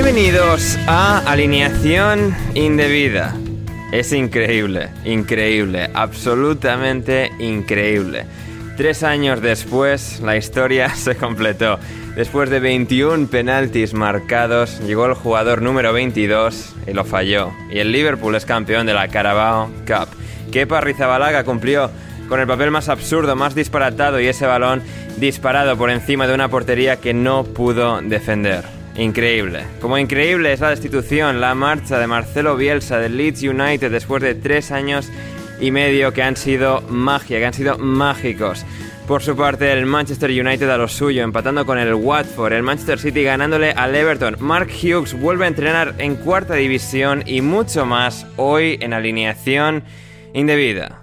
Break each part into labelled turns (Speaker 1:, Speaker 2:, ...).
Speaker 1: Bienvenidos a Alineación Indebida. Es increíble, increíble, absolutamente increíble. Tres años después, la historia se completó. Después de 21 penaltis marcados, llegó el jugador número 22 y lo falló. Y el Liverpool es campeón de la Carabao Cup. Kepa Rizabalaga cumplió con el papel más absurdo, más disparatado y ese balón disparado por encima de una portería que no pudo defender. Increíble. Como increíble es la destitución, la marcha de Marcelo Bielsa del Leeds United después de tres años y medio que han sido magia, que han sido mágicos. Por su parte, el Manchester United a lo suyo, empatando con el Watford, el Manchester City ganándole al Everton. Mark Hughes vuelve a entrenar en cuarta división y mucho más hoy en alineación indebida.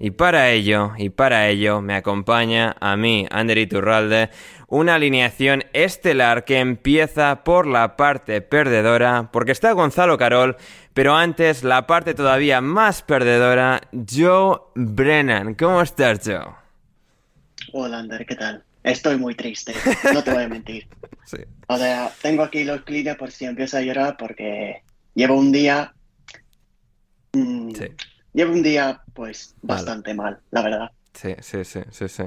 Speaker 1: Y para ello, y para ello, me acompaña a mí, Ander Iturralde, una alineación estelar que empieza por la parte perdedora, porque está Gonzalo Carol, pero antes la parte todavía más perdedora, Joe Brennan. ¿Cómo estás, Joe?
Speaker 2: Hola, Ander, ¿qué tal? Estoy muy triste, no te voy a mentir.
Speaker 1: Sí.
Speaker 2: O sea, tengo aquí los clines por si empiezo a llorar porque llevo un día... mm,
Speaker 1: Sí.
Speaker 2: Llevo un día, pues, bastante mal, la verdad.
Speaker 1: Sí, sí, sí, sí, sí.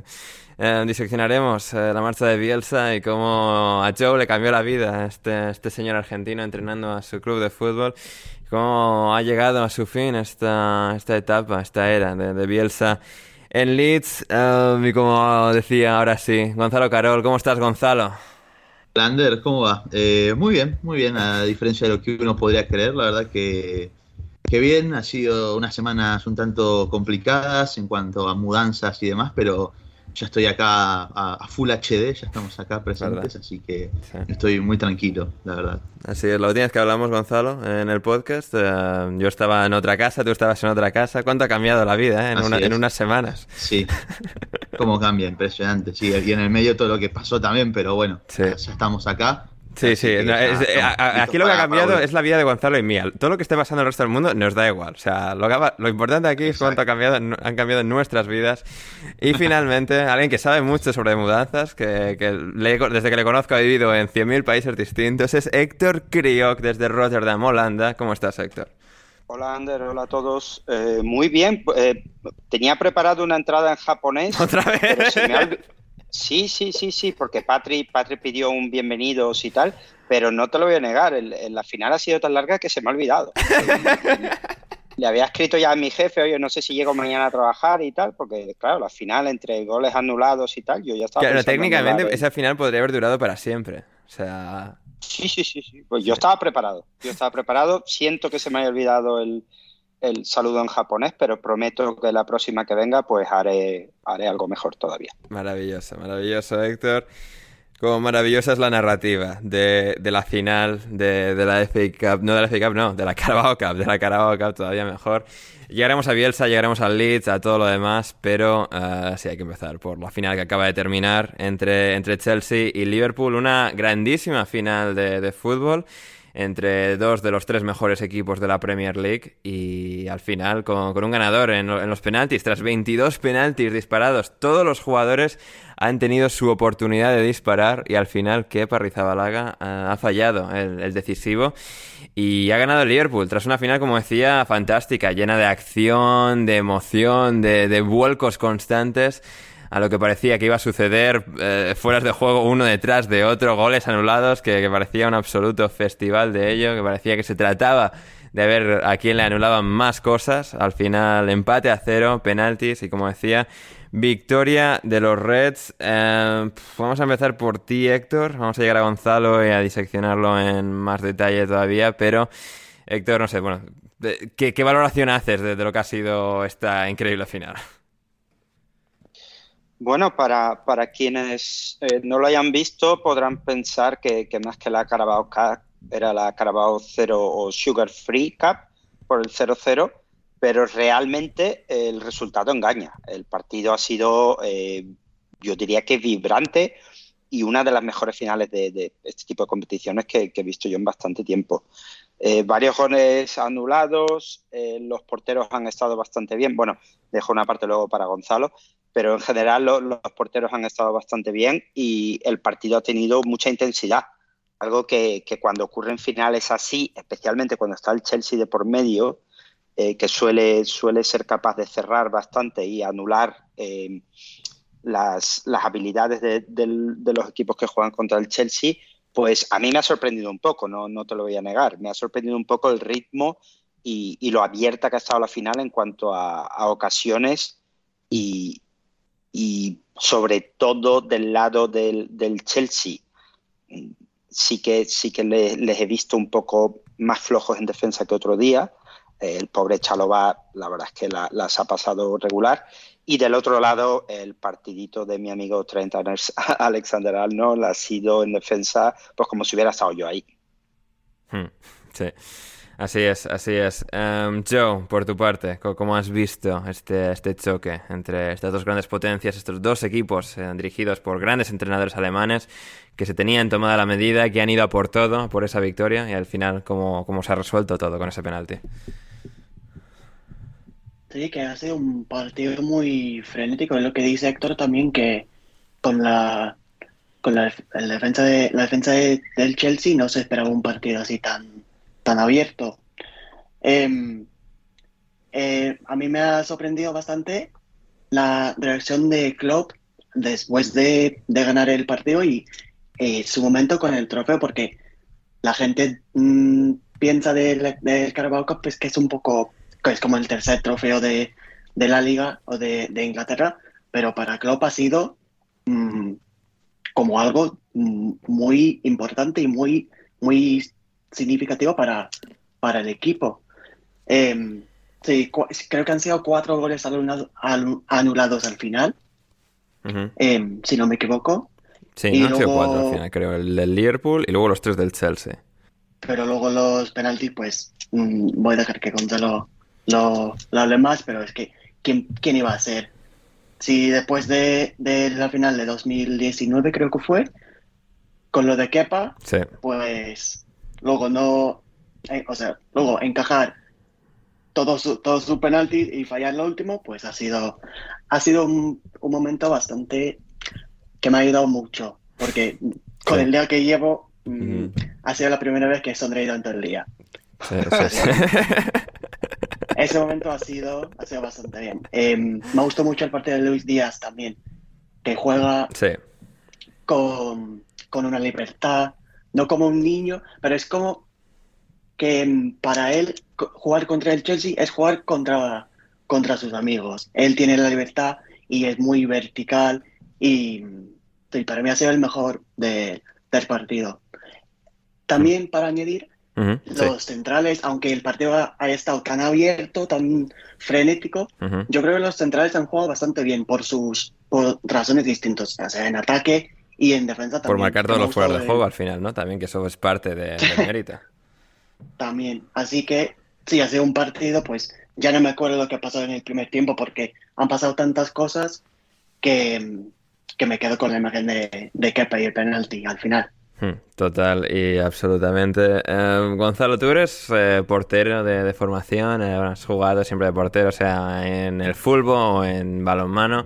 Speaker 1: Eh, diseccionaremos eh, la marcha de Bielsa y cómo a Joe le cambió la vida este, este señor argentino entrenando a su club de fútbol. Cómo ha llegado a su fin esta, esta etapa, esta era de, Bielsa en Leeds. Eh, y como decía ahora sí, Gonzalo Carol. ¿Cómo estás, Gonzalo?
Speaker 3: Lander, ¿cómo va? Eh, muy bien, muy bien, a diferencia de lo que uno podría creer, la verdad que, que bien, ha sido unas semanas un tanto complicadas en cuanto a mudanzas y demás, pero ya estoy acá a, a Full HD, ya estamos acá presentes,
Speaker 1: ¿Verdad?
Speaker 3: así que
Speaker 1: Sí.
Speaker 3: estoy muy tranquilo, la verdad.
Speaker 1: Así es, la última vez que hablamos, Gonzalo, en el podcast, eh, yo estaba en otra casa, tú estabas en otra casa. ¿Cuánto ha cambiado la vida eh, en, una- en unas semanas?
Speaker 3: Sí, cómo cambia, impresionante, sí, y en el medio todo lo que pasó también, pero bueno,
Speaker 1: Sí.
Speaker 3: ya estamos acá.
Speaker 1: Sí,
Speaker 3: así
Speaker 1: sí.
Speaker 3: que
Speaker 1: no,
Speaker 3: ya
Speaker 1: es- eh, a- aquí lo que ha cambiado es la vida de Gonzalo y mía. Todo lo que esté pasando en el resto del mundo nos da igual. O sea, lo, que lo importante aquí es cuánto ha cambiado, han cambiado nuestras vidas. Y finalmente, alguien que sabe mucho sobre mudanzas, que, que le- desde que le conozco ha vivido en 100.000 países distintos, es Héctor Kriok desde Rotterdam, Holanda. ¿Cómo estás, Héctor?
Speaker 4: Hola Ander, hola a todos. Eh, muy bien, eh, tenía preparado una entrada en japonés.
Speaker 1: ¿Otra vez?
Speaker 4: pero se me ha olvi- Sí, sí, sí, sí, porque Patri, Patri pidió un bienvenidos y tal, pero no te lo voy a negar, el- el- la final ha sido tan larga que se me ha olvidado. Le había escrito ya a mi jefe, oye, no sé si llego mañana a trabajar y tal, porque claro, la final entre goles anulados y tal, yo ya estaba
Speaker 1: Claro, técnicamente
Speaker 4: ¿eh?
Speaker 1: esa final podría haber durado para siempre. O sea,
Speaker 4: Sí, sí, sí, sí. Pues yo estaba preparado. Yo estaba preparado. Siento que se me haya olvidado el, el saludo en japonés, pero prometo que la próxima que venga, pues haré, haré algo mejor todavía.
Speaker 1: Maravilloso, maravilloso, Héctor. Como maravillosa es la narrativa de, la final de, la FA Cup, no de la FA Cup, no, de la Carabao Cup, de la Carabao Cup todavía mejor. Llegaremos a Bielsa, llegaremos al Leeds, a todo lo demás, pero uh, sí hay que empezar por la final que acaba de terminar entre, entre Chelsea y Liverpool, una grandísima final de fútbol entre dos de los tres mejores equipos de la Premier League y al final con, con un ganador en, los penaltis. Tras 22 penaltis disparados, todos los jugadores han tenido su oportunidad de disparar y al final Kepa Rizabalaga uh, ha fallado el, el, decisivo y ha ganado el Liverpool tras una final, como decía, fantástica, llena de acción, de emoción, de, de vuelcos constantes a lo que parecía que iba a suceder, eh, fueras de juego uno detrás de otro, goles anulados, que, que, parecía un absoluto festival de ello, que parecía que se trataba de ver a quién le anulaban más cosas. Al final, empate a cero, penaltis y como decía, victoria de los Reds. Eh, vamos a empezar por ti, Héctor. Vamos a llegar a Gonzalo y a diseccionarlo en más detalle todavía, pero Héctor, no sé, bueno, ¿qué, qué valoración haces de, de lo que ha sido esta increíble final?
Speaker 4: Bueno, para, para quienes eh, no lo hayan visto podrán pensar que, que, más que la Carabao Cup era la Carabao Zero o Sugar Free Cup por el 0-0, pero realmente el resultado engaña. El partido ha sido, eh, yo diría que vibrante y una de las mejores finales de, de este tipo de competiciones que, he visto yo en bastante tiempo. Eh, varios goles anulados, los porteros han estado bastante bien. Bueno, dejo una parte luego para Gonzalo, pero en general lo, los porteros han estado bastante bien y el partido ha tenido mucha intensidad. Algo que, que cuando ocurre en finales así, especialmente cuando está el Chelsea de por medio, eh, que suele, suele ser capaz de cerrar bastante y anular eh, las, las, habilidades de, de, de, los equipos que juegan contra el Chelsea, pues a mí me ha sorprendido un poco, no, no te lo voy a negar. Me ha sorprendido un poco el ritmo y, y lo abierta que ha estado la final en cuanto a, a ocasiones y, y sobre todo del lado del, del Chelsea sí que, sí que les, he visto un poco más flojos en defensa que otro día. El pobre Chalobah, la verdad es que la, las ha pasado regular. Y del otro lado, el partidito de mi amigo Trent Alexander Arnold ha sido en defensa, pues como si hubiera estado yo ahí.
Speaker 1: Hmm, sí. Así es, así es. Um, Joe, por tu parte, ¿cómo has visto este, este choque entre estas dos grandes potencias, estos dos equipos eh, dirigidos por grandes entrenadores alemanes que se tenían tomada la medida, que han ido a por todo, por esa victoria y al final cómo, cómo se ha resuelto todo con ese penalti?
Speaker 2: Sí, que ha sido un partido muy frenético. Es lo que dice Héctor también, que con la con la, la defensa de la defensa de, del Chelsea no se esperaba un partido así tan tan abierto. Eh, eh, a mí me ha sorprendido bastante la reacción de Klopp después de, ganar el partido y eh, su momento con el trofeo, porque la gente mmm, piensa del, Carabao Cup pues, que es un poco, es como el tercer trofeo de, la liga o de, Inglaterra, pero para Klopp ha sido mmm, como algo mm, muy importante y muy, muy significativo para, para el equipo. Eh, sí, creo que han sido cuatro goles anulados al final, uh -huh. eh, si no me equivoco.
Speaker 1: Sí, y no luego, han sido cuatro al final, creo. El del Liverpool y luego los tres del Chelsea.
Speaker 2: Pero luego los penaltis, pues mmm, voy a dejar que Gonzalo lo, lo hable más, pero es que ¿quién, quién iba a ser? Si después de, de, la final de 2019, creo que fue, con lo de Kepa,
Speaker 1: sí.
Speaker 2: pues luego no, eh, o sea, luego encajar todos su, todo su penalti y fallar lo último, pues ha sido, ha sido un, un, momento bastante que me ha ayudado mucho, porque con sí. el día que llevo mm, ha sido la primera vez que he sonreído en todo el día.
Speaker 1: Sí, sí,
Speaker 2: Ese momento ha sido, ha sido bastante bien. Eh, me gustó mucho el partido de Luis Díaz también, que juega con, con una libertad, no como un niño, pero es como que para él jugar contra el Chelsea es jugar contra, contra sus amigos. Él tiene la libertad y es muy vertical y, y para mí ha sido el mejor de, del partido. también para añadir, los centrales, aunque el partido ha- estado tan abierto, tan frenético, yo creo que los centrales han jugado bastante bien por sus por razones distintas, o sea, en ataque y en defensa también.
Speaker 1: Por marcar todos los fuera de juego al final, ¿no? También que eso es parte de, mérito.
Speaker 2: También. Así que sí, ha sido un partido, pues ya no me acuerdo lo que ha pasado en el primer tiempo porque han pasado tantas cosas que, que me quedo con la imagen de, de Kepa y el penalti al final.
Speaker 1: Hmm, Total y absolutamente. Eh, Gonzalo, tú eres eh, portero de, de formación, eh, has jugado siempre de portero, sea en el fútbol o en balonmano.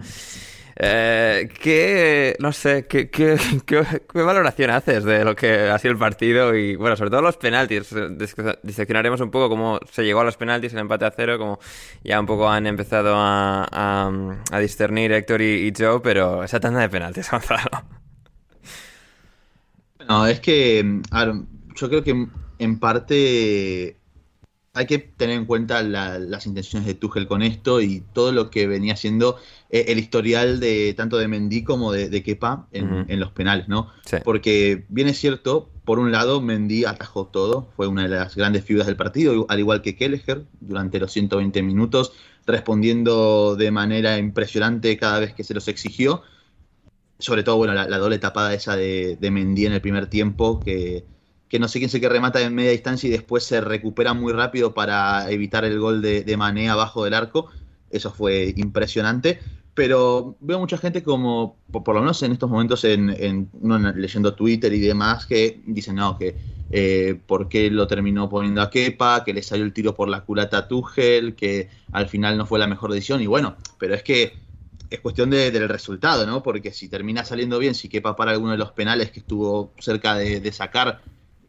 Speaker 1: Eh, ¿qué, no sé, qué, qué, qué- valoración haces de lo que ha sido el partido y, bueno, sobre todo los penaltis? Dis- Diseccionaremos un poco cómo se llegó a los penaltis, el empate a cero, como ya un poco han empezado a, a, discernir Héctor y, Joe, pero esa tanda de penaltis, Gonzalo.
Speaker 3: No, es que, yo creo que en parte hay que tener en cuenta la- las intenciones de Tuchel con esto y todo lo que venía siendo eh, el historial de tanto de Mendy como de, de Kepa en, los penales, ¿no?
Speaker 1: Sí.
Speaker 3: Porque bien es cierto, por un lado Mendy atajó todo, fue una de las grandes figuras del partido, al igual que Kelleher, durante los 120 minutos, respondiendo de manera impresionante cada vez que se los exigió. Sobre todo, bueno, la, la doble tapada esa de, de Mendy en el primer tiempo, que, que no sé quién se que remata en media distancia y después se recupera muy rápido para evitar el gol de, de Mané abajo del arco. Eso fue impresionante. Pero veo mucha gente como, por, lo menos en estos momentos, en, en- uno leyendo Twitter y demás, que dicen, no, que eh, por qué lo terminó poniendo a Kepa, que le salió el tiro por la culata a Tuchel, que al final no fue la mejor decisión. Y bueno, pero es que es cuestión de- del resultado, ¿no? Porque si termina saliendo bien, si Kepa para alguno de los penales que estuvo cerca de sacar,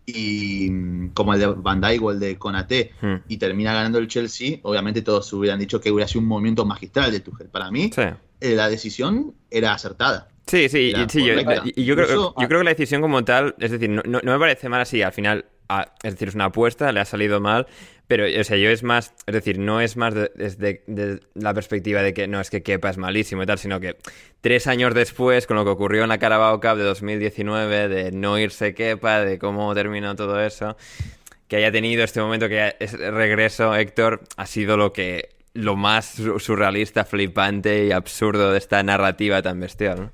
Speaker 3: y mm, como el de Van Dijk o el de Konate,
Speaker 1: Hmm.
Speaker 3: y termina ganando el Chelsea, obviamente todos hubieran dicho que hubiera sido un movimiento magistral de Tuchel. Para mí,
Speaker 1: Sí.
Speaker 3: eh, la decisión era acertada.
Speaker 1: Sí, sí, sí, yo, y- yo creo,
Speaker 3: Incluso-
Speaker 1: yo creo que la decisión como tal, es decir, no, no- no me parece mal así, al final, ah, es decir, es una apuesta, le ha salido mal, pero, o sea, yo es más, es decir, no es más de- desde de la perspectiva de que no es que Kepa es malísimo y tal, sino que tres años después, con lo que ocurrió en la Carabao Cup de 2019, de no irse Kepa, de cómo terminó todo eso, que haya tenido este momento que es regreso, Héctor, ha sido lo que lo más su- surrealista, flipante y absurdo de esta narrativa tan bestial, ¿no?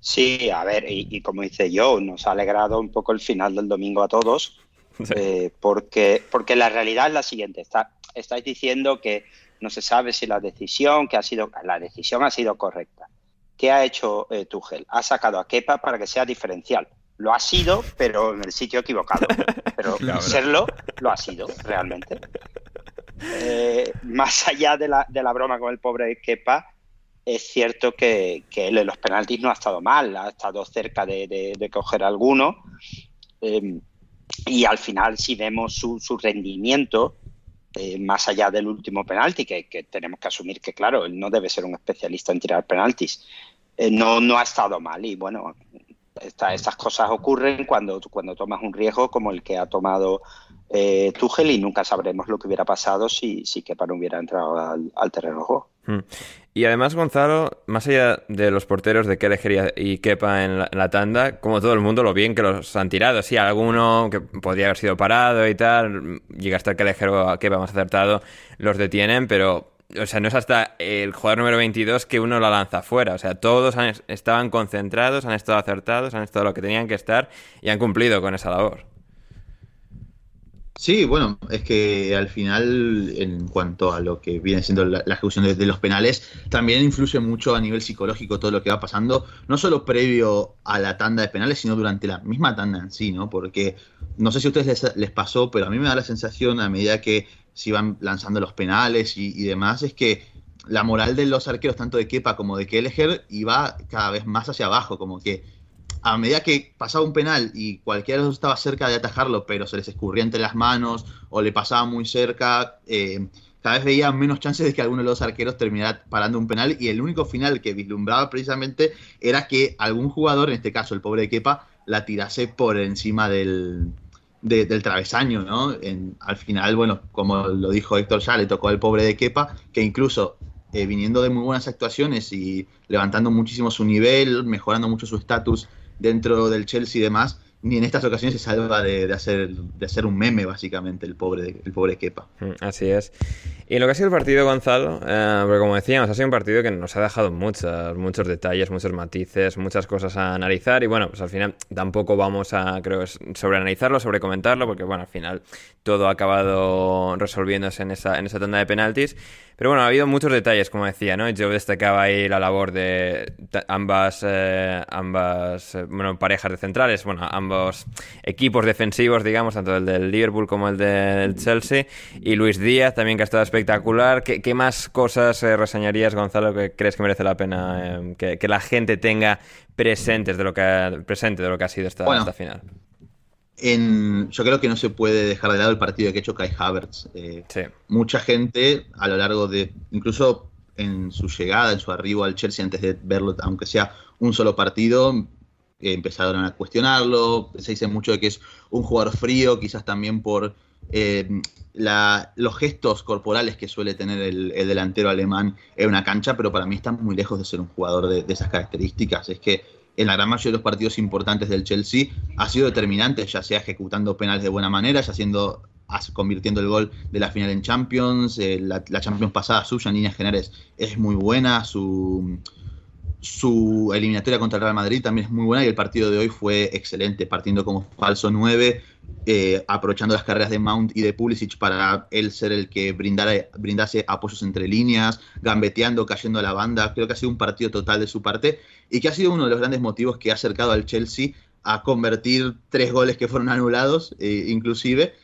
Speaker 4: Sí, a ver, y, y como dice yo, nos ha alegrado un poco el final del domingo a todos,
Speaker 1: Sí.
Speaker 4: eh, porque, porque la realidad es la siguiente. Está, estáis diciendo que no se sabe si la decisión que ha sido, la decisión ha sido correcta. ¿Qué ha hecho eh, Tuchel? Ha sacado a Kepa para que sea diferencial. Lo ha sido, pero en el sitio equivocado. Pero serlo, lo ha sido, realmente. Eh, más allá de la, de la broma con el pobre Kepa, es cierto que, que él en los penaltis no ha estado mal, ha estado cerca de, de- de coger alguno. Eh, y al final, si vemos su, su rendimiento, eh, más allá del último penalti, que, que tenemos que asumir que, claro, él no debe ser un especialista en tirar penaltis, eh, no, no ha estado mal. Y bueno, esta- estas cosas ocurren cuando, cuando tomas un riesgo como el que ha tomado eh, Tuchel y nunca sabremos lo que hubiera pasado si, si Kepa no hubiera entrado al, terreno juego.
Speaker 1: Mm. Y además, Gonzalo, más allá de los porteros de Kelleher y Kepa en la, tanda, como todo el mundo, lo bien que los han tirado. Sí, alguno que podría haber sido parado y tal, llega hasta el Kelleher o a Kepa más acertado, los detienen, pero, o sea, no es hasta el jugador número 22 que uno la lanza fuera. O sea, todos han- estaban concentrados, han estado acertados, han estado lo que tenían que estar y han cumplido con esa labor.
Speaker 3: Sí, bueno, es que al final, en cuanto a lo que viene siendo la, ejecución de, de los penales, también influye mucho a nivel psicológico todo lo que va pasando, no solo previo a la tanda de penales, sino durante la misma tanda en sí, ¿no? Porque no sé si a ustedes les, les pasó, pero a mí me da la sensación a medida que se iban lanzando los penales y, y demás, es que la moral de los arqueros, tanto de Kepa como de Kelleher, iba cada vez más hacia abajo, como que a medida que pasaba un penal y cualquiera de los dos estaba cerca de atajarlo, pero se les escurría entre las manos o le pasaba muy cerca, eh, cada vez veía menos chances de que alguno de los arqueros terminara parando un penal y el único final que vislumbraba precisamente era que algún jugador, en este caso el pobre de Kepa, la tirase por encima del, de- del travesaño, ¿no? Al final, bueno, como lo dijo Héctor ya, le tocó al pobre de Kepa, que incluso eh, viniendo de muy buenas actuaciones y levantando muchísimo su nivel, mejorando mucho su estatus dentro del Chelsea y demás, ni en estas ocasiones se salva de, hacer, de hacer un meme, básicamente, el pobre, el pobre Kepa.
Speaker 1: Mm, así es. Y lo que ha sido el partido, Gonzalo, eh, porque como decíamos, ha sido un partido que nos ha dejado muchos, muchos detalles, muchos matices, muchas cosas a analizar. Y bueno, pues al final tampoco vamos a, creo, sobreanalizarlo, sobrecomentarlo, porque bueno, al final todo ha acabado resolviéndose en esa, en esa tanda de penaltis. Pero bueno, ha habido muchos detalles, como decía, ¿no? Yo destacaba ahí la labor de ambas, eh, ambas eh, bueno, parejas de centrales, bueno, ambos equipos defensivos, digamos, tanto el del Liverpool como el del Chelsea. Y Luis Díaz también, que ha estado espectacular. ¿Qué, más cosas eh, reseñarías, Gonzalo, que crees que merece la pena que, la gente tenga presentes de lo que, presente de lo que ha sido esta, esta final?
Speaker 3: yo creo que no se puede dejar de lado el partido que ha hecho Kai Havertz. Eh, mucha gente a lo largo de, incluso en su llegada, en su arribo al Chelsea, antes de verlo, aunque sea un solo partido, empezaron a cuestionarlo. Se dice mucho de que es un jugador frío, quizás también por eh, los gestos corporales que suele tener el, delantero alemán en una cancha, pero para mí está muy lejos de ser un jugador de esas características. Es que en la gran mayoría de los partidos importantes del Chelsea ha sido determinante, ya sea ejecutando penales de buena manera, ya siendo convirtiendo el gol de la final en Champions, eh, la, Champions pasada suya en líneas generales es muy buena, su, su eliminatoria contra el Real Madrid también es muy buena y el partido de hoy fue excelente, partiendo como falso 9, eh, aprovechando las carreras de Mount y de Pulisic para él ser el que brindara, brindase apoyos entre líneas, gambeteando, cayendo a la banda. Creo que ha sido un partido total de su parte y que ha sido uno de los grandes motivos que ha acercado al Chelsea a convertir tres goles que fueron anulados, eh, inclusive,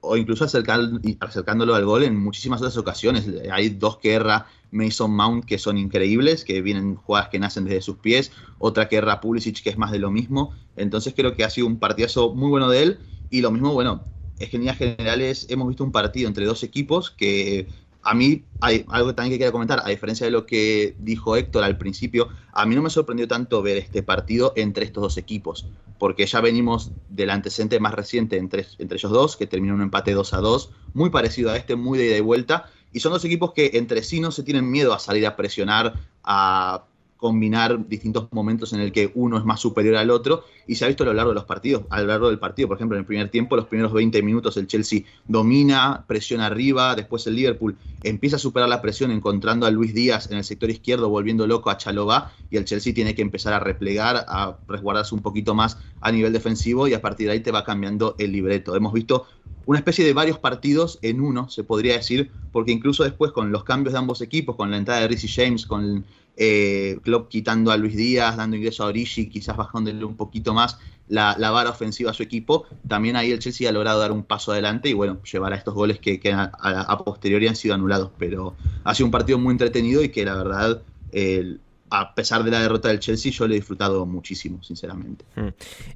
Speaker 3: o incluso acercándolo al gol en muchísimas otras ocasiones. Hay dos que erra Mason Mount que son increíbles, que vienen jugadas que nacen desde sus pies, otra que Pulisic que es más de lo mismo. Entonces creo que ha sido un partidazo muy bueno de él y lo mismo, bueno, es que en líneas generales hemos visto un partido entre dos equipos que a mí hay algo también que quiero comentar, a diferencia de lo que dijo Héctor al principio, a mí no me sorprendió tanto ver este partido entre estos dos equipos, porque ya venimos del antecedente más reciente entre, entre ellos dos, que terminó un empate 2 a 2, muy parecido a este, muy de ida y vuelta, y son dos equipos que entre sí no se tienen miedo a salir a presionar, a combinar distintos momentos en el que uno es más superior al otro y se ha visto a lo largo de los partidos, a lo largo del partido, por ejemplo, en el primer tiempo, los primeros 20 minutos el Chelsea domina, presiona arriba, después el Liverpool empieza a superar la presión encontrando a Luis Díaz en el sector izquierdo volviendo loco a Chalobá y el Chelsea tiene que empezar a replegar, a resguardarse un poquito más a nivel defensivo y a partir de ahí te va cambiando el libreto. Hemos visto una especie de varios partidos en uno, se podría decir, porque incluso después con los cambios de ambos equipos, con la entrada de Rizzy James, con eh, Klopp quitando a Luis Díaz, dando ingreso a Origi, quizás bajándole un poquito más la, vara ofensiva a su equipo, también ahí el Chelsea ha logrado dar un paso adelante y bueno, llevar a estos goles que, a, posteriori han sido anulados. Pero ha sido un partido muy entretenido y que la verdad a pesar de la derrota del Chelsea, yo lo he disfrutado muchísimo, sinceramente. Hmm.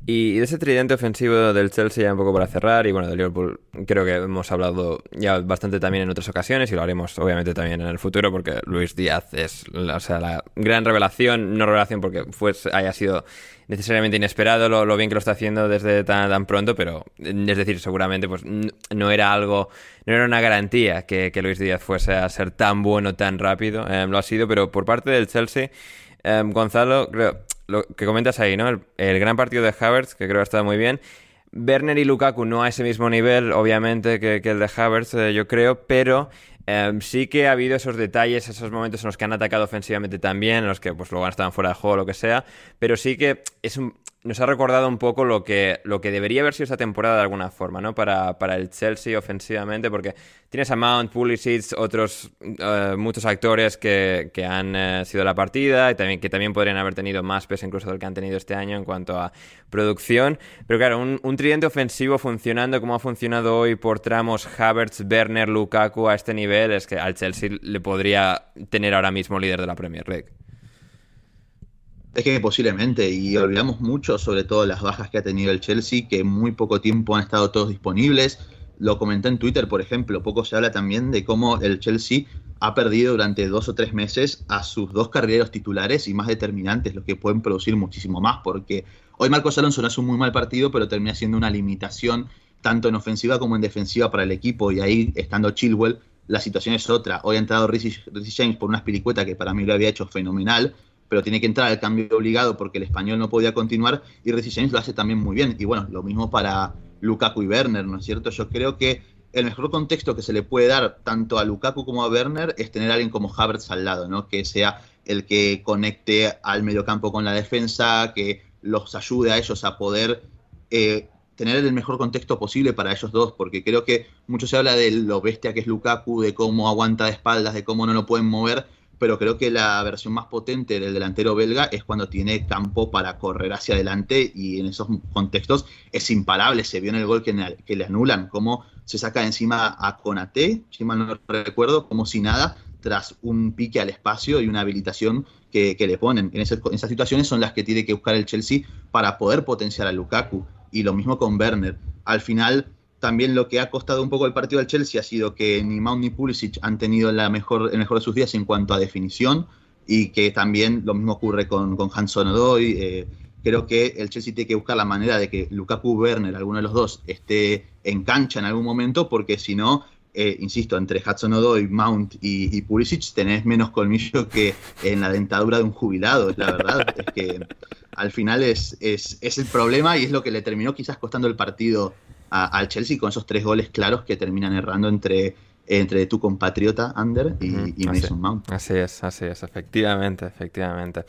Speaker 1: Y de ese tridente ofensivo del Chelsea, ya un poco para cerrar, y bueno, del Liverpool, creo que hemos hablado ya bastante también en otras ocasiones, y lo haremos obviamente también en el futuro, porque Luis Díaz es o sea, la gran revelación, no revelación porque fue, haya sido necesariamente inesperado lo, bien que lo está haciendo desde tan, pronto, pero es decir, seguramente pues no era algo, no era una garantía que, Luis Díaz fuese a ser tan bueno tan rápido, em, lo ha sido, pero por parte del Chelsea, em, Gonzalo, creo, lo que comentas ahí, ¿no? El, gran partido de Havertz, que creo que ha estado muy bien. Werner y Lukaku no a ese mismo nivel, obviamente, que, el de Havertz, eh, yo creo, pero Em, sí que ha habido esos detalles, esos momentos en los que han atacado ofensivamente también, en los que pues luego han estado fuera de juego o lo que sea, pero sí que es un, nos ha recordado un poco lo que, lo que debería haber sido esta temporada de alguna forma, ¿no? Para, para el Chelsea ofensivamente, porque tienes a Mount, Pulisic, otros eh, muchos actores que, que han eh, sido la partida y también, que también podrían haber tenido más peso incluso del que han tenido este año en cuanto a producción. Pero claro, un, un tridente ofensivo funcionando como ha funcionado hoy por tramos Havertz, Werner, Lukaku a este nivel, es que al Chelsea le podría tener ahora mismo líder de la Premier League.
Speaker 3: Es que posiblemente, y olvidamos mucho sobre todo las bajas que ha tenido el Chelsea, que en muy poco tiempo han estado todos disponibles. Lo comenté en Twitter, por ejemplo, poco se habla también de cómo el Chelsea ha perdido durante dos o tres meses a sus dos carrileros titulares y más determinantes, los que pueden producir muchísimo más, porque hoy Marcos Alonso no hace un muy mal partido, pero termina siendo una limitación tanto en ofensiva como en defensiva para el equipo, y ahí estando Chilwell, la situación es otra. Hoy ha entrado Rizzy James por una espiricueta que para mí lo había hecho fenomenal, pero tiene que entrar al cambio obligado porque el español no podía continuar y Reece lo hace también muy bien. Y bueno, lo mismo para Lukaku y Werner, ¿no es cierto? Yo creo que el mejor contexto que se le puede dar tanto a Lukaku como a Werner es tener a alguien como Havertz al lado, ¿no? Que sea el que conecte al mediocampo con la defensa, que los ayude a ellos a poder eh, tener el mejor contexto posible para ellos dos, porque creo que mucho se habla de lo bestia que es Lukaku, de cómo aguanta de espaldas, de cómo no lo pueden mover, pero creo que la versión más potente del delantero belga es cuando tiene campo para correr hacia adelante y en esos contextos es imparable. Se vio en el gol que, le anulan, cómo se saca encima a Conate, si mal no recuerdo, como si nada, tras un pique al espacio y una habilitación que, le ponen. En, esas situaciones son las que tiene que buscar el Chelsea para poder potenciar a Lukaku. Y lo mismo con Werner. Al final también lo que ha costado un poco el partido al Chelsea ha sido que ni Mount ni Pulisic han tenido la mejor, el mejor de sus días en cuanto a definición y que también lo mismo ocurre con, con Hanson Odoi. Eh, creo que el Chelsea tiene que buscar la manera de que Lukaku Werner, alguno de los dos, esté en cancha en algún momento, porque si no, eh, insisto, entre Hudson Odoi, Mount y, y, Pulisic tenés menos colmillo que en la dentadura de un jubilado, la verdad. es que al final es, es, es, el problema y es lo que le terminó quizás costando el partido al Chelsea con esos tres goles claros que terminan errando entre entre tu compatriota Ander y, Mason Mount.
Speaker 1: Así es, así es, efectivamente, efectivamente.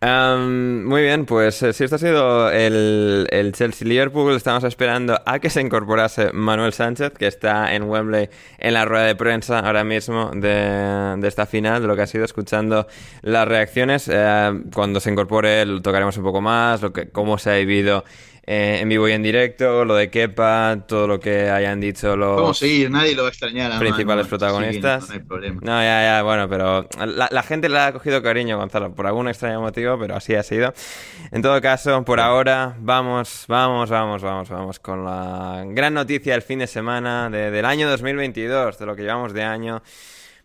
Speaker 1: muy bien, pues eh, si esto ha sido el, el Chelsea-Liverpool, estamos esperando a que se incorporase Manuel Sánchez, que está en Wembley en la rueda de prensa ahora mismo de, de esta final, de lo que ha sido escuchando las reacciones. Eh, cuando se incorpore, lo tocaremos un poco más, lo que, cómo se ha vivido eh, en vivo y en directo, lo de Kepa, todo lo que hayan dicho los.
Speaker 3: ¿Cómo seguir? Nadie lo va a extrañar.
Speaker 1: Principales protagonistas.
Speaker 3: no, hay problema.
Speaker 1: No, ya, ya, bueno, pero la, gente le ha cogido cariño, Gonzalo, por algún extraño motivo, pero así ha sido. En todo caso, por ahora, vamos, vamos, vamos, vamos, vamos con la gran noticia del fin de semana del año 2022, de lo que llevamos de año.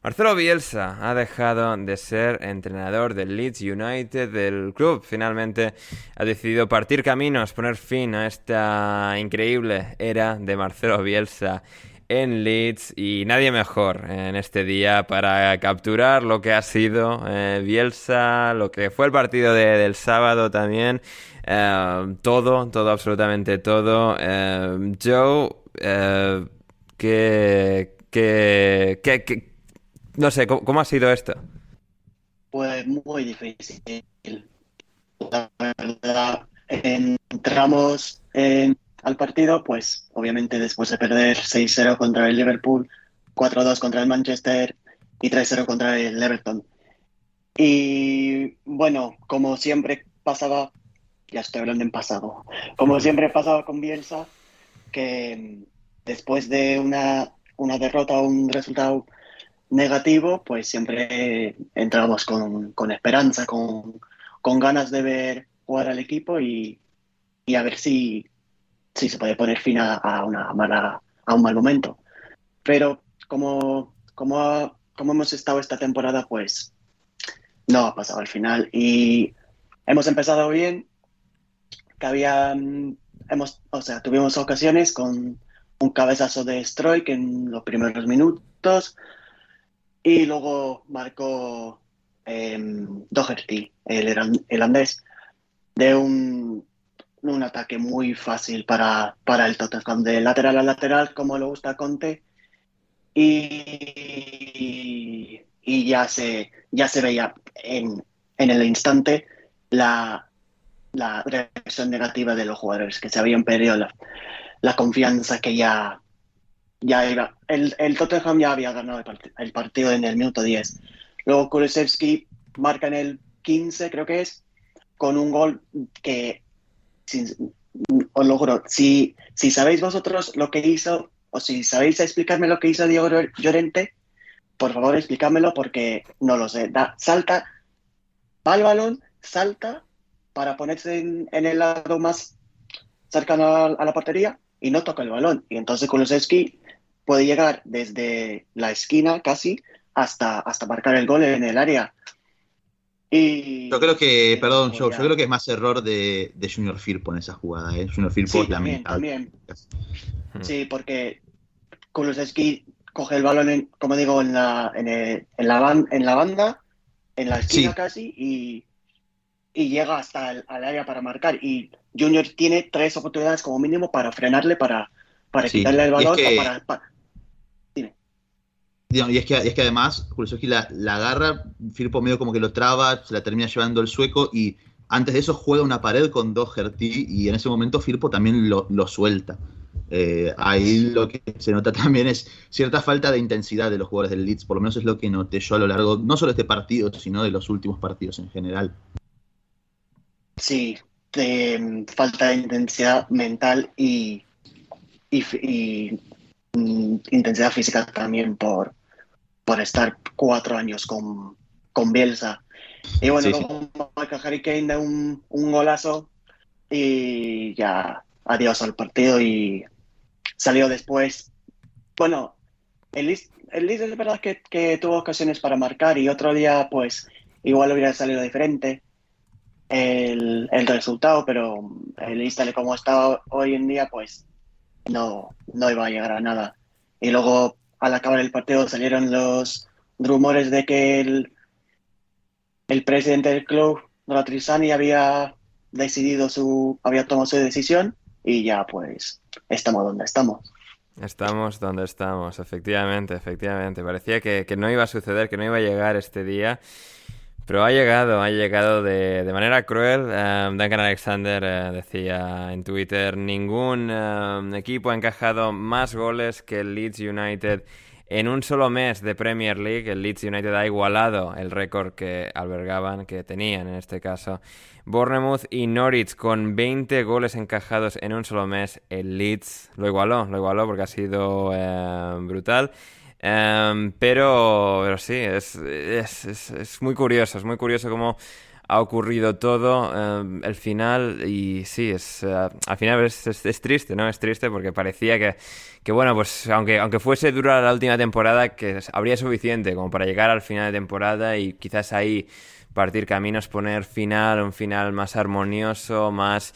Speaker 1: Marcelo Bielsa ha dejado de ser entrenador del Leeds United del club. Finalmente ha decidido partir caminos, poner fin a esta increíble era de Marcelo Bielsa en Leeds y nadie mejor en este día para capturar lo que ha sido eh, Bielsa, lo que fue el partido del sábado también. Eh, todo, todo, absolutamente todo. Eh, Joe, ¿qué, qué, qué no sé, ¿cómo, ha sido esto?
Speaker 2: Pues muy difícil. La verdad, entramos al partido, pues obviamente después de perder 6-0 contra el Liverpool, 4-2 contra el Manchester y 3-0 contra el Everton. Y bueno, como siempre pasaba, ya estoy hablando en pasado, como siempre pasaba con Bielsa, que después de una, una derrota o un resultado negativo, pues siempre entramos con, con esperanza, con, con, ganas de ver jugar al equipo y, y a ver si, si, se puede poner fin a, una mala, a un mal momento. Pero como, como, como hemos estado esta temporada, pues no ha pasado al final y hemos empezado bien, que había, hemos, o sea, tuvimos ocasiones con un cabezazo de Stroik en los primeros minutos, y luego marcó eh, Doherty, el holandés, de un, un ataque muy fácil para, para el Tottenham, de lateral a lateral, como lo gusta Conte. Y, y ya, se, ya se veía en, en el instante la, la reacción negativa de los jugadores, que se habían perdido la, la confianza que ya, ya era. El, el Tottenham ya había ganado el, partido en el minuto 10. Luego Kulusevski marca en el 15, creo que es, con un gol que, os lo juro, si, si sabéis vosotros lo que hizo, o si sabéis explicarme lo que hizo Diego Llorente, por favor explícamelo porque no lo sé. Da, salta, va al balón, salta para ponerse en, el lado más cercano a, a, la portería y no toca el balón. Y entonces Kulusevski puede llegar desde la esquina casi hasta, hasta marcar el gol en el área. Y...
Speaker 3: Yo creo que, perdón, yo, yo creo que es más error de, de Junior Firpo en esa jugada. ¿eh? Junior Firpo
Speaker 2: sí, también, también. Sí, porque Kulusevski coge el balón, en, como digo, en la, en, el, en, la, en la banda, en la esquina casi, y, y llega hasta el al área para marcar. Y Junior tiene tres oportunidades como mínimo para frenarle, para, para
Speaker 3: Sí,
Speaker 2: quitarle el
Speaker 3: es
Speaker 2: balón
Speaker 3: que-
Speaker 2: o para,
Speaker 3: Y es que, es que además, Kulusevski la, la agarra, Firpo medio como que lo traba, se la termina llevando el sueco y antes de eso juega una pared con Doherty y en ese momento Firpo también lo, lo suelta. Eh, ahí lo que se nota también es cierta falta de intensidad de los jugadores del Leeds, por lo menos es lo que noté yo a lo largo, no solo de este partido, sino de los últimos partidos en general.
Speaker 2: Sí, mm, falta de intensidad mental y, y, y, mm, intensidad física también por, por estar cuatro años con, con Bielsa. Y bueno,
Speaker 3: Sí, sí.
Speaker 2: luego Michael Harry Kane da un, un golazo y ya adiós al partido y salió después. Bueno, el Leeds, el Leeds es verdad que, que tuvo ocasiones para marcar y otro día pues igual hubiera salido diferente el, el resultado, pero el Leeds tal y como está hoy en día pues no, no iba a llegar a nada. Y luego al acabar el partido salieron los rumores de que el, el presidente del club, Trisani, había decidido su, había tomado su decisión y ya pues estamos donde estamos.
Speaker 1: Estamos donde estamos, efectivamente, efectivamente. Parecía que, que no iba a suceder, que no iba a llegar este día. Pero ha llegado, ha llegado de, de manera cruel. Eh, Duncan Alexander eh, decía en Twitter, ningún eh, equipo ha encajado más goles que el Leeds United en un solo mes de Premier League. El Leeds United ha igualado el récord que albergaban, que tenían en este caso Bournemouth y Norwich con 20 goles encajados en un solo mes. El Leeds lo igualó, lo igualó porque ha sido eh, brutal. Em, pero, pero sí, es, es, es- muy curioso, es muy curioso cómo ha ocurrido todo, em, el final, y sí, es, eh, al final es triste, ¿no? Es triste porque parecía que, que bueno, pues aunque, aunque fuese dura la última temporada, que habría suficiente como para llegar al final de temporada y quizás ahí partir caminos, poner final, un final más armonioso, más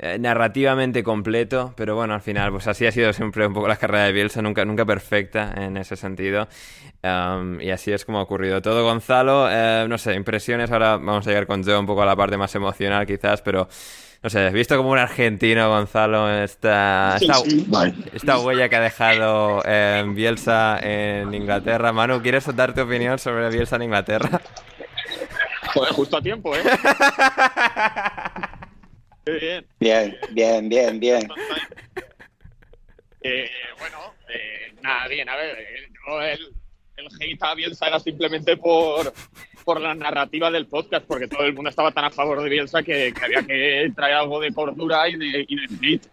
Speaker 1: eh, narrativamente completo, pero bueno, al final, pues así ha sido siempre un poco la carrera de Bielsa, nunca, nunca perfecta en ese sentido. Um, y así es como ha ocurrido todo. Gonzalo, eh, no sé, impresiones. Ahora vamos a llegar con Joe un poco a la parte más emocional, quizás, pero no sé, visto como un argentino, Gonzalo, esta, esta, esta huella que ha dejado eh, Bielsa en Inglaterra. Manu, ¿quieres dar tu opinión sobre Bielsa en Inglaterra?
Speaker 5: Joder, justo a tiempo, ¿eh? Qué bien.
Speaker 4: Bien, bien, bien, bien.
Speaker 5: Eh, bueno, eh, nada, bien, a ver, eh, yo el, el hate a Bielsa era simplemente por, por la narrativa del podcast, porque todo el mundo estaba tan a favor de Bielsa que, que había que traer algo de cordura y de, y de hate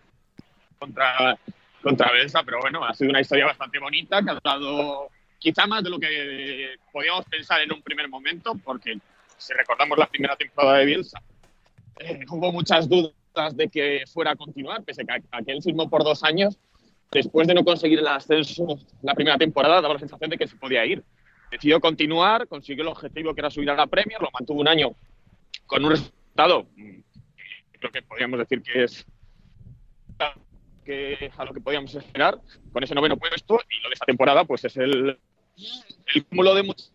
Speaker 5: contra, contra Bielsa, pero bueno, ha sido una historia bastante bonita que ha dado quizá más de lo que podíamos pensar en un primer momento, porque si recordamos la primera temporada de Bielsa, eh, hubo muchas dudas de que fuera a continuar, pese a que, a que él firmó por dos años. Después de no conseguir el ascenso la primera temporada, daba la sensación de que se podía ir. Decidió continuar, consiguió el objetivo que era subir a la Premier, lo mantuvo un año con un resultado, mm, creo que podríamos decir que es que a lo que podíamos esperar, con ese noveno puesto, y lo de esta temporada pues es el, el cúmulo de muchas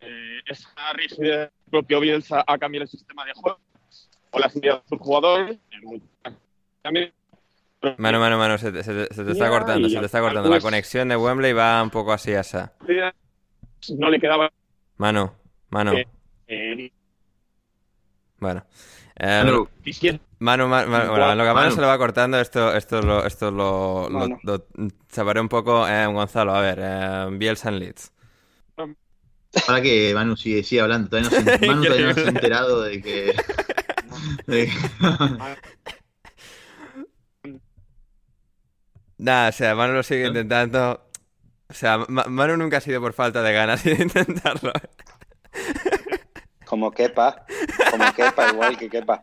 Speaker 5: eh, esa rigidez propio Bielsa a cambiar el sistema de juego o las ideas de sus jugadores. También
Speaker 1: Manu, Manu, Manu, se te, se te- se te está cortando, se te está
Speaker 5: final,
Speaker 1: cortando. La
Speaker 5: pues-
Speaker 1: conexión de Wembley va un poco así, asa.
Speaker 5: no le quedaba
Speaker 1: Manu, Manu.
Speaker 5: Eh, eh,
Speaker 1: Bueno. Eh,
Speaker 3: Manu,
Speaker 5: diciendo
Speaker 1: Manu, Ma- Ma- bueno, en lo que a Manu
Speaker 3: Manu.
Speaker 1: se le va cortando, esto, esto lo, esto lo, lo, lo un poco. Eh, Gonzalo, a ver, eh, Bielsa en Leeds.
Speaker 3: Para que Manu sigue, sigue hablando, todavía no se, Manu todavía no se ha enterado de que.
Speaker 1: Nada, o sea, Manu lo sigue intentando. O sea, Ma- Manu nunca ha sido por falta de ganas de intentarlo.
Speaker 4: Como quepa, como quepa, igual que quepa.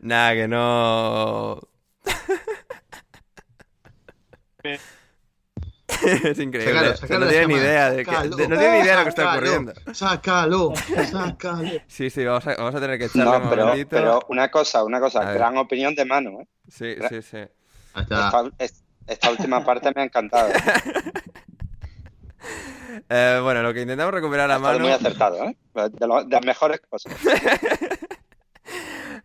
Speaker 1: Nada, que no. es increíble.
Speaker 3: Sácalo,
Speaker 1: O sea,
Speaker 3: sácalo
Speaker 1: no tiene ni idea de que,
Speaker 3: sácalo,
Speaker 1: de- no tiene ni idea de lo que está ocurriendo.
Speaker 3: Sácalo, sácalo.
Speaker 1: Sí, sí, vamos a, vamos a tener que echarle
Speaker 4: No,
Speaker 1: un
Speaker 4: pero, pero una cosa, una cosa, gran opinión de Manu, ¿eh?
Speaker 1: Sí, sí, sí.
Speaker 4: Esta, es- esta última parte me ha encantado.
Speaker 1: Eh, bueno, lo que intentamos recuperar a mano.
Speaker 4: Muy acertado, ¿eh? De, lo, de las mejores cosas.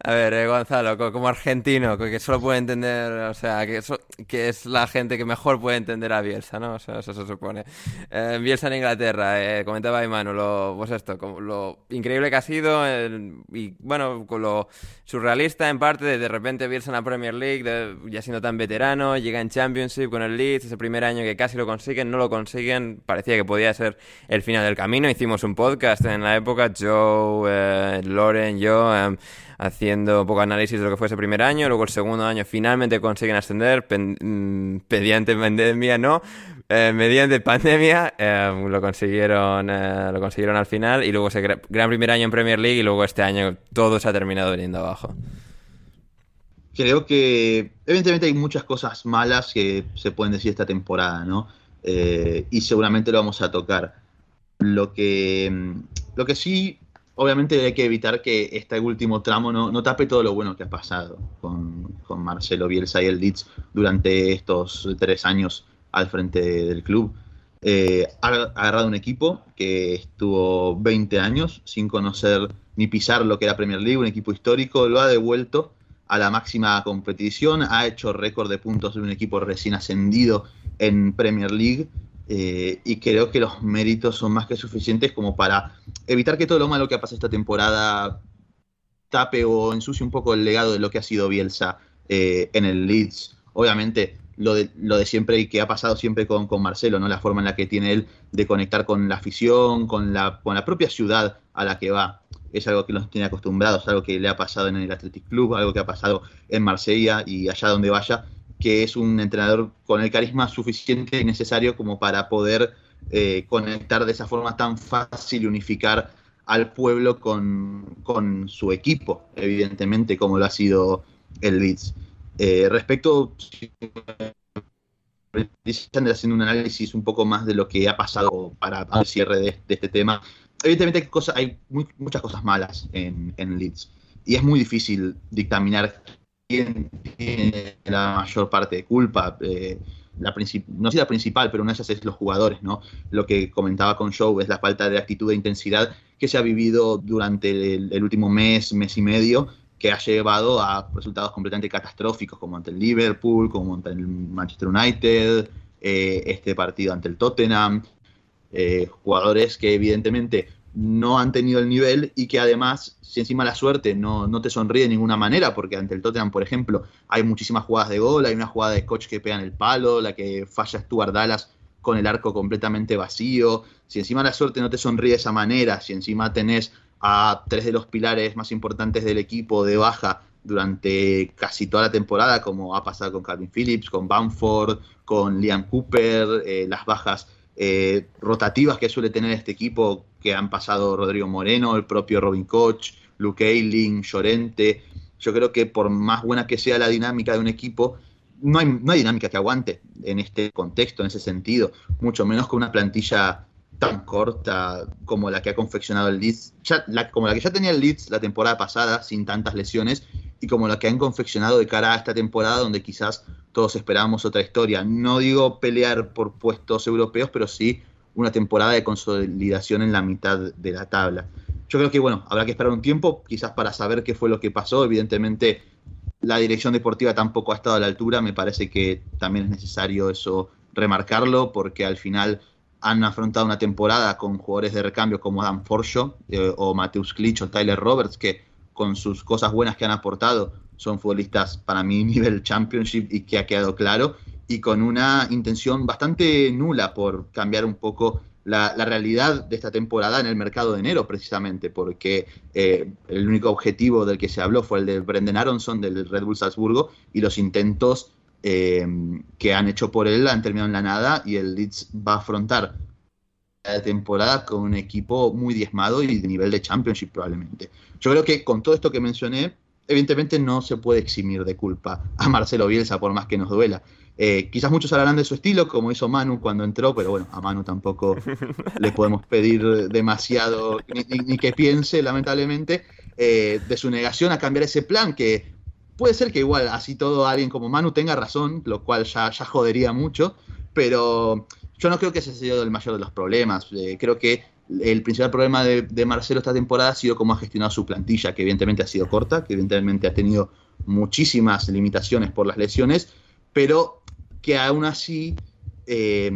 Speaker 1: A ver, eh, Gonzalo, como argentino, que solo puede entender, o sea, que, que es la gente que mejor puede entender a Bielsa, ¿no? O sea, eso se supone. Eh, Bielsa en Inglaterra, eh, comentaba Imanu, lo, pues esto, lo increíble que ha sido y, bueno, con lo surrealista en parte, de, repente Bielsa en la Premier League, ya siendo tan veterano, llega en Championship con el Leeds, ese primer año que casi lo consiguen, no lo consiguen, parecía que podía ser el final del camino. Hicimos un podcast en la época, Joe, Loren, yo haciendo poco análisis de lo que fue ese primer año, luego el segundo año finalmente consiguen ascender, mm, mediante pandemia no, eh, mediante pandemia eh, lo consiguieron eh, lo consiguieron al final y luego ese gran primer año en Premier League y luego este año todo se ha terminado viniendo abajo.
Speaker 3: Creo que evidentemente hay muchas cosas malas que se pueden decir esta temporada, ¿no? y seguramente lo vamos a tocar. Lo que, mm, lo que sí obviamente hay que evitar que este último tramo no, tape todo lo bueno que ha pasado con, Marcelo Bielsa y el Leeds durante estos tres años al frente del club. Eh, ha agarrado un equipo que estuvo 20 años sin conocer ni pisar lo que era Premier League, un equipo histórico, lo ha devuelto a la máxima competición, ha hecho récord de puntos de un equipo recién ascendido en Premier League eh, y creo que los méritos son más que suficientes como para evitar que todo lo malo que ha pasado esta temporada tape o ensucie un poco el legado de lo que ha sido Bielsa eh, en el Leeds. Obviamente, lo de, lo de siempre y que ha pasado siempre con, con, Marcelo, ¿no? La forma en la que tiene él de conectar con la afición, con la, con la propia ciudad a la que va. Es algo que nos tiene acostumbrados, algo que le ha pasado en el Athletic Club, algo que ha pasado en Marsella y allá donde vaya que es un entrenador con el carisma suficiente y necesario como para poder eh, conectar de esa forma tan fácil y unificar al pueblo con, su equipo, evidentemente, como lo ha sido el Leeds. Eh, respecto, haciendo un análisis un poco más de lo que ha pasado para el cierre de, este tema. Evidentemente hay muchas cosas malas en, en Leeds y es muy difícil dictaminar tiene la mayor parte de culpa. Eh, la no sé la principal, pero una de ellas es los jugadores, ¿no? Lo que comentaba con Show es la falta de actitud e intensidad que se ha vivido durante el, último mes, mes y medio, que ha llevado a resultados completamente catastróficos, como ante el Liverpool, como ante el Manchester United, eh, este partido ante el Tottenham. Eh, jugadores que evidentemente no han tenido el nivel y que además, si encima la suerte no, no, te sonríe de ninguna manera, porque ante el Tottenham, por ejemplo, hay muchísimas jugadas de gol, hay una jugada de coach que pega en el palo, la que falla Stuart Dallas con el arco completamente vacío, si encima la suerte no te sonríe de esa manera, si encima tenés a tres de los pilares más importantes del equipo de baja durante casi toda la temporada, como ha pasado con Calvin Phillips, con Bamford, con Liam Cooper, eh, las bajas eh, rotativas que suele tener este equipo, que han pasado Rodrigo Moreno, el propio Robin Koch, Luke Ayling, Llorente. Yo creo que por más buena que sea la dinámica de un equipo, no hay, no hay dinámica que aguante en este contexto, en ese sentido, mucho menos con una plantilla tan corta como la que ha confeccionado el Leeds, como la que ya tenía el Leeds la temporada pasada, sin tantas lesiones, y como la que han confeccionado de cara a esta temporada, donde quizás todos esperábamos otra historia. No digo pelear por puestos europeos, pero sí una temporada de consolidación en la mitad de la tabla. Yo creo que, bueno, habrá que esperar un tiempo, quizás para saber qué fue lo que pasó. Evidentemente, la dirección deportiva tampoco ha estado a la altura. Me parece que también es necesario eso remarcarlo, porque al final han afrontado una temporada con jugadores de recambio como Adam Forshaw eh, o Mateus Klitsch o Tyler Roberts, que con sus cosas buenas que han aportado son futbolistas para mí nivel championship y que ha quedado claro, y con una intención bastante nula por cambiar un poco la, realidad de esta temporada en el mercado de enero, precisamente, porque eh, el único objetivo del que se habló fue el de Brendan Aronson del Red Bull Salzburgo y los intentos eh, que han hecho por él han terminado en la nada y el Leeds va a afrontar la temporada con un equipo muy diezmado y de nivel de Championship probablemente. Yo creo que con todo esto que mencioné, evidentemente no se puede eximir de culpa a Marcelo Bielsa, por más que nos duela. Eh, quizás muchos hablarán de su estilo, como hizo Manu cuando entró, pero bueno, a Manu tampoco le podemos pedir demasiado ni, que piense, lamentablemente, eh, de su negación a cambiar ese plan, que puede ser que igual así todo alguien como Manu tenga razón, lo cual ya, ya jodería mucho, pero yo no creo que ese sido el mayor de los problemas. Eh, creo que el principal problema de, de, Marcelo esta temporada ha sido cómo ha gestionado su plantilla, que evidentemente ha sido corta, que evidentemente ha tenido muchísimas limitaciones por las lesiones, pero que aún así eh,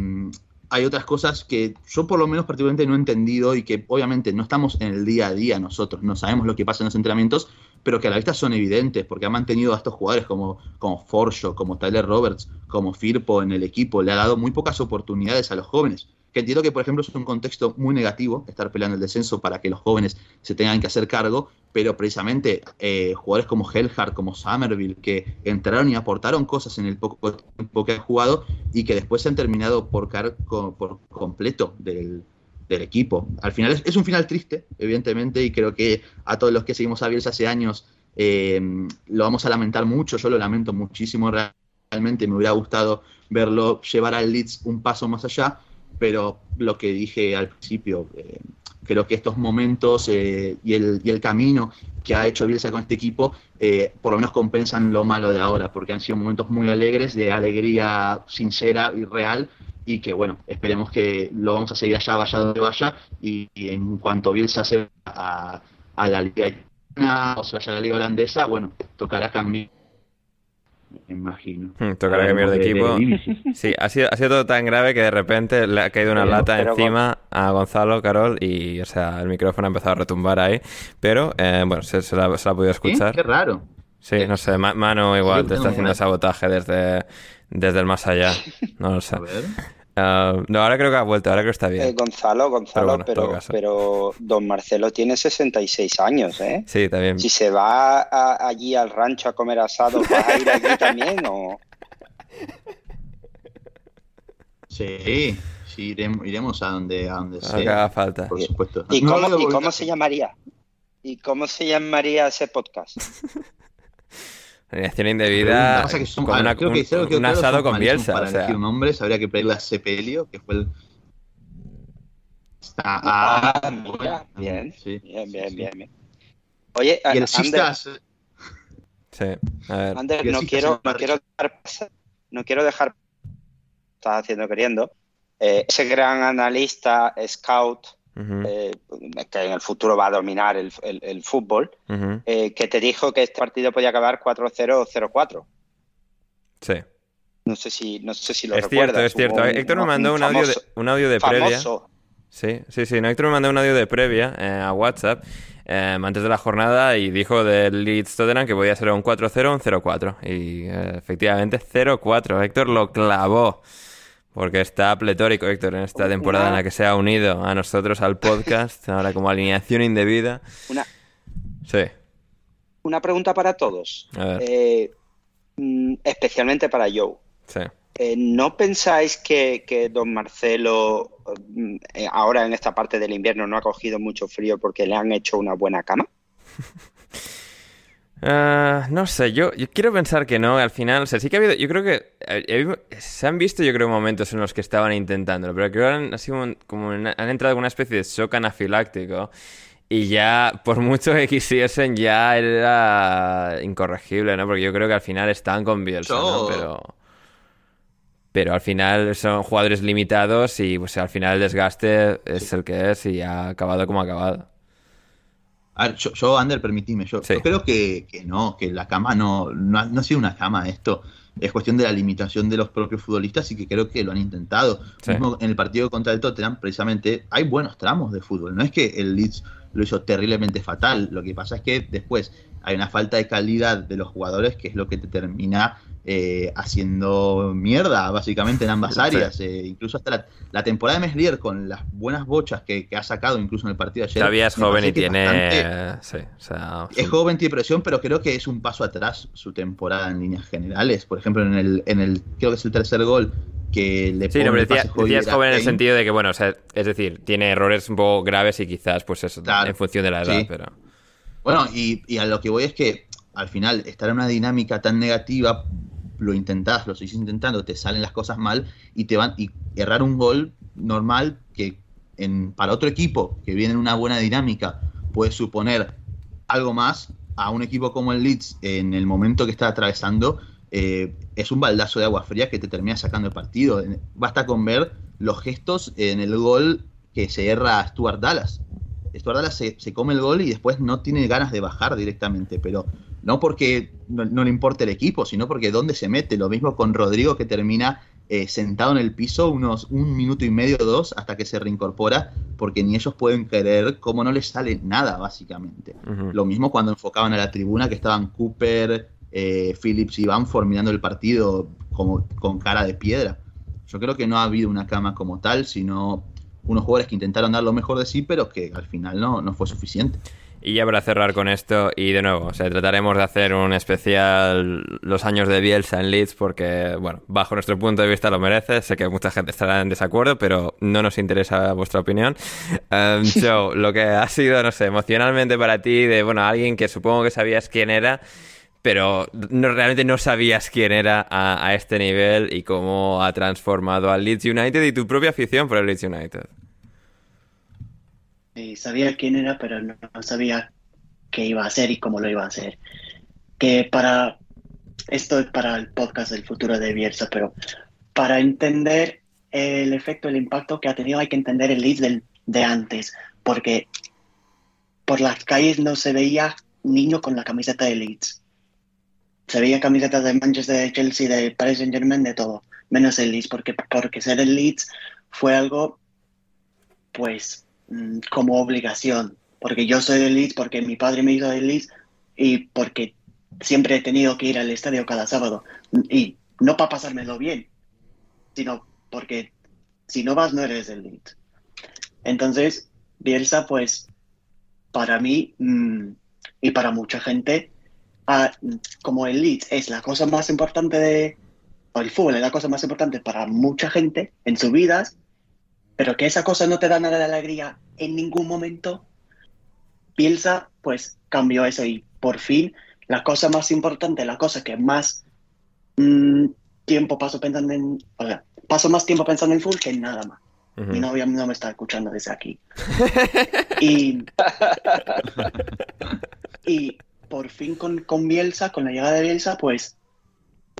Speaker 3: hay otras cosas que yo por lo menos particularmente no he entendido y que obviamente no estamos en el día a día nosotros, no sabemos lo que pasa en los entrenamientos, pero que a la vista son evidentes, porque ha mantenido a estos jugadores como, como Forshaw, como Tyler Roberts, como Firpo en el equipo, le ha dado muy pocas oportunidades a los jóvenes que entiendo que, por ejemplo, es un contexto muy negativo estar peleando el descenso para que los jóvenes se tengan que hacer cargo, pero precisamente eh, jugadores como Hellhard, como Somerville, que entraron y aportaron cosas en el poco tiempo que han jugado y que después se han terminado por caer por completo del, del equipo. Al final es, es, un final triste, evidentemente, y creo que a todos los que seguimos a Bielsa hace años eh, lo vamos a lamentar mucho, yo lo lamento muchísimo, realmente me hubiera gustado verlo llevar al Leeds un paso más allá, pero lo que dije al principio, eh, creo que estos momentos eh, y, el, y, el, camino que ha hecho Bielsa con este equipo, eh, por lo menos compensan lo malo de ahora, porque han sido momentos muy alegres, de alegría sincera y real, y que bueno, esperemos que lo vamos a seguir allá, vaya donde vaya, y, en cuanto Bielsa se a, a la liga o se vaya a la liga holandesa, bueno, tocará cambiar imagino.
Speaker 1: Hmm, tocará cambiar de equipo. Sí, ha sido, ha sido todo tan grave que de repente le ha caído una pero, lata encima con... a Gonzalo, Carol, y o sea, el micrófono ha empezado a retumbar ahí. Pero eh, bueno, se, se, la, se, la, ha podido escuchar.
Speaker 3: ¿Sí? Qué raro.
Speaker 1: Sí, no sé, Mano igual sí, te está haciendo sabotaje desde, desde el más allá. No lo sé. Uh, no, ahora creo que ha vuelto, ahora creo que está bien.
Speaker 4: Eh, Gonzalo, Gonzalo, pero, bueno, pero, pero, don Marcelo tiene 66 años, ¿eh?
Speaker 1: Sí, también.
Speaker 4: Si se va a, allí al rancho a comer asado, ¿vas a ir allí también o...?
Speaker 3: Sí, sí iremos, iremos a donde, a donde sea.
Speaker 1: Haga falta.
Speaker 3: Por supuesto.
Speaker 4: ¿Y, no, cómo, ¿y cómo se llamaría? ¿Y cómo se llamaría ese podcast?
Speaker 1: Alineación indebida. Pasa que son, con una, creo que, un, creo que, un asado con Bielsa.
Speaker 3: Para
Speaker 1: o sea.
Speaker 3: elegir nombres habría que pedirle a Sepelio, que fue el.
Speaker 4: Está, ah, ah, mira, bien, sí, bien, bien, bien, bien. Oye,
Speaker 3: y el
Speaker 4: Ander,
Speaker 3: Sistas.
Speaker 1: Sí, a ver.
Speaker 4: Ander, no quiero, no quiero dejar no quiero dejar estás haciendo queriendo eh, ese gran analista scout Uh -huh. eh, que en el futuro va a dominar el, el, el fútbol, uh -huh. eh, que te dijo que este partido podía acabar 4-0 o 0-4.
Speaker 1: Sí.
Speaker 4: No sé si, no sé si lo
Speaker 1: es
Speaker 4: recuerdas.
Speaker 1: Cierto, es cierto. Un, Héctor me mandó un, famoso, audio de, un audio de previa. Sí, sí, sí. No, Héctor me mandó un audio de previa eh, a WhatsApp eh, antes de la jornada y dijo del Leeds Tottenham que podía ser un 4-0 o un 0-4. Y eh, efectivamente 0-4. Héctor lo clavó. Porque está pletórico, Héctor, en esta temporada en la que se ha unido a nosotros al podcast, ahora como alineación indebida.
Speaker 4: Una,
Speaker 1: sí.
Speaker 4: una pregunta para todos, eh, especialmente para Joe.
Speaker 1: Sí.
Speaker 4: Eh, ¿No pensáis que, que, don Marcelo eh, ahora en esta parte del invierno no ha cogido mucho frío porque le han hecho una buena cama?
Speaker 1: Uh, no sé, yo, yo, quiero pensar que no, al final, o sea, sí que ha habido, yo creo que eh, se han visto, yo creo, momentos en los que estaban intentándolo, pero creo que han, ha sido un, como una, han entrado en una especie de shock anafiláctico y ya, por mucho que quisiesen, ya era incorregible, ¿no? Porque yo creo que al final están con Bielsa, ¿no? Pero, pero al final son jugadores limitados y pues al final el desgaste es el que es y ha acabado como ha acabado.
Speaker 3: A ver, yo, yo Ander, permitime, yo, sí. yo creo que, que, no, que la cama no, no ha, no, ha, sido una cama esto. Es cuestión de la limitación de los propios futbolistas y que creo que lo han intentado. Sí. Mismo en el partido contra el Tottenham, precisamente, hay buenos tramos de fútbol. No es que el Leeds lo hizo terriblemente fatal. Lo que pasa es que después hay una falta de calidad de los jugadores que es lo que te termina eh, haciendo mierda, básicamente, en ambas áreas. Sí. Eh, incluso hasta la, la, temporada de Meslier, con las buenas bochas que, que, ha sacado, incluso en el partido de ayer.
Speaker 1: Todavía es joven y tiene. Bastante...
Speaker 3: Sí, o sea, es joven, tiene presión, pero creo que es un paso atrás su temporada en líneas generales. Por ejemplo, en el, en el creo que es el tercer gol que le
Speaker 1: sí, no, pero decía, decía es joven en el sentido de que, bueno, o sea, es decir, tiene errores un poco graves y quizás, pues eso, claro, en función de la edad, sí. pero.
Speaker 3: Bueno, y, y, a lo que voy es que al final estar en una dinámica tan negativa lo intentás, lo seguís intentando, te salen las cosas mal y te van y errar un gol normal que en, para otro equipo que viene en una buena dinámica puede suponer algo más a un equipo como el Leeds en el momento que está atravesando eh, es un baldazo de agua fría que te termina sacando el partido. Basta con ver los gestos en el gol que se erra Stuart Dallas. Stuart Dallas se, come el gol y después no tiene ganas de bajar directamente, pero no porque no, no le importe el equipo, sino porque dónde se mete. Lo mismo con Rodrigo que termina eh, sentado en el piso unos un minuto y medio o dos hasta que se reincorpora, porque ni ellos pueden creer cómo no les sale nada, básicamente. Uh -huh. Lo mismo cuando enfocaban a la tribuna, que estaban Cooper, eh, Phillips y Banford mirando el partido como, con cara de piedra. Yo creo que no ha habido una cama como tal, sino unos jugadores que intentaron dar lo mejor de sí, pero que al final no, no fue suficiente.
Speaker 1: Y ya para cerrar con esto, y de nuevo, o sea, trataremos de hacer un especial los años de Bielsa en Leeds porque, bueno, bajo nuestro punto de vista lo merece. Sé que mucha gente estará en desacuerdo, pero no nos interesa vuestra opinión. Um, so, lo que ha sido, no sé, emocionalmente para ti, de, bueno, alguien que supongo que sabías quién era, pero no, realmente no sabías quién era a, a este nivel y cómo ha transformado al Leeds United y tu propia afición por el Leeds United.
Speaker 2: Sí, sabía quién era, pero no, sabía qué iba a hacer y cómo lo iba a hacer. Que para esto es para el podcast del futuro de Bielsa, pero para entender el efecto, el impacto que ha tenido, hay que entender el del, de antes, porque por las calles no se veía niño con la camiseta de Leeds. Se veía camisetas de Manchester, de Chelsea, de Paris Saint Germain, de todo, menos el Leeds, porque, porque ser el Leeds fue algo, pues, como obligación, porque yo soy del Leeds, porque mi padre me hizo del Leeds y porque siempre he tenido que ir al estadio cada sábado. Y no para pasármelo bien, sino porque si no vas no eres del Leeds. Entonces, Bielsa, pues, para mí mmm, y para mucha gente, ah, como el Leeds es la cosa más importante de... o el fútbol es la cosa más importante para mucha gente en sus vidas, pero que esa cosa no te da nada de alegría en ningún momento, Bielsa pues cambió eso y por fin la cosa más importante, la cosa que más mmm, tiempo paso pensando en, o sea, paso más tiempo pensando en fútbol que en nada más. Uh -huh. Mi novia no me está escuchando desde aquí. y, y por fin con, con Bielsa, con la llegada de Bielsa, pues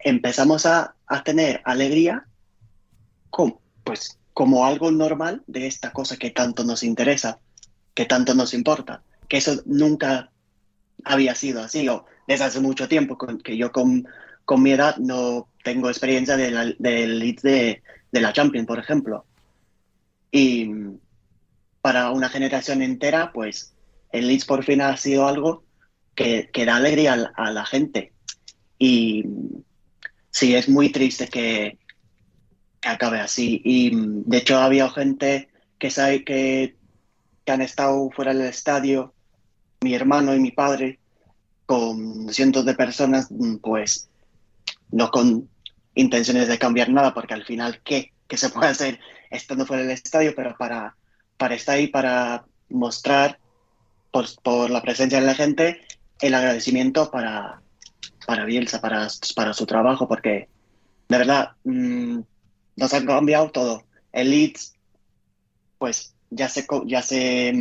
Speaker 2: empezamos a, a tener alegría con, pues como algo normal de esta cosa que tanto nos interesa, que tanto nos importa, que eso nunca había sido así, o desde hace mucho tiempo, con, que yo con, con, mi edad no tengo experiencia del de de de, de la Champions, por ejemplo. Y para una generación entera, pues el Leeds por fin ha sido algo que, que da alegría a, a la gente. Y sí, es muy triste que, que acabe así. Y de hecho ha habido gente que sabe que, que, han estado fuera del estadio, mi hermano y mi padre, con cientos de personas, pues no con intenciones de cambiar nada, porque al final, ¿qué? ¿Qué se puede hacer estando fuera del estadio? Pero para, para estar ahí, para mostrar por, por la presencia de la gente el agradecimiento para, para Bielsa, para, para su trabajo, porque de verdad... Mmm, nos han cambiado todo. El Leeds, pues ya se, se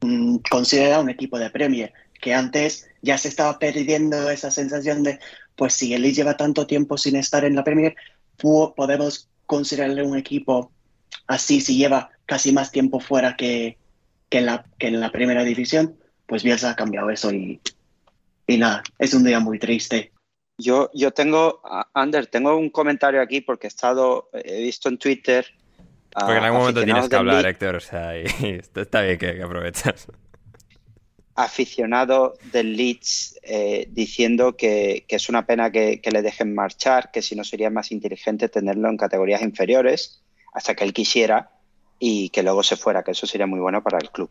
Speaker 2: mm, considera un equipo de Premier, que antes ya se estaba perdiendo esa sensación de, pues si el Leeds lleva tanto tiempo sin estar en la Premier, podemos considerarle un equipo así si lleva casi más tiempo fuera que, en, la, primera división, pues Bielsa ha cambiado eso y, y nada, es un día muy triste.
Speaker 4: Yo, yo tengo, Ander, tengo un comentario aquí porque he estado, he visto en Twitter.
Speaker 1: Porque en algún momento tienes que hablar, Héctor, o sea, y está bien que, que aprovechas.
Speaker 4: Aficionado del Leeds eh, diciendo que, que, es una pena que, que, le dejen marchar, que si no sería más inteligente tenerlo en categorías inferiores hasta que él quisiera y que luego se fuera, que eso sería muy bueno para el club.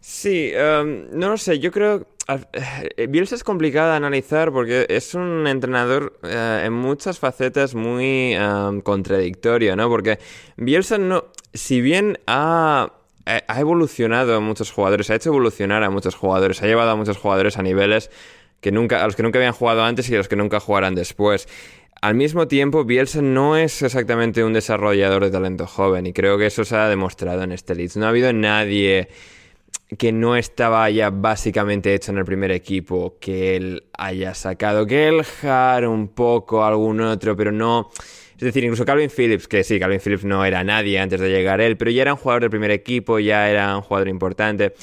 Speaker 1: Sí, um, no lo sé, yo creo... Uh, Bielsa es complicado de analizar porque es un entrenador uh, en muchas facetas muy um, contradictorio, ¿no? Porque Bielsa no... Si bien ha ha evolucionado a muchos jugadores, ha hecho evolucionar a muchos jugadores, ha llevado a muchos jugadores a niveles que nunca, a los que nunca habían jugado antes y a los que nunca jugarán después. Al mismo tiempo, Bielsa no es exactamente un desarrollador de talento joven y creo que eso se ha demostrado en este Leeds. No ha habido nadie que no estaba ya básicamente hecho en el primer equipo que él haya sacado. Que el Har un poco, algún otro, pero no Es decir, incluso Calvin Phillips, que sí, Calvin Phillips no era nadie antes de llegar él, pero ya era un jugador del primer equipo, ya era un jugador importante.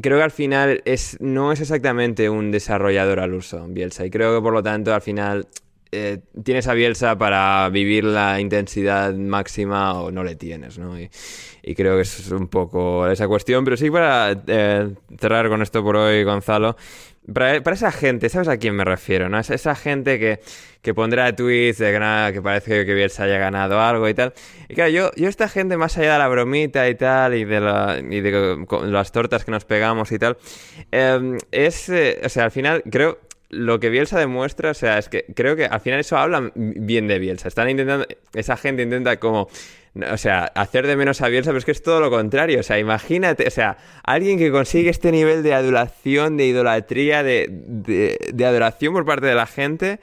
Speaker 1: Creo que al final es, no es exactamente un desarrollador al uso, Bielsa, y creo que por lo tanto al final eh, tienes a Bielsa para vivir la intensidad máxima o no le tienes, ¿no? Y, creo que es un poco esa cuestión, pero sí para eh, cerrar con esto por hoy, Gonzalo. Para, esa gente, ¿sabes a quién me refiero? ¿no? Esa, gente que, que pondrá tweets de que, que parece que Bielsa haya ganado algo y tal. Y claro, yo, yo esta gente, más allá de la bromita y tal, y de, la, y de las tortas que nos pegamos y tal, em, es, eh, o sea, al final creo lo que Bielsa demuestra, o sea, es que creo que al final eso habla bien de Bielsa. Están intentando, esa gente intenta como, o sea, hacer de menos a Bielsa, pero es que es todo lo contrario. O sea, imagínate, o sea, alguien que consigue este nivel de adulación, de idolatría, de, de, adoración por parte de la gente.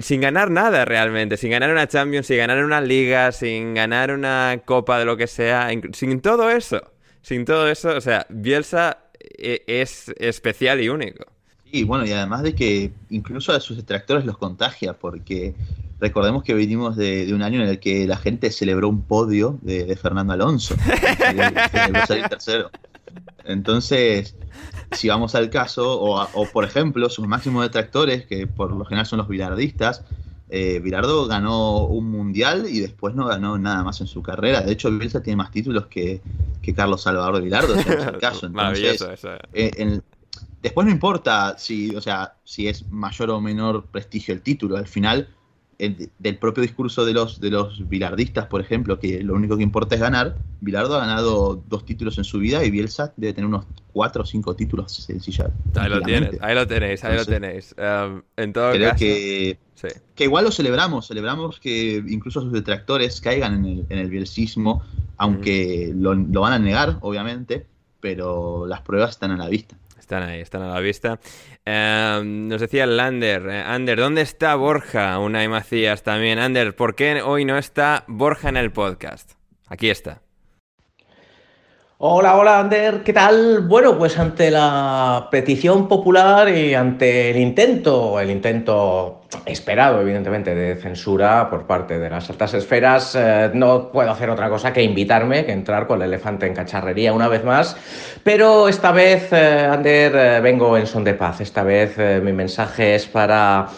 Speaker 1: sin ganar nada realmente, sin ganar una Champions, sin ganar una liga, sin ganar una copa de lo que sea, sin todo eso, sin todo eso, o sea, Bielsa eh, es especial y único.
Speaker 3: Sí, bueno, y además de que incluso a sus detractores los contagia, porque recordemos que venimos de, un año en el que la gente celebró un podio de, Fernando Alonso, tercero. Entonces, si vamos al caso, o, por ejemplo, sus máximos detractores, que por lo general son los bilardistas, eh, Bilardo ganó un mundial y después no ganó nada más en su carrera. De hecho, Bielsa tiene más títulos que, Carlos Salvador de Bilardo, si es el caso. Entonces, eso. Eh, en, Después no importa si, o sea, si es mayor o menor prestigio el título. Al final, del propio discurso de los, de los bilardistas, por ejemplo, que lo único que importa es ganar, Bilardo ha ganado dos títulos en su vida y Bielsa debe tener unos cuatro o cinco títulos sencillos.
Speaker 1: Ahí lo tienes, ahí lo tenéis, ahí lo tenéis. Um, en todo
Speaker 3: creo que, que igual lo celebramos, celebramos que incluso sus detractores caigan en el, en el bielsismo, aunque lo, lo van a negar, obviamente, pero las pruebas están a la vista.
Speaker 1: Están ahí, están a la vista. Em, nos decía Lander, eh, Ander, ¿dónde está Borja? Una y Macías también. Ander, ¿por qué hoy no está Borja en el podcast? Aquí está.
Speaker 6: Hola, hola, Ander, ¿qué tal? Bueno, pues ante la petición popular y ante el intento, el intento esperado, evidentemente, de censura por parte de las altas esferas, eh, no puedo hacer otra cosa que invitarme, que entrar con el elefante en cacharrería una vez más, pero esta vez, eh, Ander, eh, vengo en son de paz. Esta vez mi mensaje es para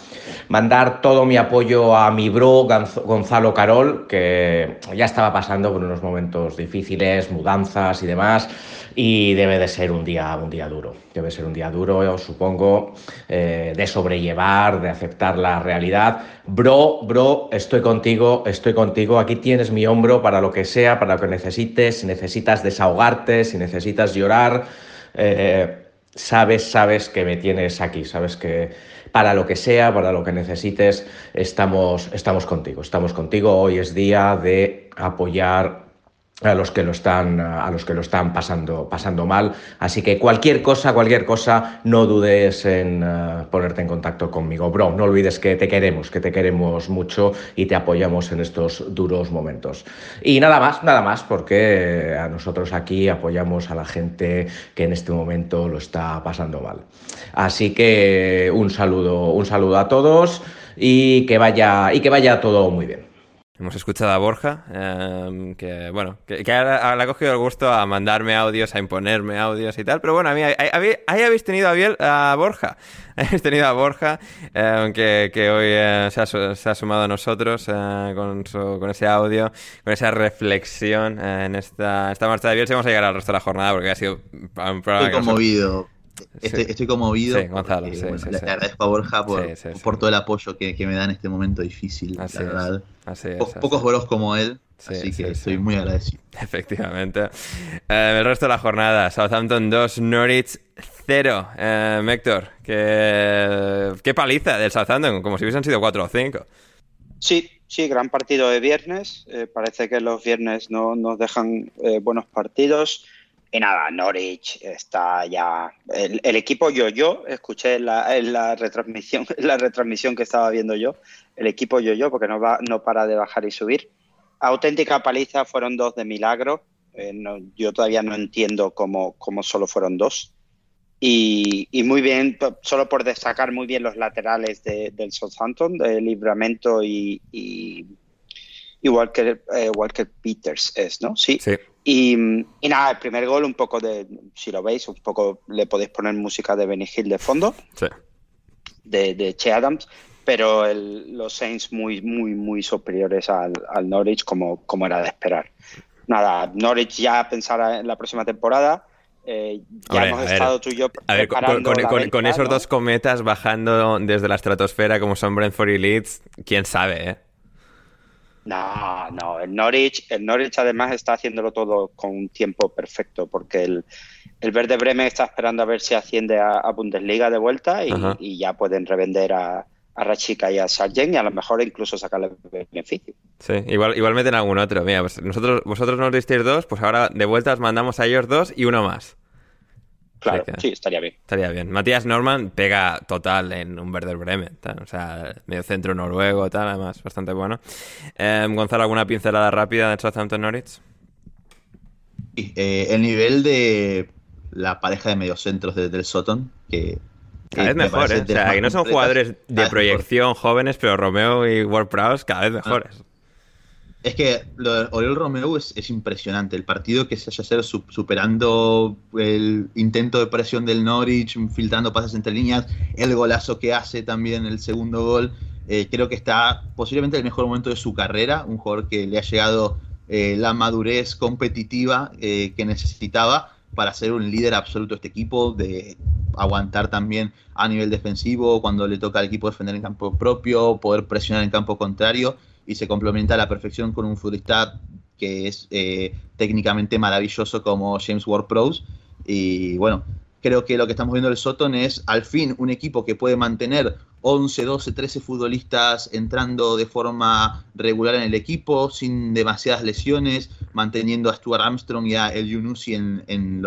Speaker 6: mandar todo mi apoyo a mi bro Gonzalo Carol, que ya estaba pasando por unos momentos difíciles, mudanzas y demás, y debe de ser un día, un día duro. Debe ser un día duro, supongo, eh, de sobrellevar, de aceptar la realidad. Bro, bro, estoy contigo, estoy contigo. Aquí tienes mi hombro para lo que sea, para lo que necesites. Si necesitas desahogarte, si necesitas llorar, eh, sabes, sabes que me tienes aquí, sabes que para lo que sea, para lo que necesites, estamos, estamos contigo, estamos contigo. Hoy es día de apoyar a los que lo están a los que lo están pasando pasando mal. Así que cualquier cosa cualquier cosa no dudes en eh, ponerte en contacto conmigo. Bro no olvides que te queremos que te queremos mucho y te apoyamos en estos duros momentos. Y nada más nada más porque a nosotros aquí apoyamos a la gente que en este momento lo está pasando mal. Así que un saludo un saludo a todos y que vaya y que vaya todo muy bien
Speaker 1: Hemos escuchado a Borja, em, que bueno, que, le ha cogido el gusto a mandarme audios, a imponerme audios y tal, pero bueno, a mí, ahí, habéis tenido a, Biel, a Borja, habéis tenido a Borja, em, que, hoy eh, se, ha, sumado a nosotros eh, con, con ese audio, con esa reflexión eh, en esta, esta marcha de Biel. Vamos a llegar al resto de la jornada porque ha sido un programa...
Speaker 3: Estoy conmovido. Estoy, conmovido. Sí, Gonzalo, sí, le agradezco a Borja por, todo el apoyo que, me da en este momento difícil, la verdad. pocos bolos como él, así que estoy muy agradecido.
Speaker 1: Efectivamente. Eh, el resto de la jornada, Southampton 2, Norwich 0. Eh, Héctor, qué, qué paliza del Southampton, como si hubiesen sido 4 o 5.
Speaker 4: Sí, sí, gran partido de viernes. Eh, parece que los viernes no nos dejan eh, buenos partidos. Y nada, Norwich está ya. El, equipo yo-yo, escuché en la, retransmisión, la retransmisión que estaba viendo yo, el equipo yo-yo, porque no, va, no para de bajar y subir. Auténtica paliza, fueron dos de milagro. Eh, yo todavía no entiendo cómo, cómo solo fueron dos. Y, muy bien, solo por destacar muy bien los laterales del Southampton, de Libramento y, igual que eh, Walker Peters es, ¿no? Sí.
Speaker 1: Sí.
Speaker 4: Y, y nada, el primer gol, un poco de, si lo veis, un poco le podéis poner música de Benny Hill de fondo,
Speaker 1: Sí.
Speaker 4: de, de Che Adams, pero el- los Saints muy, muy, muy superiores al, al Norwich, como, como era de esperar. Nada, Norwich ya pensará en la próxima temporada. eh, ya
Speaker 1: Hombre,
Speaker 4: hemos
Speaker 1: a ver,
Speaker 4: estado tú y yo
Speaker 1: A ver, con, con- con- con esos
Speaker 4: ¿no?
Speaker 1: dos cometas bajando desde la estratosfera como son Brentford y Leeds, quién sabe, ¿eh?
Speaker 4: No, no, el Norwich, el Norwich además está haciéndolo todo con un tiempo perfecto, porque el, el Verde Bremen está esperando a ver si asciende a, a Bundesliga de vuelta y, ya pueden revender a, a Rachika y a Sargent y a lo mejor incluso sacarle beneficio.
Speaker 1: Sí, igual, igual meten algún otro. Mira, pues nosotros, vosotros nos disteis dos, pues ahora de vuelta os mandamos a ellos dos y uno más.
Speaker 4: Claro,
Speaker 1: Sí, que-
Speaker 4: sí, estaría bien.
Speaker 1: Estaría bien. Matías Norman pega total en un Werder Bremen, tal, o sea, medio centro noruego, tal, además, bastante bueno. Eh, Gonzalo, ¿alguna pincelada rápida de Southampton Norwich?
Speaker 3: Y, eh, el nivel de la pareja de mediocentros de- del Soton, que,
Speaker 1: Cada vez
Speaker 3: me
Speaker 1: mejor, ¿eh? O sea, que no son jugadores de
Speaker 3: mejor.
Speaker 1: proyección jóvenes, pero Romeo y Ward Prowse cada vez mejores.
Speaker 3: Es que lo de Oriol Romeu es, es impresionante. El partido que se haya hacer su- superando el intento de presión del Norwich, filtrando pases entre líneas, el golazo que hace también, el segundo gol. eh, creo que está posiblemente en el mejor momento de su carrera. Un jugador que le ha llegado eh, la madurez competitiva eh, que necesitaba para ser un líder absoluto de este equipo, de aguantar también a nivel defensivo cuando le toca al equipo defender en campo propio, poder presionar en campo contrario y se complementa a la perfección con un futbolista que es eh, técnicamente maravilloso como James Ward-Prowse. Y bueno, creo que lo que estamos viendo del Soton es al fin un equipo que puede mantener 11, 12, 13 futbolistas entrando de forma regular en el equipo, sin demasiadas lesiones, manteniendo a Stuart Armstrong y a El Yunusi en, en,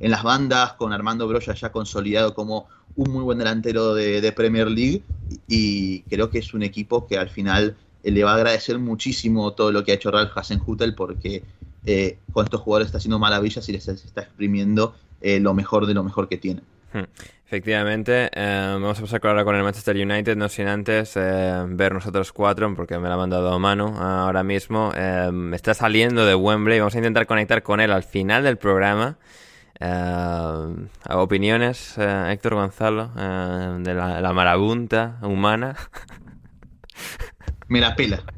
Speaker 3: en las bandas, con Armando Broya ya consolidado como un muy buen delantero de, Premier League. Y creo que es un equipo que al final le va a agradecer muchísimo todo lo que ha hecho Ralph Hasenhutel porque eh, con estos jugadores está haciendo maravillas y les está exprimiendo eh, lo mejor de lo mejor que tiene.
Speaker 1: Hmm. Efectivamente, eh, vamos a pasar ahora con el Manchester United, no sin antes eh, ver nosotros cuatro, porque me lo ha mandado Manu ahora mismo. Eh, está saliendo de Wembley, vamos a intentar conectar con él al final del programa. Eh, opiniones, eh, Héctor Gonzalo, eh, de la, la marabunta humana.
Speaker 3: Me la pela.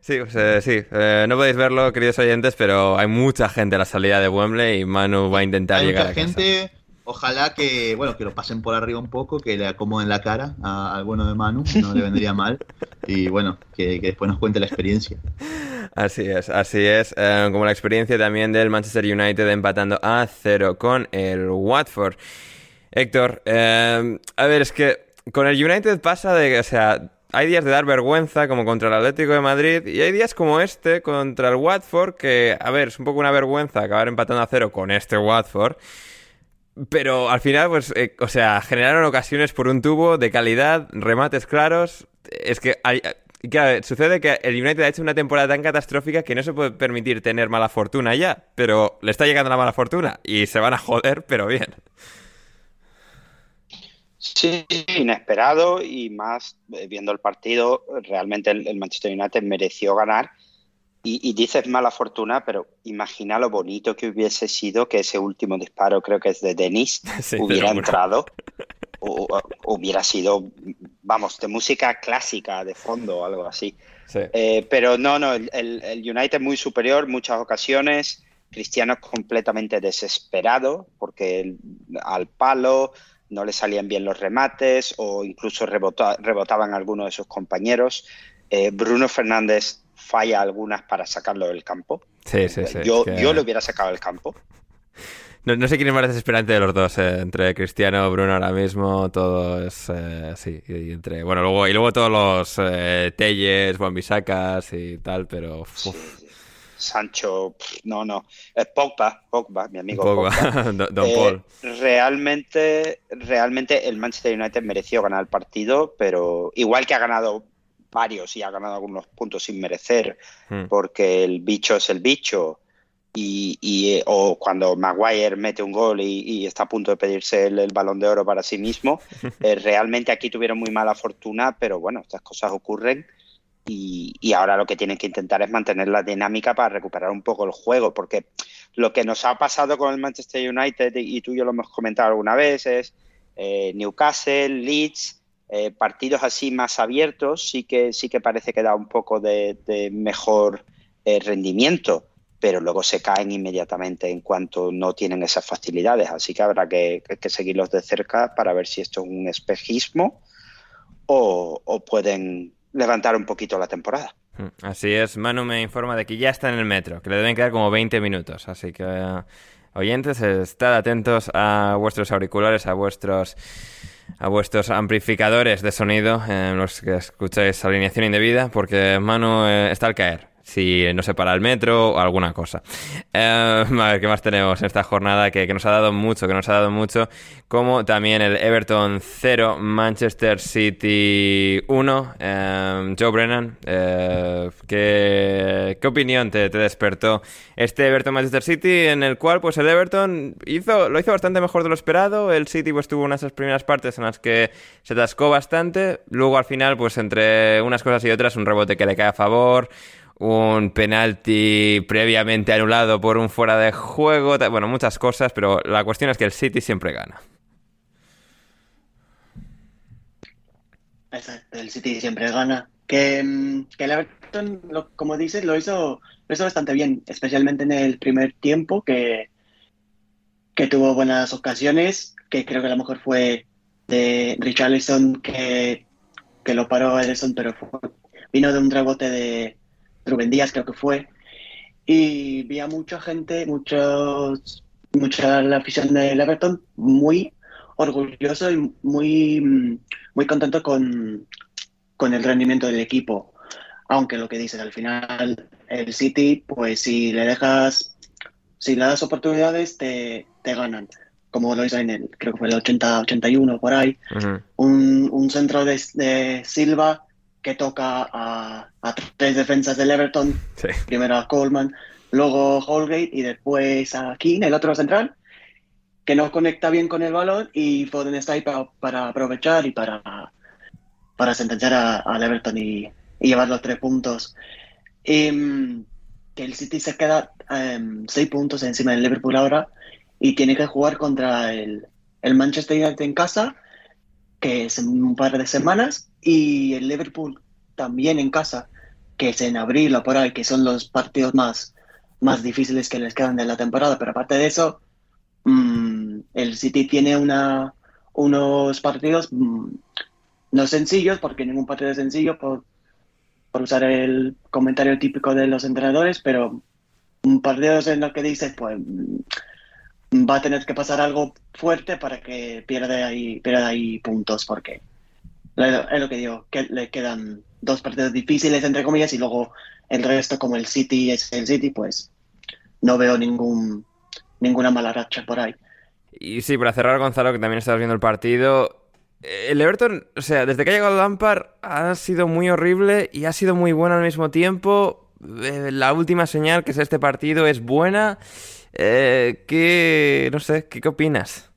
Speaker 1: Sí, pues, eh, sí. Eh, no podéis verlo, queridos oyentes, pero hay mucha gente a la salida de Wembley y Manu va a intentar
Speaker 3: Hay
Speaker 1: llegar
Speaker 3: mucha
Speaker 1: a casa.
Speaker 3: gente, ojalá que, bueno, que lo pasen por arriba un poco, que le acomoden la cara a- al bueno de Manu, no le vendría mal. Y bueno, que, que después nos cuente la experiencia.
Speaker 1: Así es, así es. Eh, como la experiencia también del Manchester United empatando a cero con el Watford. Héctor, eh, a ver, es que con el United pasa de que, o sea, hay días de dar vergüenza como contra el Atlético de Madrid y hay días como este contra el Watford que, a ver, es un poco una vergüenza acabar empatando a cero con este Watford. Pero al final, pues, eh, o sea, generaron ocasiones por un tubo de calidad, remates claros. Es que hay, claro, sucede que el United ha hecho una temporada tan catastrófica que no se puede permitir tener mala fortuna ya. Pero le está llegando la mala fortuna y se van a joder, pero bien.
Speaker 4: Sí, inesperado y más eh, viendo el partido, realmente el, el Manchester United mereció ganar. Y, y, dices mala fortuna, pero imagina lo bonito que hubiese sido que ese último disparo, creo que es de Denis, sí, hubiera entrado. O, o, hubiera sido, vamos, de música clásica de fondo o algo así.
Speaker 1: Sí.
Speaker 4: Eh, pero no, no, el, el, el United muy superior, muchas ocasiones. Cristiano completamente desesperado porque al palo no le salían bien los remates o incluso rebota, rebotaban algunos de sus compañeros. Eh, Bruno Fernández falla algunas para sacarlo del campo.
Speaker 1: Sí, sí, sí.
Speaker 4: Yo, que... yo lo hubiera sacado del campo.
Speaker 1: No, no, sé quién es más desesperante de los dos, eh, entre Cristiano Bruno ahora mismo, todo es eh, sí, y entre bueno, luego y luego todos los eh, Telles, Wambisacas y tal, pero.
Speaker 4: Sancho, pff, no, no, es Pogba, Pogba, mi amigo
Speaker 1: Pogba,
Speaker 4: Pogba.
Speaker 1: Don, Don Paul.
Speaker 4: realmente, realmente el Manchester United mereció ganar el partido, pero igual que ha ganado varios y ha ganado algunos puntos sin merecer,
Speaker 1: Hmm.
Speaker 4: porque el bicho es el bicho. y, y, o cuando Maguire mete un gol y, y está a punto de pedirse el, el, balón de oro para sí mismo. Eh, realmente aquí tuvieron muy mala fortuna, pero bueno, estas cosas ocurren y, y, ahora lo que tienen que intentar es mantener la dinámica para recuperar un poco el juego, porque lo que nos ha pasado con el Manchester United, y tú y yo lo hemos comentado alguna vez, es eh, Newcastle, Leeds, eh, partidos así más abiertos, sí que, sí que parece que da un poco de, mejor eh, rendimiento pero luego se caen inmediatamente en cuanto no tienen esas facilidades. Así que habrá que, seguirlos de cerca para ver si esto es un espejismo o, pueden levantar un poquito la temporada.
Speaker 1: Así es, Manu me informa de que ya está en el metro, que le deben quedar como 20 minutos. Así que, uh, oyentes, estad atentos a vuestros auriculares, a vuestros a vuestros amplificadores de sonido, eh, los que escucháis alineación indebida, porque Manu eh, está al caer si no se para el metro o alguna cosa. Eh, a ver, ¿qué más tenemos en esta jornada que, que, nos ha dado mucho, que nos ha dado mucho? Como también el Everton 0, Manchester City 1. Eh, Joe Brennan, eh, ¿qué, ¿qué, opinión te, te, despertó este Everton Manchester City en el cual pues el Everton hizo, lo hizo bastante mejor de lo esperado? El City pues tuvo unas primeras partes en las que se atascó bastante. Luego al final pues entre unas cosas y otras un rebote que le cae a favor un penalti previamente anulado por un fuera de juego, bueno, muchas cosas, pero la cuestión es que el City siempre gana.
Speaker 2: Exacto, el City siempre gana. Que, que el Everton, como dices, lo hizo, lo hizo bastante bien, especialmente en el primer tiempo, que, que tuvo buenas ocasiones, que creo que a lo mejor fue de Richarlison que, que lo paró Ederson, pero fue, vino de un rebote de, Rubén Díaz creo que fue, y vi a mucha gente, muchos, mucha la afición del Everton muy orgulloso y muy, muy contento con, con el rendimiento del equipo. Aunque lo que dices, al final el City, pues si le dejas, si le das oportunidades, te, te ganan. Como lo hizo en el, creo que fue el 80-81 por ahí. Uh -huh. un, un, centro de, de Silva que toca a, a, tres defensas del Everton, sí. primero a Coleman, luego Holgate y después a Keane, el otro central, que no conecta bien con el balón y Foden está ahí para, para aprovechar y para, para sentenciar al Everton y, y, llevar los tres puntos. Y, que el City se queda um, seis puntos encima del Liverpool ahora y tiene que jugar contra el, el Manchester United en casa, que es en un par de semanas, y el Liverpool también en casa, que es en abril o por ahí, que son los partidos más, más difíciles que les quedan de la temporada. Pero aparte de eso, mmm, el City tiene una, unos partidos mmm, no sencillos, porque ningún partido es sencillo por, por usar el comentario típico de los entrenadores, pero partidos en los que dices, pues va a tener que pasar algo fuerte para que pierda ahí, pierda ahí puntos, porque es lo que digo, que le quedan dos partidos difíciles, entre comillas, y luego el resto, como el City es el City, pues no veo ningún, ninguna mala racha por ahí.
Speaker 1: Y sí, para cerrar, Gonzalo, que también estás viendo el partido, el Everton, o sea, desde que ha llegado Lampard ha sido muy horrible y ha sido muy bueno al mismo tiempo. Eh, la última señal, que es este partido, es buena. Eh, ¿qué, no sé, ¿qué, opinas?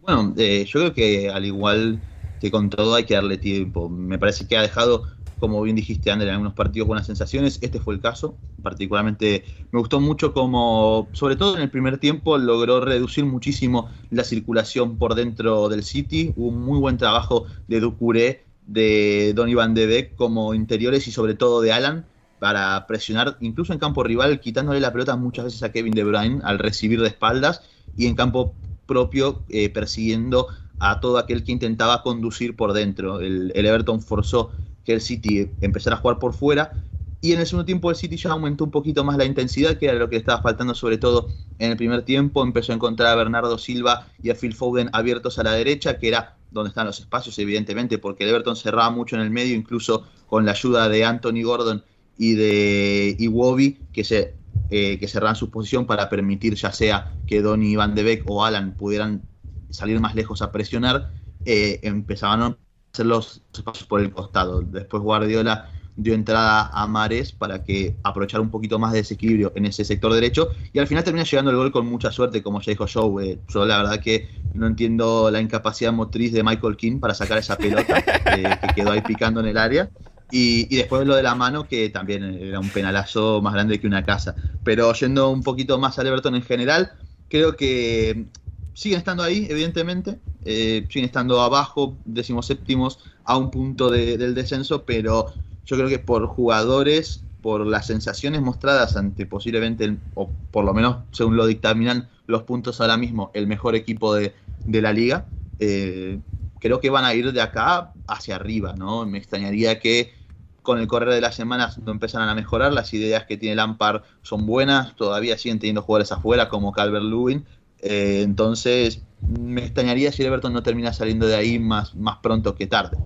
Speaker 3: Bueno, eh, yo creo que al igual que con todo hay que darle tiempo. Me parece que ha dejado, como bien dijiste, Ander, en algunos partidos buenas sensaciones. Este fue el caso. Particularmente me gustó mucho como, sobre todo en el primer tiempo, logró reducir muchísimo la circulación por dentro del City. Hubo un muy buen trabajo de Ducuré, de Donny Van de Beek como interiores y sobre todo de Alan para presionar, incluso en campo rival, quitándole la pelota muchas veces a Kevin De Bruyne al recibir de espaldas y en campo propio eh, persiguiendo a todo aquel que intentaba conducir por dentro. El, Everton forzó que el City empezara a jugar por fuera y en el segundo tiempo el City ya aumentó un poquito más la intensidad, que era lo que estaba faltando sobre todo en el primer tiempo. Empezó a encontrar a Bernardo Silva y a Phil Foden abiertos a la derecha, que era donde están los espacios, evidentemente, porque el Everton cerraba mucho en el medio, incluso con la ayuda de Anthony Gordon y de Iwobi, que se eh, que cerraban su posición para permitir ya sea que Donny Van de Beek o Alan pudieran salir más lejos a presionar, eh, empezaban a hacer los espacios por el costado. Después Guardiola dio entrada a Mares para que aprovechar un poquito más de desequilibrio en ese sector derecho y al final termina llegando el gol con mucha suerte, como ya dijo Joe. Eh, yo la verdad que no entiendo la incapacidad motriz de Michael King para sacar esa pelota eh, que quedó ahí picando en el área. Y, después lo de la mano, que también era un penalazo más grande que una casa. Pero yendo un poquito más al Everton en general, creo que siguen estando ahí, evidentemente, eh, siguen estando abajo, decimoséptimos, a un punto de, del descenso, pero yo creo que por jugadores, por las sensaciones mostradas ante posiblemente, o por lo menos según lo dictaminan los puntos ahora mismo, el mejor equipo de, de la liga, eh, creo que van a ir de acá hacia arriba, ¿no? Me extrañaría que con el correr de las semanas no empezaran a mejorar, las ideas que tiene Lampard son buenas, todavía siguen teniendo jugadores afuera como Calvert Lewin, eh, entonces, me extrañaría si Everton no termina saliendo de ahí más, más pronto que tarde.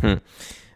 Speaker 1: Hmm.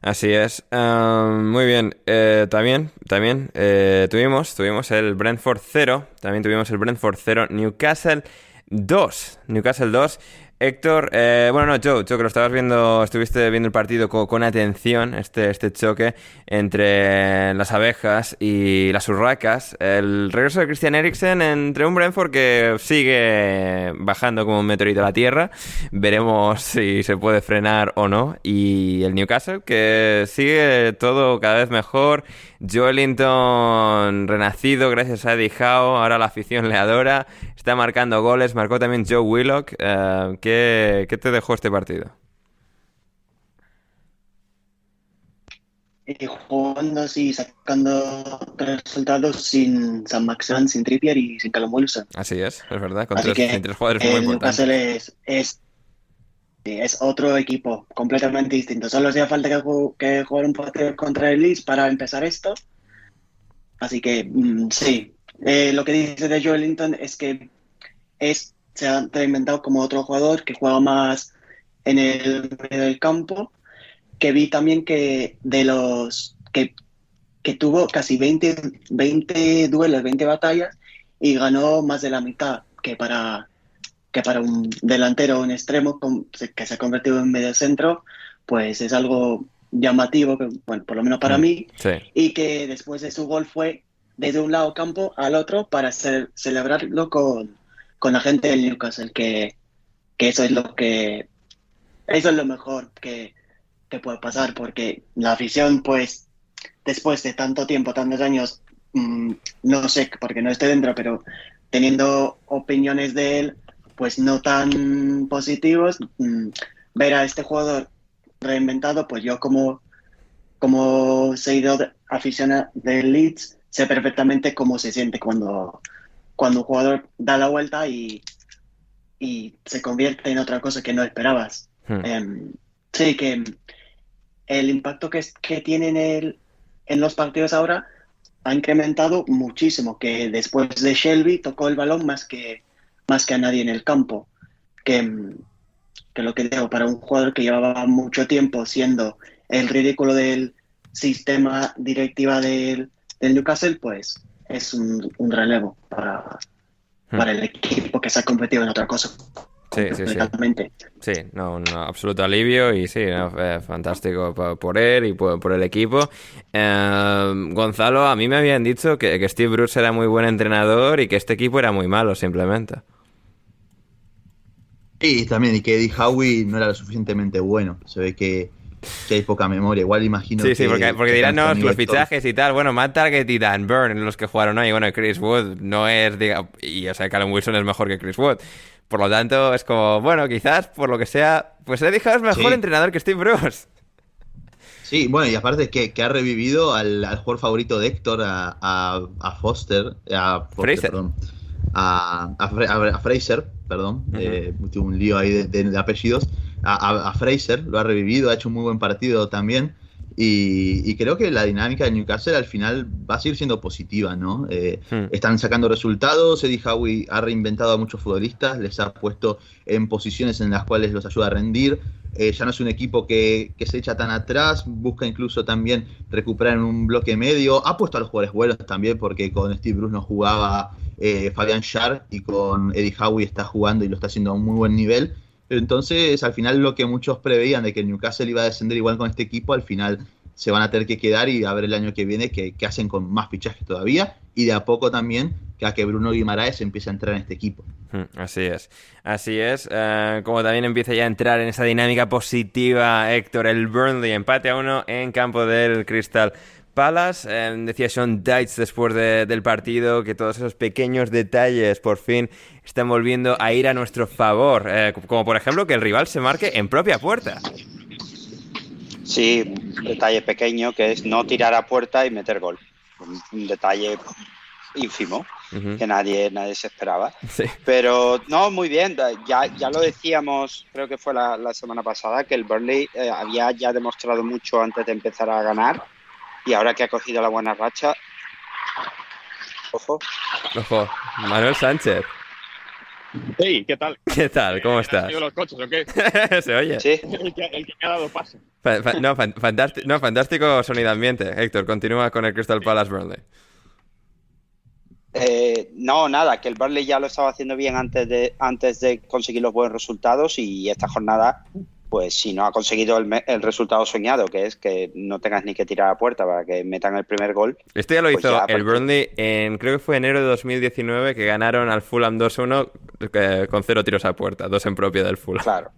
Speaker 1: Así es. Muy bien. Eh, también, también eh, tuvimos, tuvimos el Brentford 0. También tuvimos el Brentford 0. Newcastle 2. Newcastle 2. Héctor, eh, bueno, no, Joe, Joe, que lo estabas viendo, estuviste viendo el partido con, con, atención, este, este choque entre las abejas y las urracas. El regreso de Christian Eriksen entre un Brentford que sigue bajando como un meteorito a la tierra. Veremos si se puede frenar o no. Y el Newcastle que sigue todo cada vez mejor. Joelinton renacido gracias a Eddie Howe, ahora la afición le adora, está marcando goles, marcó también Joe Willock. Uh, ¿qué, ¿Qué te dejó este partido?
Speaker 2: Eh, jugando así, sacando resultados sin San Maximan, sin Trippier y sin Callum Wilson.
Speaker 1: Así es, es verdad, con
Speaker 2: Así
Speaker 1: tres,
Speaker 2: que
Speaker 1: tres jugadores muy importantes.
Speaker 2: Es, es, es otro equipo completamente distinto. Solo hacía falta que, que jugar un partido contra el Leeds para empezar esto. Así que mm, sí, Eh, lo que dice de Joelinton es que es, se ha reinventado como otro jugador que juega más en el medio del campo, que vi también que de los que, que tuvo casi 20, 20 duelos, 20 batallas y ganó más de la mitad que para, que para un delantero o un extremo que se ha convertido en medio centro, pues es algo llamativo, que, bueno, por lo menos para
Speaker 1: Mm.
Speaker 2: mí,
Speaker 1: Sí.
Speaker 2: y que después de su gol fue desde un lado campo al otro para ce- celebrarlo con, con la gente del Newcastle, que, que eso es lo que eso es lo mejor que, que puede pasar, porque la afición, pues, después de tanto tiempo, tantos años, mm, no sé, porque no esté dentro, pero teniendo opiniones de él, pues no tan positivos, mm, ver a este jugador reinventado, pues yo como, como seguidor aficionado del Leeds, sé perfectamente cómo se siente cuando, cuando un jugador da la vuelta y, y se convierte en otra cosa que no esperabas.
Speaker 1: Hmm.
Speaker 2: Em, sí, que el impacto que, que tiene en, el, en los partidos ahora ha incrementado muchísimo, que después de Shelby tocó el balón más que, más que a nadie en el campo. Que, em, que lo que digo, para un jugador que llevaba mucho tiempo siendo el ridículo del sistema directiva del, del Newcastle, pues es un, un relevo para,
Speaker 1: Hmm.
Speaker 2: para el equipo que se ha convertido en otra cosa.
Speaker 1: Sí, sí, sí. Sí, no, un absoluto alivio y sí, no, eh, fantástico por, por él y por, por el equipo. Eh, Gonzalo, a mí me habían dicho que, que Steve Bruce era muy buen entrenador y que este equipo era muy malo, simplemente.
Speaker 3: Y también, y que Eddie Howe no era lo suficientemente bueno. Se ve que, que hay poca memoria. Igual imagino
Speaker 1: Sí,
Speaker 3: que.
Speaker 1: sí, porque, porque
Speaker 3: que
Speaker 1: dirán, no, los fichajes y tal. Bueno, Matt Target y Dan Byrne, los que jugaron hoy. Bueno, Chris Wood no es, diga, y o sea, Callum Wilson es mejor que Chris Wood. Por lo tanto, es como, bueno, quizás por lo que sea, pues Eddie Howe es mejor
Speaker 3: Sí.
Speaker 1: entrenador que Steve Bruce.
Speaker 3: Sí, bueno, y aparte que, que ha revivido al, al jugador favorito de Héctor, a, a, a Foster, a Foster,
Speaker 1: Fraser.
Speaker 3: perdón, a, a, Fra- a- a Fraser, perdón, eh, tuve un lío ahí de, de- de apellidos, a, Fraser, lo ha revivido, ha hecho un muy buen partido también, y, y creo que la dinámica de Newcastle al final va a seguir siendo positiva, ¿no? Eh,
Speaker 1: Hmm.
Speaker 3: están sacando resultados, Eddie Howe ha reinventado a muchos futbolistas, les ha puesto en posiciones en las cuales los ayuda a rendir, eh, ya no es un equipo que, que se echa tan atrás, busca incluso también recuperar en un bloque medio, ha puesto a los jugadores buenos también, porque con Steve Bruce no jugaba eh, Fabian Schär y con Eddie Howe está jugando y lo está haciendo a un muy buen nivel. Entonces, al final lo que muchos preveían de que el Newcastle iba a descender igual con este equipo, al final se van a tener que quedar y a ver el año que viene qué, hacen con más fichajes todavía y de a poco también a que Bruno Guimaraes empiece a entrar en este equipo.
Speaker 1: Hmm, así es, así es. Eh, como también empieza ya a entrar en esa dinámica positiva Héctor, el Burnley empate a uno en campo del Crystal Palace. Eh, decía Sean Dites después del partido que todos esos pequeños detalles por fin están volviendo a ir a nuestro favor. Eh, como por ejemplo que el rival se marque en propia puerta.
Speaker 4: Sí, un detalle pequeño que es no tirar a puerta y meter gol. Un, detalle ínfimo que nadie, nadie se esperaba. Pero no, muy bien, ya, ya lo decíamos, creo que fue la, semana pasada, que el Burnley eh, había ya demostrado mucho antes de empezar a ganar y ahora que ha cogido la buena racha... Ojo.
Speaker 1: Ojo, Manuel Sánchez.
Speaker 5: Hey, ¿qué tal?
Speaker 1: ¿Qué tal? ¿Cómo estás?
Speaker 5: los coches o qué?
Speaker 1: Se oye.
Speaker 4: Sí.
Speaker 5: El que, el que, me ha dado paso.
Speaker 1: no, fantástico, no, fantástico sonido ambiente. Héctor, continúa con el Crystal Palace Burnley.
Speaker 4: Eh, no, nada, que el Burnley ya lo estaba haciendo bien antes de, antes de conseguir los buenos resultados y esta jornada pues si no ha conseguido el, resultado soñado, que es que no tengas ni que tirar a puerta para que metan el primer gol.
Speaker 1: Esto ya lo pues hizo el Burnley en, creo que fue enero de 2019, que ganaron al Fulham 2-1 eh, con cero tiros a puerta, dos en propia del Fulham.
Speaker 4: Claro.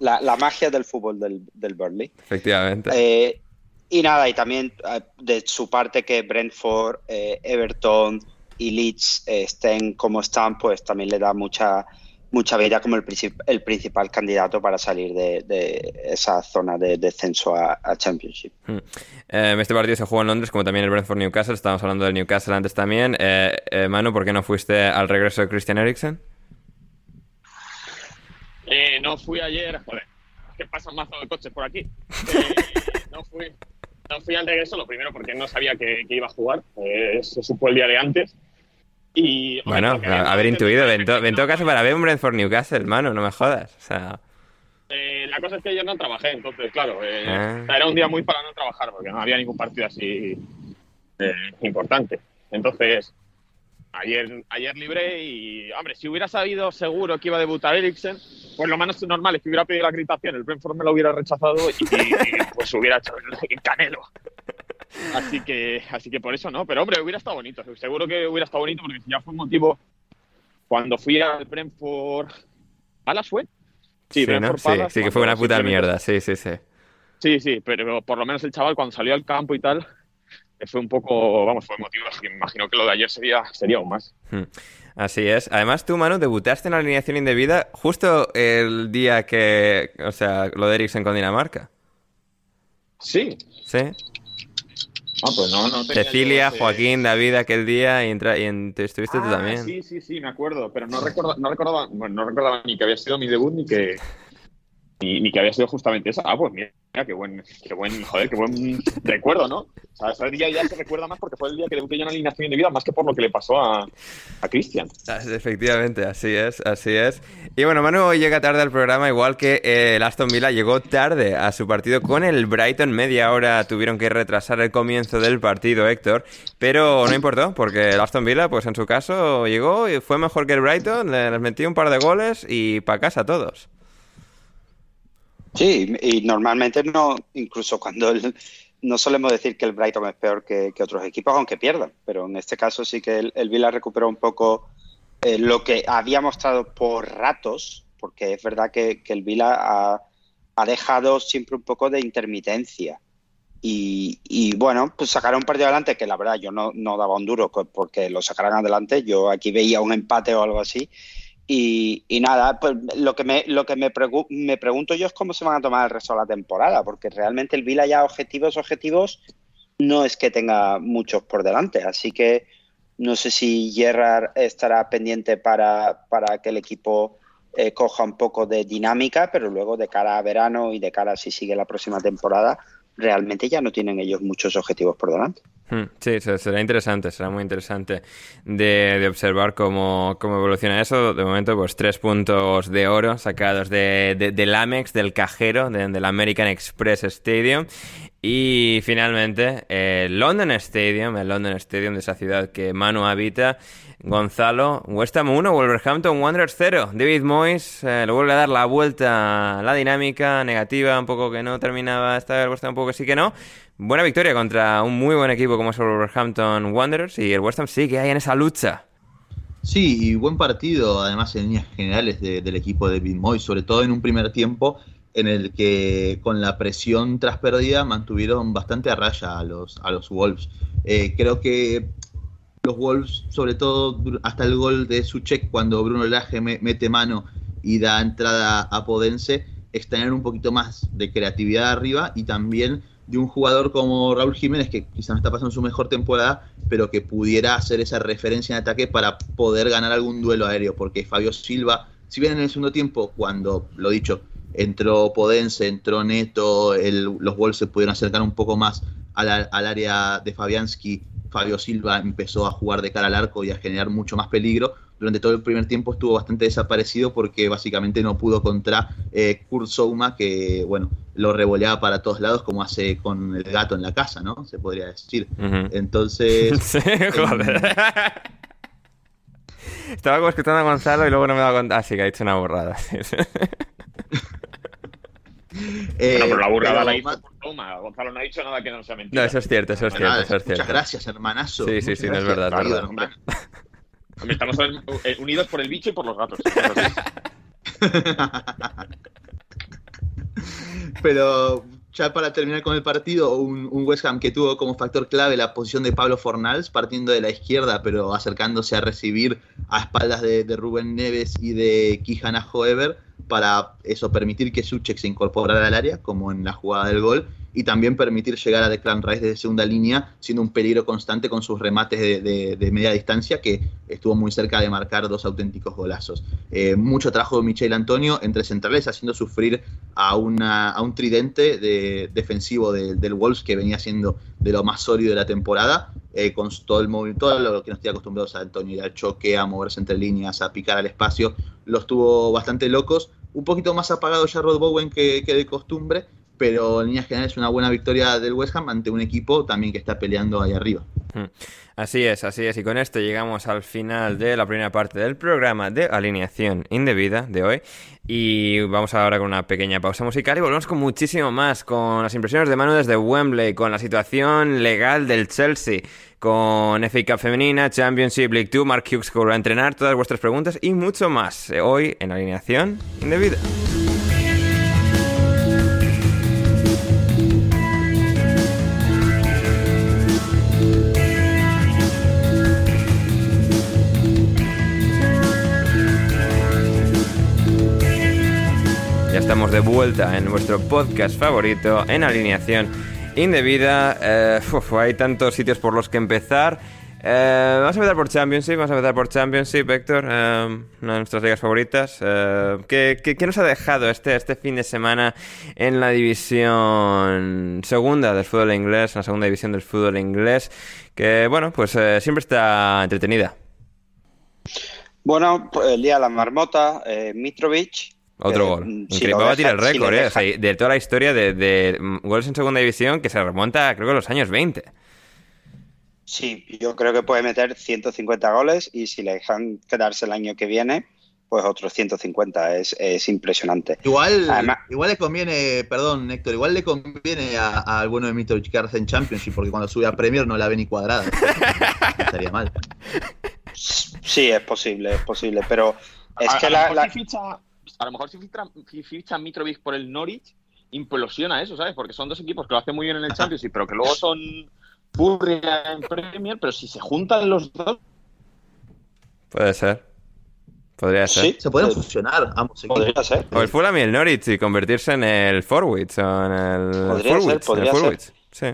Speaker 4: La, magia del fútbol del, del Burnley.
Speaker 1: Efectivamente.
Speaker 4: Eh, y nada, y también eh, de su parte que Brentford, Everton y Leeds estén como están, pues también le da mucha mucha vida como el, el principal candidato para salir de, esa zona de descenso a, Championship.
Speaker 1: Hmm. Eh, este partido se jugó en Londres, como también el Brentford Newcastle. Estábamos hablando del Newcastle antes también. Eh, eh, Manu, ¿por qué no fuiste al regreso de Christian Eriksen?
Speaker 5: no fui ayer, joder, que pasan mazo de coches por aquí. no, fui, no fui al regreso, lo primero porque no sabía que, iba a jugar, se supo el día de antes. Y,
Speaker 1: bueno, haber intuido, en, todo caso para ver un Brentford Newcastle, hermano, no me jodas. O sea...
Speaker 5: Eh, la cosa es que ayer no trabajé, entonces, claro, eh,
Speaker 1: ah.
Speaker 5: era un día muy para no trabajar, porque no había ningún partido así eh, importante. Entonces, ayer, ayer libré y, hombre, si hubiera sabido seguro que iba a debutar Eriksen, pues lo menos normal es que hubiera pedido la acreditación, el Brentford me lo hubiera rechazado y, pues hubiera hecho el canelo. Así que, así que por eso no. Pero hombre, hubiera estado bonito. Seguro que hubiera estado bonito porque ya fue un motivo. Cuando fui al Brentford. ¿Palas fue?
Speaker 1: Sí, sí, que fue una puta mierda. Sí, sí, sí.
Speaker 5: Sí, sí, pero por lo menos el chaval cuando salió al campo y tal, fue un poco, vamos, fue motivo. Que me imagino que lo de ayer sería, sería aún más.
Speaker 1: Hmm. Así es. Además, tú, Manu, debutaste en la alineación indebida justo el día que, o sea, lo de Eriksen con Dinamarca.
Speaker 5: Sí.
Speaker 1: Sí.
Speaker 5: Ah, pues no, no
Speaker 1: Cecilia, Joaquín, David aquel día y, entra, y estuviste tú
Speaker 5: ah,
Speaker 1: también.
Speaker 5: Sí, sí, sí, me acuerdo, pero no, no, recordaba, bueno, no recordaba ni que había sido mi debut ni que, ni, que había sido justamente esa. Ah, pues mira, qué buen, qué buen, joder, qué buen recuerdo, ¿no? O sea, ese día ya se recuerda más porque fue el día que debuté yo en alineación de vida, más que por lo que le pasó a, a Cristian.
Speaker 1: Efectivamente, así es, así es. Y bueno, Manu hoy llega tarde al programa, igual que eh, el Aston Villa llegó tarde a su partido con el Brighton. Media hora tuvieron que retrasar el comienzo del partido, Héctor. Pero no importó, porque el Aston Villa, pues en su caso, llegó y fue mejor que el Brighton, les metió un par de goles y para casa todos.
Speaker 4: Sí, y normalmente no, incluso cuando no solemos decir que el Brighton es peor que, otros equipos, aunque pierdan, pero en este caso sí que el, Villa recuperó un poco eh, lo que había mostrado por ratos, porque es verdad que, el Villa ha, dejado siempre un poco de intermitencia. Y, bueno, pues sacaron un partido adelante que la verdad yo no, no daba un duro porque lo sacaran adelante. Yo aquí veía un empate o algo así y, nada, pues lo que, me, lo que me, me, pregunto yo es cómo se van a tomar el resto de la temporada, porque realmente el Vila ya objetivos, objetivos, no es que tenga muchos por delante. Así que no sé si Gerrard estará pendiente para, para que el equipo eh, coja un poco de dinámica, pero luego de cara a verano y de cara a si sigue la próxima temporada, realmente ya no tienen ellos muchos objetivos por delante.
Speaker 1: Hmm, sí, será interesante, será muy interesante de, observar cómo, evoluciona eso. De momento, pues tres puntos de oro sacados de, del Amex, del cajero, del American Express Stadium. Y finalmente, el London Stadium, el London Stadium de esa ciudad que Manu habita. Gonzalo, West Ham 1, Wolverhampton Wanderers 0. David Moyes eh, le vuelve a dar la vuelta a la dinámica negativa, un poco que no terminaba esta vez, West un poco que sí que no. Buena victoria contra un muy buen equipo como es el Wolverhampton Wanderers y el West Ham sí que hay en esa lucha.
Speaker 3: Sí, y buen partido, además en líneas generales de- del equipo de Moyes, sobre todo en un primer tiempo en el que con la presión tras pérdida mantuvieron bastante a raya a los, a los Wolves. Eh, creo que los Wolves, sobre todo hasta el gol de Suchek, cuando Bruno Lage me- mete mano y da entrada a Podense, extrañaron un poquito más de creatividad arriba y también de un jugador como Raúl Jiménez, que quizá no está pasando su mejor temporada, pero que pudiera hacer esa referencia en ataque para poder ganar algún duelo aéreo, porque Fabio Silva, si bien en el segundo tiempo, cuando, lo dicho, entró Podense, entró Neto, el- los Wolves se pudieron acercar un poco más al, al área de Fabianski, Fabio Silva empezó a jugar de cara al arco y a generar mucho más peligro. Durante todo el primer tiempo estuvo bastante desaparecido porque básicamente no pudo contra eh, Kurt Souma, que bueno, lo revoleaba para todos lados como hace con el gato en la casa, ¿no? Se podría decir. Entonces,
Speaker 1: Sí, joder. Estaba como escuchando a Gonzalo y luego no me he dado cuenta. Ah, sí, que ha dicho una burrada.
Speaker 3: eh,
Speaker 5: Bueno, pero la burrada
Speaker 3: pero
Speaker 5: la hizo
Speaker 3: más-
Speaker 5: por toma. Gonzalo no ha dicho nada que no sea mentira.
Speaker 1: No, eso es cierto, eso es cierto,
Speaker 3: nada,
Speaker 1: eso es cierto.
Speaker 3: muchas gracias, hermanazo.
Speaker 1: Sí, sí,
Speaker 3: Muchas
Speaker 1: sí, no es verdad, verdad.
Speaker 5: Estamos eh, unidos por el bicho y por los gatos.
Speaker 3: Pero ya para terminar con el partido, un, un West Ham que tuvo como factor clave la posición de Pablo Fornals, partiendo de la izquierda, pero acercándose a recibir a espaldas de, de Rubén Neves y de Kijana Hoever, para eso permitir que Suchek se incorporara al área, como en la jugada del gol, y también permitir llegar a Declan Rice desde segunda línea, siendo un peligro constante con sus remates de, media distancia, que estuvo muy cerca de marcar dos auténticos golazos. Eh, mucho trabajo de Michel Antonio entre centrales, haciendo sufrir a, a un tridente de, defensivo de- del Wolves que venía siendo de lo más sólido de la temporada, eh, con todo, el todo lo que nos tiene acostumbrados a Antonio, ir al choque, a moverse entre líneas, a picar al espacio, los tuvo bastante locos. Un poquito más apagado ya Rod Bowen que, de costumbre, pero en líneas generales una buena victoria del West Ham ante un equipo también que está peleando ahí arriba.
Speaker 1: Mm. Así es, así es. Y con esto llegamos al final de la primera parte del programa de alineación indebida de hoy. Y vamos ahora con una pequeña pausa musical y volvemos con muchísimo más, con las impresiones de Manu desde Wembley, con la situación legal del Chelsea, con FA Cup femenina, Championship League 2, Mark Hughes que a entrenar, todas vuestras preguntas y mucho más eh, hoy en alineación indebida. Vuelta en vuestro podcast favorito, en alineación indebida. Eh, hay tantos sitios por los que empezar. Eh, vamos a empezar por Championship, vamos a empezar por Championship, Héctor, eh, una de nuestras ligas favoritas. ¿qué, qué, nos ha dejado este, este fin de semana en la división segunda del fútbol inglés, en la segunda división del fútbol inglés? Que, bueno, pues siempre está entretenida.
Speaker 4: Bueno, pues, el día la marmota, Mitrovic.
Speaker 1: Otro gol.
Speaker 4: mm, si
Speaker 1: Increíble. Va a
Speaker 4: deja-
Speaker 1: el récord, ¿eh? O
Speaker 4: deja-
Speaker 1: sea, de toda la historia de, de, goles en segunda división que se remonta, creo que a los años 20.
Speaker 4: Sí, yo creo que puede meter 150 goles y si le dejan quedarse el año que viene, pues otros 150. Es, es impresionante.
Speaker 3: Igual,
Speaker 4: Además-
Speaker 3: igual le conviene, perdón Héctor, igual le conviene a- al bueno de Mitrovic quedarse en Championship porque cuando sube a Premier no la ve ni cuadrada. No estaría mal.
Speaker 4: Sí, es posible, es posible, pero es
Speaker 5: a,
Speaker 4: que
Speaker 5: a
Speaker 4: la, la-
Speaker 5: ficha, a lo mejor si ficha Mitrovic por el Norwich, implosiona eso, ¿sabes? Porque son dos equipos que lo hacen muy bien en el Championship, pero que luego son purria en Premier, pero si se juntan los dos,
Speaker 1: Puede ser. Podría ser.
Speaker 4: sí,
Speaker 3: Se pueden fusionar ambos equipos.
Speaker 4: podría ser.
Speaker 1: O el Fulham y el Norwich y convertirse en el Forwich o en el
Speaker 4: Podría ser,
Speaker 1: Fulwich, en el
Speaker 4: podría ser.
Speaker 1: Sí.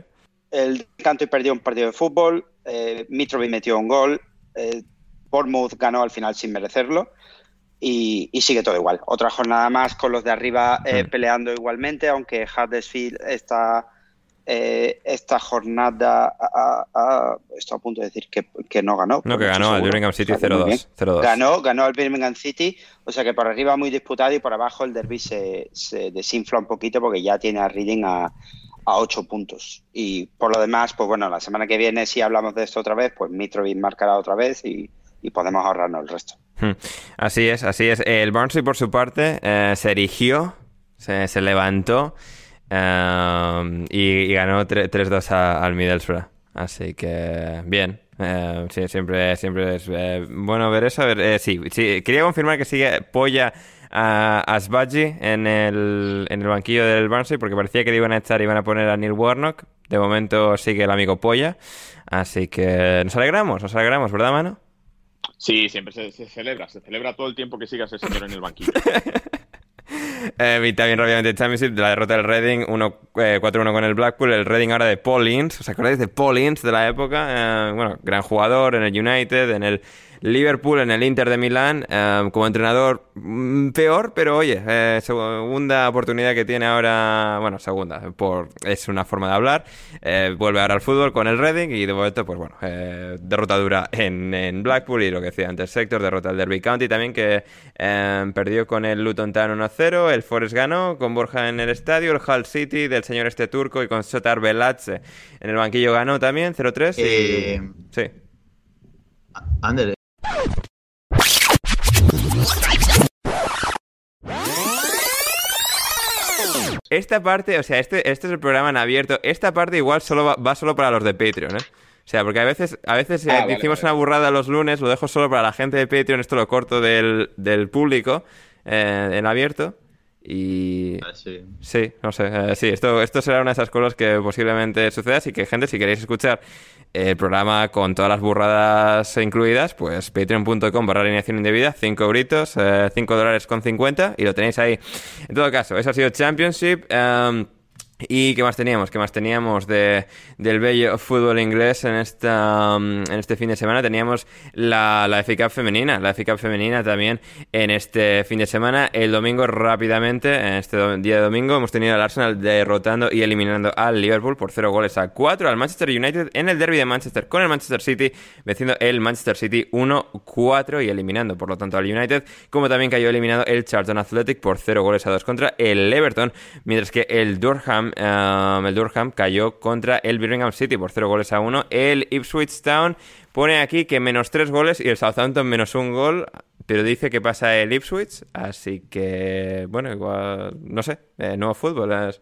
Speaker 4: El Canto perdió un partido de fútbol, eh, Mitrovic metió un gol, eh, Bournemouth ganó al final sin merecerlo y, y sigue todo igual. Otra jornada más con los de arriba eh, peleando igualmente, aunque Huddersfield está eh, esta jornada a, a- estoy a punto de decir que, que no ganó.
Speaker 1: No, que ganó al. Birmingham City
Speaker 4: O sea, que muy bien.
Speaker 1: 0-2. 0-2.
Speaker 4: Ganó, ganó el Birmingham City, o sea que por arriba muy disputado y por abajo el derby se, se desinfla un poquito porque ya tiene a Reading a, a 8 puntos. Y por lo demás, pues bueno, la semana que viene, si hablamos de esto otra vez, pues Mitrovic marcará otra vez y, y podemos ahorrarnos el resto.
Speaker 1: Hmm. Así es, así es. El Barnsley, por su parte, eh, se erigió, se, levantó eh, y, y ganó 3-2 a- al Middlesbrough. Así que, bien. Eh, siempre, siempre es eh, bueno ver eso. A ver, eh, sí, sí, quería confirmar que sigue Polla a Asbaji en el, en el banquillo del Barnsley porque parecía que le iban a echar y iban a poner a Neil Warnock. De momento sigue el amigo Polla. Así que nos alegramos, nos alegramos, ¿verdad, mano?
Speaker 5: Sí, siempre se, celebra, se celebra todo el tiempo que siga ese señor en el banquillo.
Speaker 1: Eh, y también rápidamente de la derrota del Reading 1, eh, 4-1 con el Blackpool. El Reading ahora de Paul Ince. ¿Os acordáis de Paul Ince de la época? Eh, bueno, gran jugador en el United, en el Liverpool, en el Inter de Milán. eh, como entrenador mm, peor, pero oye, eh, segunda oportunidad que tiene ahora. Bueno, segunda, por es una forma de hablar. Eh, vuelve ahora al fútbol con el Reading y de momento, pues bueno, eh, derrota dura en, en Blackpool y lo que decía antes, Sector, derrota al Derby County también que perdió con el Luton Town 1-0, el Forest ganó con Borja en el estadio, el Hull City del señor este turco y con Sotar Velatze en el banquillo ganó también 0-3 y...
Speaker 3: Eh,
Speaker 1: Sí.
Speaker 3: Ander,
Speaker 1: Esta parte, o sea, este, este es el programa en abierto. Esta parte igual solo va, va solo para los de Patreon, ¿eh? O sea, porque a veces, a veces eh,
Speaker 5: Ah, vale,
Speaker 1: decimos
Speaker 5: vale.
Speaker 1: una burrada los lunes, lo dejo solo para la gente de Patreon, esto lo corto del, del público eh, en abierto. Y
Speaker 3: ah, sí.
Speaker 1: sí, no sé, eh, sí, esto, esto será una de esas cosas que posiblemente suceda. Así que, gente, si queréis escuchar el programa con todas las burradas incluidas, pues patreon.com barra alineación indebida, 5 euritos, 5 dólares con 50 y lo tenéis ahí. En todo caso, eso ha sido Championship. em, ¿Y qué más teníamos? ¿Qué más teníamos de, del bello fútbol inglés en, esta, um, en este fin de semana? Teníamos la, la FA Cup femenina, la FA Cup femenina también en este fin de semana. El domingo rápidamente, en este día de domingo, hemos tenido al Arsenal derrotando y eliminando al Liverpool por 0 goles a 4, al Manchester United en el derby de Manchester con el Manchester City, venciendo el Manchester City 1-4 y eliminando por lo tanto al United, como también cayó eliminado el Charlton Athletic por 0 goles a 2 contra el Everton, mientras que el Durham, um, el Durham cayó contra el Birmingham City por 0 goles a 1. El Ipswich Town pone aquí que menos 3 goles y el Southampton menos un gol, pero dice que pasa el Ipswich, así que, bueno, igual, no sé, eh, nuevo fútbol. es-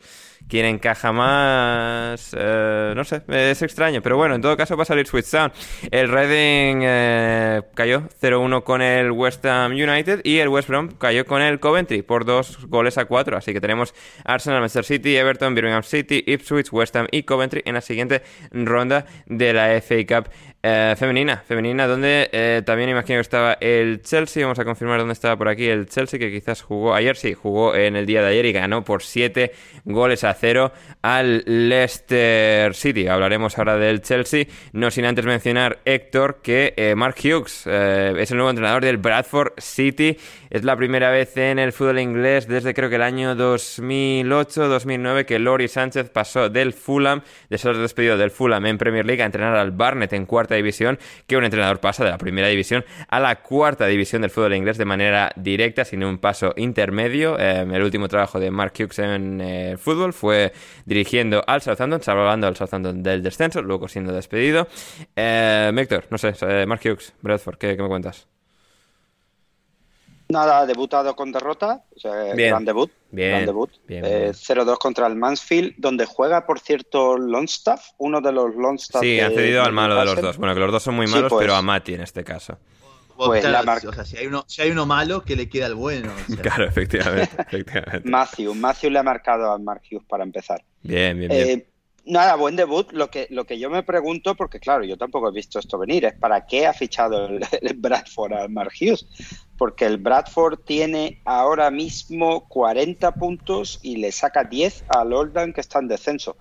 Speaker 1: ¿Quién encaja más? Eh, no sé, es extraño, pero bueno, en todo caso pasa el Ipswich Town. El Reading eh, cayó 0-1 con el West Ham United y el West Brom cayó con el Coventry por dos goles a cuatro. Así que tenemos Arsenal, Manchester City, Everton, Birmingham City, Ipswich, West Ham y Coventry en la siguiente ronda de la FA Cup eh, femenina. Femenina, donde también imagino que estaba el Chelsea. Vamos a confirmar dónde estaba por aquí el Chelsea, que quizás jugó ayer, sí, jugó en el día de ayer y ganó por 7 goles a 0 al Leicester City. Hablaremos ahora del Chelsea, no sin antes mencionar Héctor que eh, Mark Hughes eh, es el nuevo entrenador del Bradford City. Es la primera vez en el fútbol inglés desde creo que el año 2008-2009 que Lori Sánchez pasó del Fulham, de ser despedido del Fulham en Premier League, a entrenar al Barnet en cuarta división, que un entrenador pasa de la primera división a la cuarta división del fútbol inglés de manera directa, sin un paso intermedio. Eh, el último trabajo de Mark Hughes en eh, fútbol fue dirigiendo al Southampton, salvando al Southampton del descenso, luego siendo despedido. Eh, Héctor, no sé, eh, Mark Hughes, Bradford, ¿qué, qué me cuentas?
Speaker 4: Nada, ha debutado con derrota, o sea,
Speaker 1: Bien.
Speaker 4: gran debut.
Speaker 1: Bien,
Speaker 4: gran debut. Eh,
Speaker 1: bien.
Speaker 4: 0-2 contra el Mansfield, donde juega, por cierto, Longstaff, uno de los Longstaff.
Speaker 1: Sí, han cedido al malo de los dos. Bueno, que los dos son muy
Speaker 4: Sí,
Speaker 1: malos,
Speaker 4: pues.
Speaker 1: pero a Mati en este caso.
Speaker 4: Pues
Speaker 3: Claro,
Speaker 4: la marca-
Speaker 3: O sea, si hay, uno, si hay uno malo, que le queda al bueno. o sea.
Speaker 1: Claro, efectivamente. efectivamente.
Speaker 4: Matthew, Matthew le ha marcado a Mark Hughes para empezar.
Speaker 1: Bien, bien, bien.
Speaker 4: Eh, nada, buen debut. Lo que, lo que yo me pregunto, porque claro, yo tampoco he visto esto venir, es para qué ha fichado el, el Bradford a Mark Hughes. Porque el Bradford tiene ahora mismo 40 puntos y le saca 10 al Oldham que está en descenso.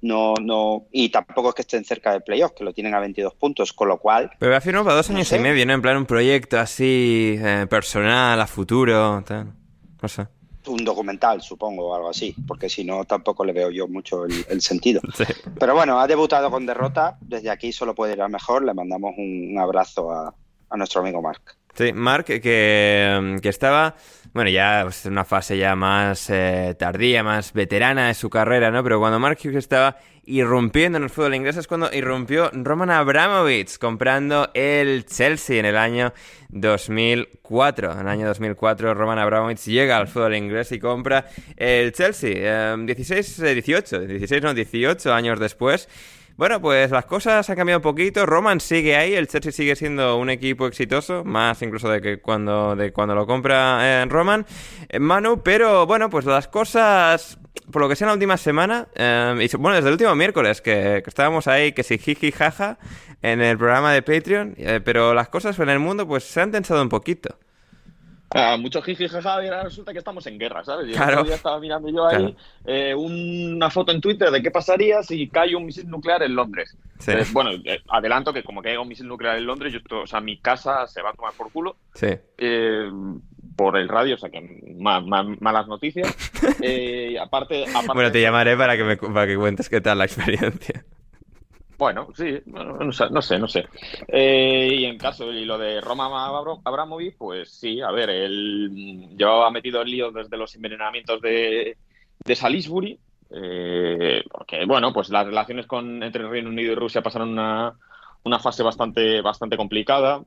Speaker 4: No, no, y tampoco es que estén cerca del playoff, que lo tienen a 22 puntos, con lo cual
Speaker 1: Pero ha firmado para dos
Speaker 4: no
Speaker 1: años
Speaker 4: sé.
Speaker 1: y medio, ¿no? En plan un proyecto así, eh, personal, a futuro, tal. No sé.
Speaker 4: un documental, supongo, o algo así, porque si no tampoco le veo yo mucho el, el sentido.
Speaker 1: Sí.
Speaker 4: Pero bueno, ha debutado con derrota, desde aquí solo puede ir a mejor, le mandamos un, un abrazo a, a nuestro amigo Mark.
Speaker 1: Sí, Mark, que, que estaba, bueno, ya una fase ya más eh, tardía, más veterana de su carrera, ¿no? Pero cuando Mark Hughes estaba irrumpiendo en el fútbol inglés es cuando irrumpió Roman Abramovich comprando el Chelsea en el año 2004. En el año 2004 Roman Abramovich llega al fútbol inglés y compra el Chelsea. 16, 18, 16 no, 18 años después. Bueno, pues las cosas han cambiado un poquito. Roman sigue ahí, el Chelsea sigue siendo un equipo exitoso, más incluso de que cuando, de cuando lo compra eh, Roman, eh, Manu, pero bueno, pues las cosas, por lo que sea en la última semana, eh, y bueno, desde el último miércoles que, que estábamos ahí, que si jiji jaja, en el programa de Patreon, eh, pero las cosas en el mundo pues se han tensado un poquito.
Speaker 5: Ah, mucho jiji jaja, y ahora resulta que estamos en guerra, ¿sabes? Y el
Speaker 1: Claro.
Speaker 5: día estaba mirando yo ahí eh, una foto en Twitter de qué pasaría si cae un misil nuclear en Londres.
Speaker 1: Sí.
Speaker 5: Eh, bueno, eh, adelanto que como caiga un misil nuclear en Londres, yo, o sea, mi casa se va a tomar por culo
Speaker 1: Sí.
Speaker 5: por el radio, o sea, que ma- ma- malas noticias. Aparte
Speaker 1: Bueno, te llamaré para que, me, para que cuentes qué tal la experiencia.
Speaker 5: Bueno, sí, no sé, no sé. no sé. Eh, y en caso, y lo de Roman Abra- Abramovich, pues sí, a ver, él llevaba metido en lío desde los envenenamientos de, de Salisbury, eh, porque, bueno, pues las relaciones entre el Reino Unido y Rusia pasaron una, una fase bastante, bastante complicada.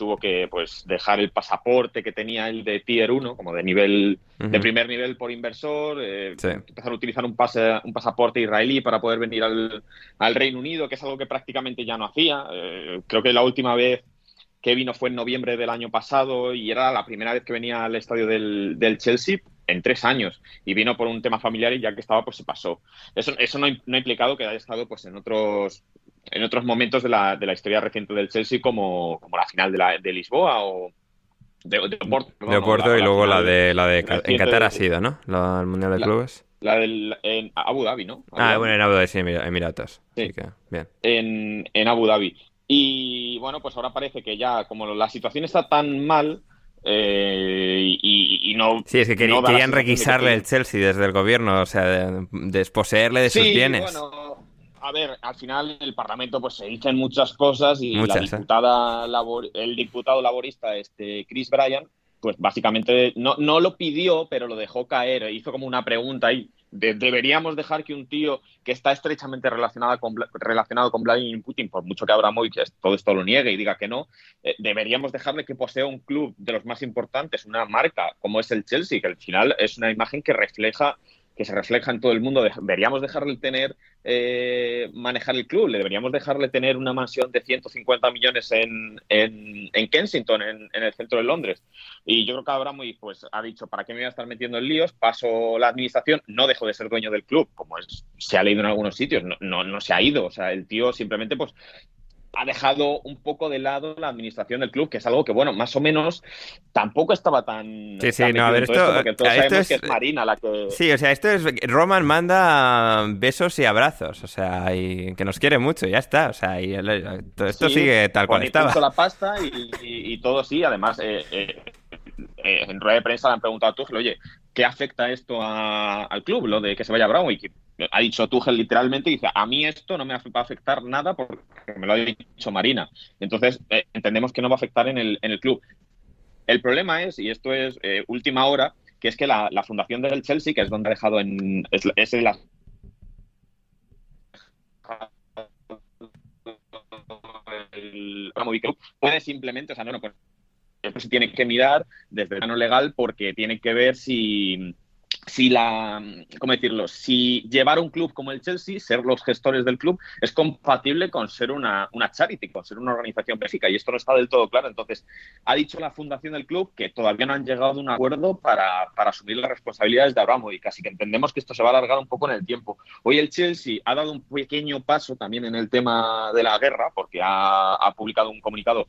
Speaker 5: Tuvo que, pues, dejar el pasaporte que tenía el de Tier 1, como de nivel, de primer nivel por inversor, eh,
Speaker 1: Sí.
Speaker 5: empezar a utilizar un, pase, un pasaporte israelí para poder venir al, al Reino Unido, que es algo que prácticamente ya no hacía. Eh, creo que la última vez que vino fue en noviembre del año pasado y era la primera vez que venía al estadio del, del Chelsea en tres años y vino por un tema familiar y ya que estaba pues se pasó. Eso, eso no, no ha implicado que haya estado pues en otros en otros momentos de la, de la historia reciente del Chelsea como, como la final de, la, de Lisboa o de, de Oporto, perdón,
Speaker 1: De y luego la de la de en Qatar ha sido, ¿no? La, el Mundial de Clubes.
Speaker 5: La del en Abu Dhabi, ¿no? Abu
Speaker 1: Ah, bueno, en Abu Dhabi, sí, Emir- Emiratos.
Speaker 5: Sí.
Speaker 1: Así que, bien.
Speaker 5: en, en Abu Dhabi. Y bueno, pues ahora parece que ya, como la situación está tan mal, eh, y, y no.
Speaker 1: Sí, es que
Speaker 5: no
Speaker 1: querían
Speaker 5: que
Speaker 1: requisarle el Chelsea desde el gobierno, o sea, de- desposeerle de sus
Speaker 5: Sí,
Speaker 1: bienes.
Speaker 5: bueno, a ver, al final el Parlamento pues se dicen muchas cosas y
Speaker 1: Muchas,
Speaker 5: la
Speaker 1: ¿eh?
Speaker 5: diputada labor- el diputado laborista este Chris Bryan pues básicamente no, no lo pidió, pero lo dejó caer, hizo como una pregunta y de- deberíamos dejar que un tío que está estrechamente relacionado con, relacionado con Vladimir Putin, por mucho que Abramovich todo esto lo niegue y diga que no, eh, deberíamos dejarle que posea un club de los más importantes, una marca como es el Chelsea, que al final es una imagen que refleja que se refleja en todo el mundo. Deberíamos dejarle tener, eh, manejar el club, le deberíamos dejarle tener una mansión de 150 millones en, en, en Kensington, en, el centro de Londres. Y yo creo que Abramovich pues, ha dicho, ¿para qué me voy a estar metiendo en líos? Paso la administración, no dejo de ser dueño del club, como se ha leído en algunos sitios, no, no, no se ha ido. O sea, el tío simplemente pues ha dejado un poco de lado la administración del club, que es algo que, bueno, más o menos tampoco estaba tan...
Speaker 1: Sí, sí,
Speaker 5: tan
Speaker 1: no, a ver,
Speaker 5: en todo
Speaker 1: esto-
Speaker 5: porque todos
Speaker 1: esto
Speaker 5: sabemos
Speaker 1: es-
Speaker 5: que es Marina la que...
Speaker 1: Sí, o sea, esto es. Roman manda besos y abrazos, o sea, y que nos quiere mucho, ya está, o sea, y todo esto
Speaker 5: Sí,
Speaker 1: sigue tal cual estaba.
Speaker 5: la pasta y, y- y todo sí. Además, eh, eh, eh, en rueda de prensa le han preguntado a Tuchel, oye, ¿qué afecta esto al club, lo de que se vaya Brown? Y que ha dicho Tuchel literalmente, dice, a mí esto no me va a afectar nada porque me lo ha dicho Marina. Entonces, eh, entendemos que no va a afectar en el, en el club. El problema es, y esto es eh, última hora, que es que la, la fundación del Chelsea, que es donde ha dejado en... Es, es la el Club, puede simplemente, o sea, no, no, pues se tiene que mirar desde el plano legal porque tiene que ver si, si la, ¿cómo decirlo? Si llevar un club como el Chelsea, ser los gestores del club, es compatible con ser una, una charity, con ser una organización benéfica, y esto no está del todo claro. Entonces, ha dicho la fundación del club que todavía no han llegado a un acuerdo para, para asumir las responsabilidades de Abramovich, así que entendemos que esto se va a alargar un poco en el tiempo. Hoy el Chelsea ha dado un pequeño paso también en el tema de la guerra, porque ha, ha publicado un comunicado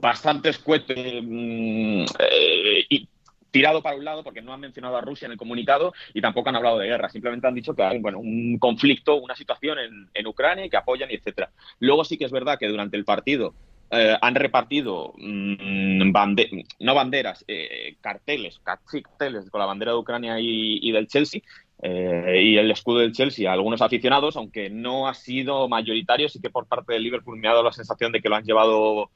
Speaker 5: bastante escueto mm, eh, y tirado para un lado porque no han mencionado a Rusia en el comunicado y tampoco han hablado de guerra, simplemente han dicho que hay bueno, un conflicto, una situación en, en Ucrania y que apoyan, y etcétera. Luego sí que es verdad que durante el partido eh, han repartido mm, no banderas, eh, carteles, carteles con la bandera de Ucrania y, del Chelsea, y el escudo del Chelsea a algunos aficionados, aunque no ha sido mayoritario, sí que por parte del Liverpool me ha dado la sensación de que lo han llevado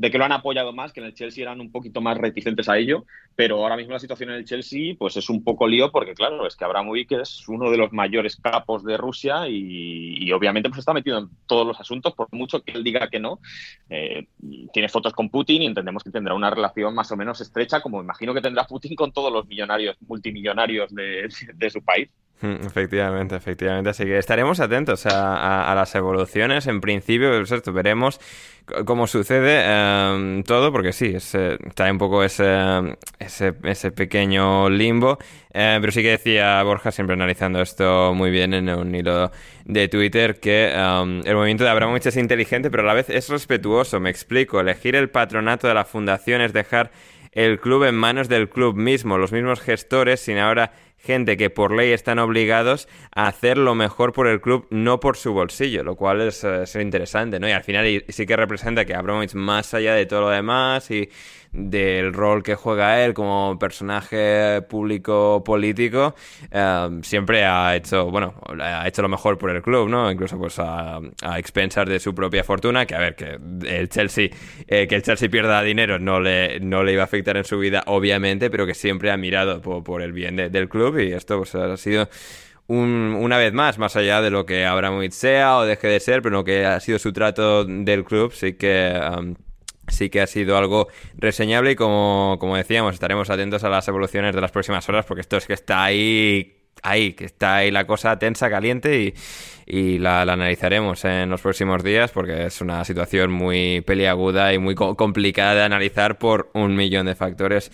Speaker 5: de que lo han apoyado más, que en el Chelsea eran un poquito más reticentes a ello, pero ahora mismo la situación en el Chelsea pues es un poco lío porque claro, es que Abramovich es uno de los mayores capos de Rusia y, obviamente pues está metido en todos los asuntos, por mucho que él diga que no, eh, tiene fotos con Putin y entendemos que tendrá una relación más o menos estrecha, como imagino que tendrá Putin con todos los millonarios, multimillonarios de, de su país.
Speaker 1: Mm, efectivamente, efectivamente. Así que estaremos atentos a, las evoluciones. En principio, pues veremos cómo sucede em, todo, porque sí, está un poco ese, ese, pequeño limbo. Eh, pero sí que decía Borja, siempre analizando esto muy bien en un hilo de Twitter, que em, el movimiento de Abramovich es inteligente, pero a la vez es respetuoso. Me explico. Elegir el patronato de la fundación es dejar el club en manos del club mismo, los mismos gestores, sin ahora gente que por ley están obligados a hacer lo mejor por el club, no por su bolsillo, lo cual es, es interesante, ¿no? Y al final sí que representa que Abramovich, más allá de todo lo demás y del rol que juega él como personaje público político, em, siempre ha hecho, bueno, ha hecho lo mejor por el club, ¿no? Incluso pues a, expensas de su propia fortuna, que a ver, que el Chelsea, eh, que el Chelsea pierda dinero no le, no le iba a afectar en su vida, obviamente, pero que siempre ha mirado por, el bien del club y esto pues ha sido... una vez más, más allá de lo que Abramovich sea o deje de ser, pero lo que ha sido su trato del club, sí que sí que ha sido algo reseñable y como, como decíamos, estaremos atentos a las evoluciones de las próximas horas porque esto es que está ahí ahí, que está ahí la cosa tensa, caliente y, y la, analizaremos en los próximos días porque es una situación muy peliaguda y muy complicada de analizar por un millón de factores,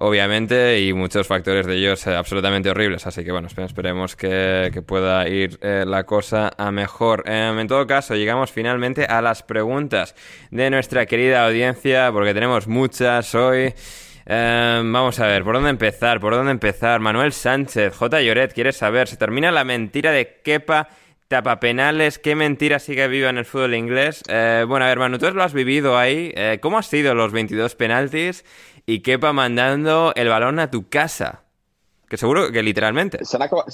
Speaker 1: obviamente, y muchos factores de ellos eh, absolutamente horribles. Así que bueno, esperemos que, pueda ir eh, la cosa a mejor. Em, en todo caso, llegamos finalmente a las preguntas de nuestra querida audiencia porque tenemos muchas hoy. Em, vamos a ver, ¿por dónde empezar? ¿Por dónde empezar? Manuel Sánchez, J. Lloret, quiere saber, ¿se termina la mentira de Kepa tapapenales? ¿Qué mentira sigue viva en el fútbol inglés? Eh, bueno, a ver, Manu, tú lo has vivido ahí. Eh, ¿Cómo han sido los 22 penaltis? Y Kepa mandando el balón a tu casa. Que seguro que literalmente.
Speaker 5: Se han acabado,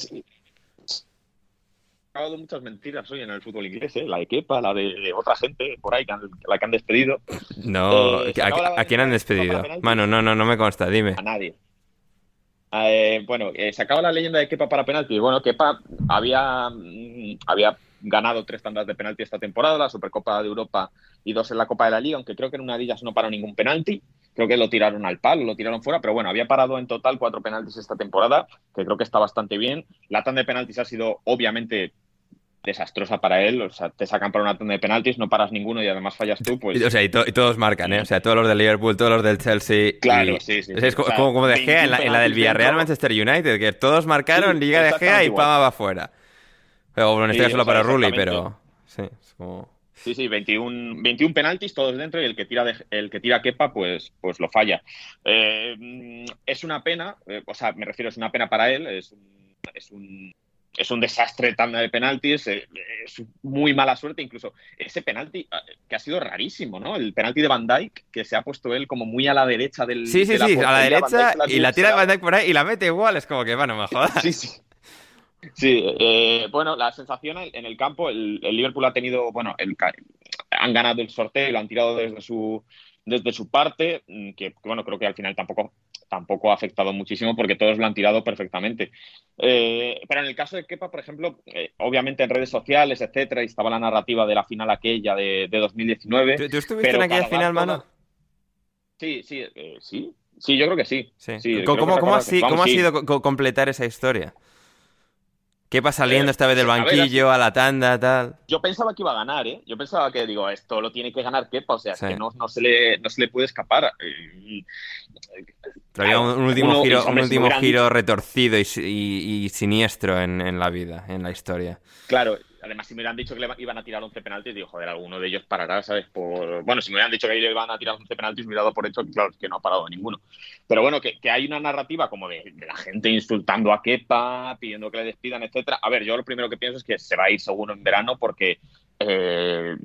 Speaker 5: acabado muchas mentiras hoy en el fútbol inglés, ¿eh? la de Kepa, la de, otra gente por ahí, que la que han despedido.
Speaker 1: No, eh, ¿a, quién han despedido? Mano, no, no, no me consta, dime.
Speaker 5: A nadie. Eh, bueno, se acaba la leyenda de Kepa para penaltis. Bueno, Kepa había, mm, había ganado tres tandas de penalti esta temporada, la Supercopa de Europa y dos en la Copa de la Liga, aunque creo que en una de ellas no paró ningún penalti. Creo que lo tiraron al palo, lo tiraron fuera, pero bueno, había parado en total cuatro penaltis esta temporada, que creo que está bastante bien. La tanda de penaltis ha sido obviamente desastrosa para él. O sea, te sacan para una tanda de penaltis, no paras ninguno y además fallas tú, pues...
Speaker 1: O sea, y, todos marcan, ¿eh? O sea, todos los del Liverpool, todos los del Chelsea...
Speaker 5: Claro, sí, sí.
Speaker 1: Es como, como de Gea en la, del Villarreal Manchester United, que todos marcaron Liga de Gea y Pama va fuera. Pero bueno, en este caso solo para Rulli, pero... Sí, es como...
Speaker 5: Sí, sí, 21, 21 penaltis, todos dentro, y el que tira el que tira Kepa, pues, pues lo falla. Eh, es una pena, eh, o sea, me refiero, es una pena para él, es es un es un desastre tanda de penaltis, eh, es muy mala suerte, incluso ese penalti ah, que ha sido rarísimo, ¿no? El penalti de Van Dijk, que se ha puesto él como muy a la derecha del.
Speaker 1: Sí, sí, sí, a la derecha y la tira de Van Dijk por ahí y la mete igual, es como que, bueno, me jodas.
Speaker 5: Sí, sí. Sí, eh, bueno, la sensación en el campo, el, Liverpool ha tenido, bueno, el, han ganado el sorteo y lo han tirado desde su, desde su parte, mm, que bueno, creo que al final tampoco tampoco ha afectado muchísimo porque todos lo han tirado perfectamente. Eh, pero en el caso de Kepa, por ejemplo, eh, obviamente en redes sociales, etcétera, y estaba la narrativa de la final aquella de, 2019.
Speaker 1: ¿Tú, estuviste en aquella final, mano?
Speaker 5: Sí, sí, eh, sí. Sí, yo creo que sí.
Speaker 1: ¿Cómo, ha sido completar esa historia? ¿Qué va saliendo esta vez del banquillo, a, la tanda, tal?
Speaker 5: Yo pensaba que iba a ganar, ¿eh? Yo pensaba que, digo, esto lo tiene que ganar Kepa, o sea, que no, se le, no se le puede escapar.
Speaker 1: Pero había un, último giro, un último giro retorcido y, siniestro en, en, la vida, en la historia.
Speaker 5: Claro, Además, si me hubieran dicho que le iban a tirar 11 penaltis, digo, joder, alguno de ellos parará, ¿sabes? Por... Bueno, si me hubieran dicho que iban a tirar 11 penaltis, me hubiera dado por hecho que, claro, que no ha parado ninguno. Pero bueno, que, hay una narrativa como de, la gente insultando a Kepa, pidiendo que le despidan, etcétera. A ver, yo lo primero que pienso es que se va a ir seguro en verano porque eh,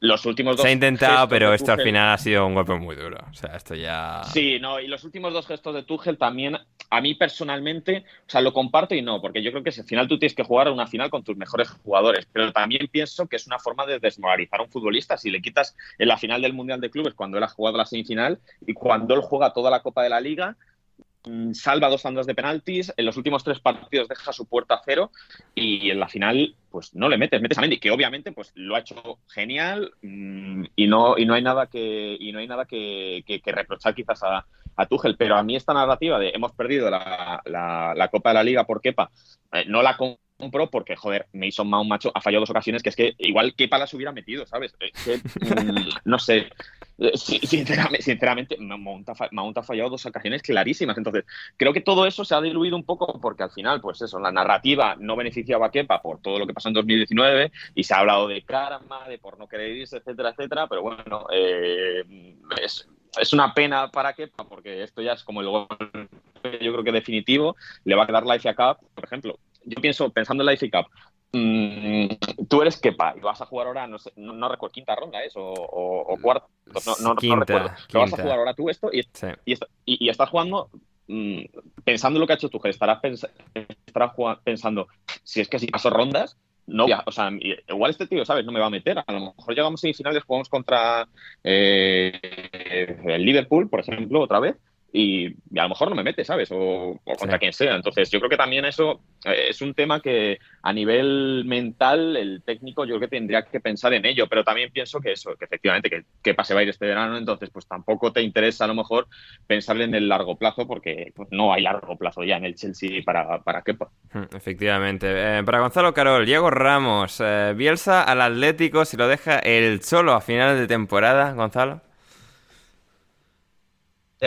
Speaker 5: los últimos dos.
Speaker 1: Se ha intentado, pero esto al final ha sido un golpe muy duro. O sea, esto ya.
Speaker 5: Sí, no, y los últimos dos gestos de Tuchel también a mí personalmente, o sea, lo comparto y no, porque yo creo que si al final tú tienes que jugar una final con tus mejores jugadores, pero también pienso que es una forma de desmoralizar a un futbolista si le quitas en la final del Mundial de Clubes cuando él ha jugado la semifinal y cuando él juega toda la Copa de la Liga, salva dos tandas de penaltis, en los últimos tres partidos deja su puerta a cero y en la final pues no le metes, metes a Mendy, que obviamente pues lo ha hecho genial mm, y no y no hay nada que y no hay nada que, que reprochar quizás a, a Tuchel, pero a mí esta narrativa de hemos perdido la, la, Copa de la Liga por Kepa, eh, no la compro porque, joder, Mason Mount, macho, ha fallado dos ocasiones que es que igual Kepa las hubiera metido, ¿sabes? que, mm, no sé. Eh, sinceramente, sinceramente Mount, ha, fallado dos ocasiones clarísimas. Entonces, creo que todo eso se ha diluido un poco porque al final, pues eso, la narrativa no beneficiaba a Kepa por todo lo que pasó en 2019 y se ha hablado de karma, de por no querer irse, etcétera, etcétera. Pero bueno, eh, es, es una pena para Kepa porque esto ya es como el gol, yo creo que definitivo. Le va a quedar la FA Cup, por ejemplo. Yo pienso, pensando en la FA Cup, mm, tú eres Kepa y vas a jugar ahora, no, sé, no, recuerdo, quinta ronda es, o, o, cuarto, no, recuerdo. vas a jugar ahora tú esto y, y, estás jugando mm, pensando lo que ha hecho tú, estarás, estarás pensando, si es que si paso rondas, no, o sea, igual este tío, ¿sabes? No me va a meter. A lo mejor llegamos a semifinales, jugamos contra eh, el Liverpool, por ejemplo, otra vez, y, a lo mejor no me mete, ¿sabes? O, contra quien sea. Entonces, yo creo que también eso eh, es un tema que a nivel mental el técnico yo creo que tendría que pensar en ello, pero también pienso que eso, que efectivamente que, que pase va a ir este verano, entonces pues tampoco te interesa a lo mejor pensar en el largo plazo porque pues, no hay largo plazo ya en el Chelsea para, para Kepa.
Speaker 1: Hmm, efectivamente. Eh, para Gonzalo Carol, Diego Ramos, eh, Bielsa al Atlético, si lo deja el solo a finales de temporada, Gonzalo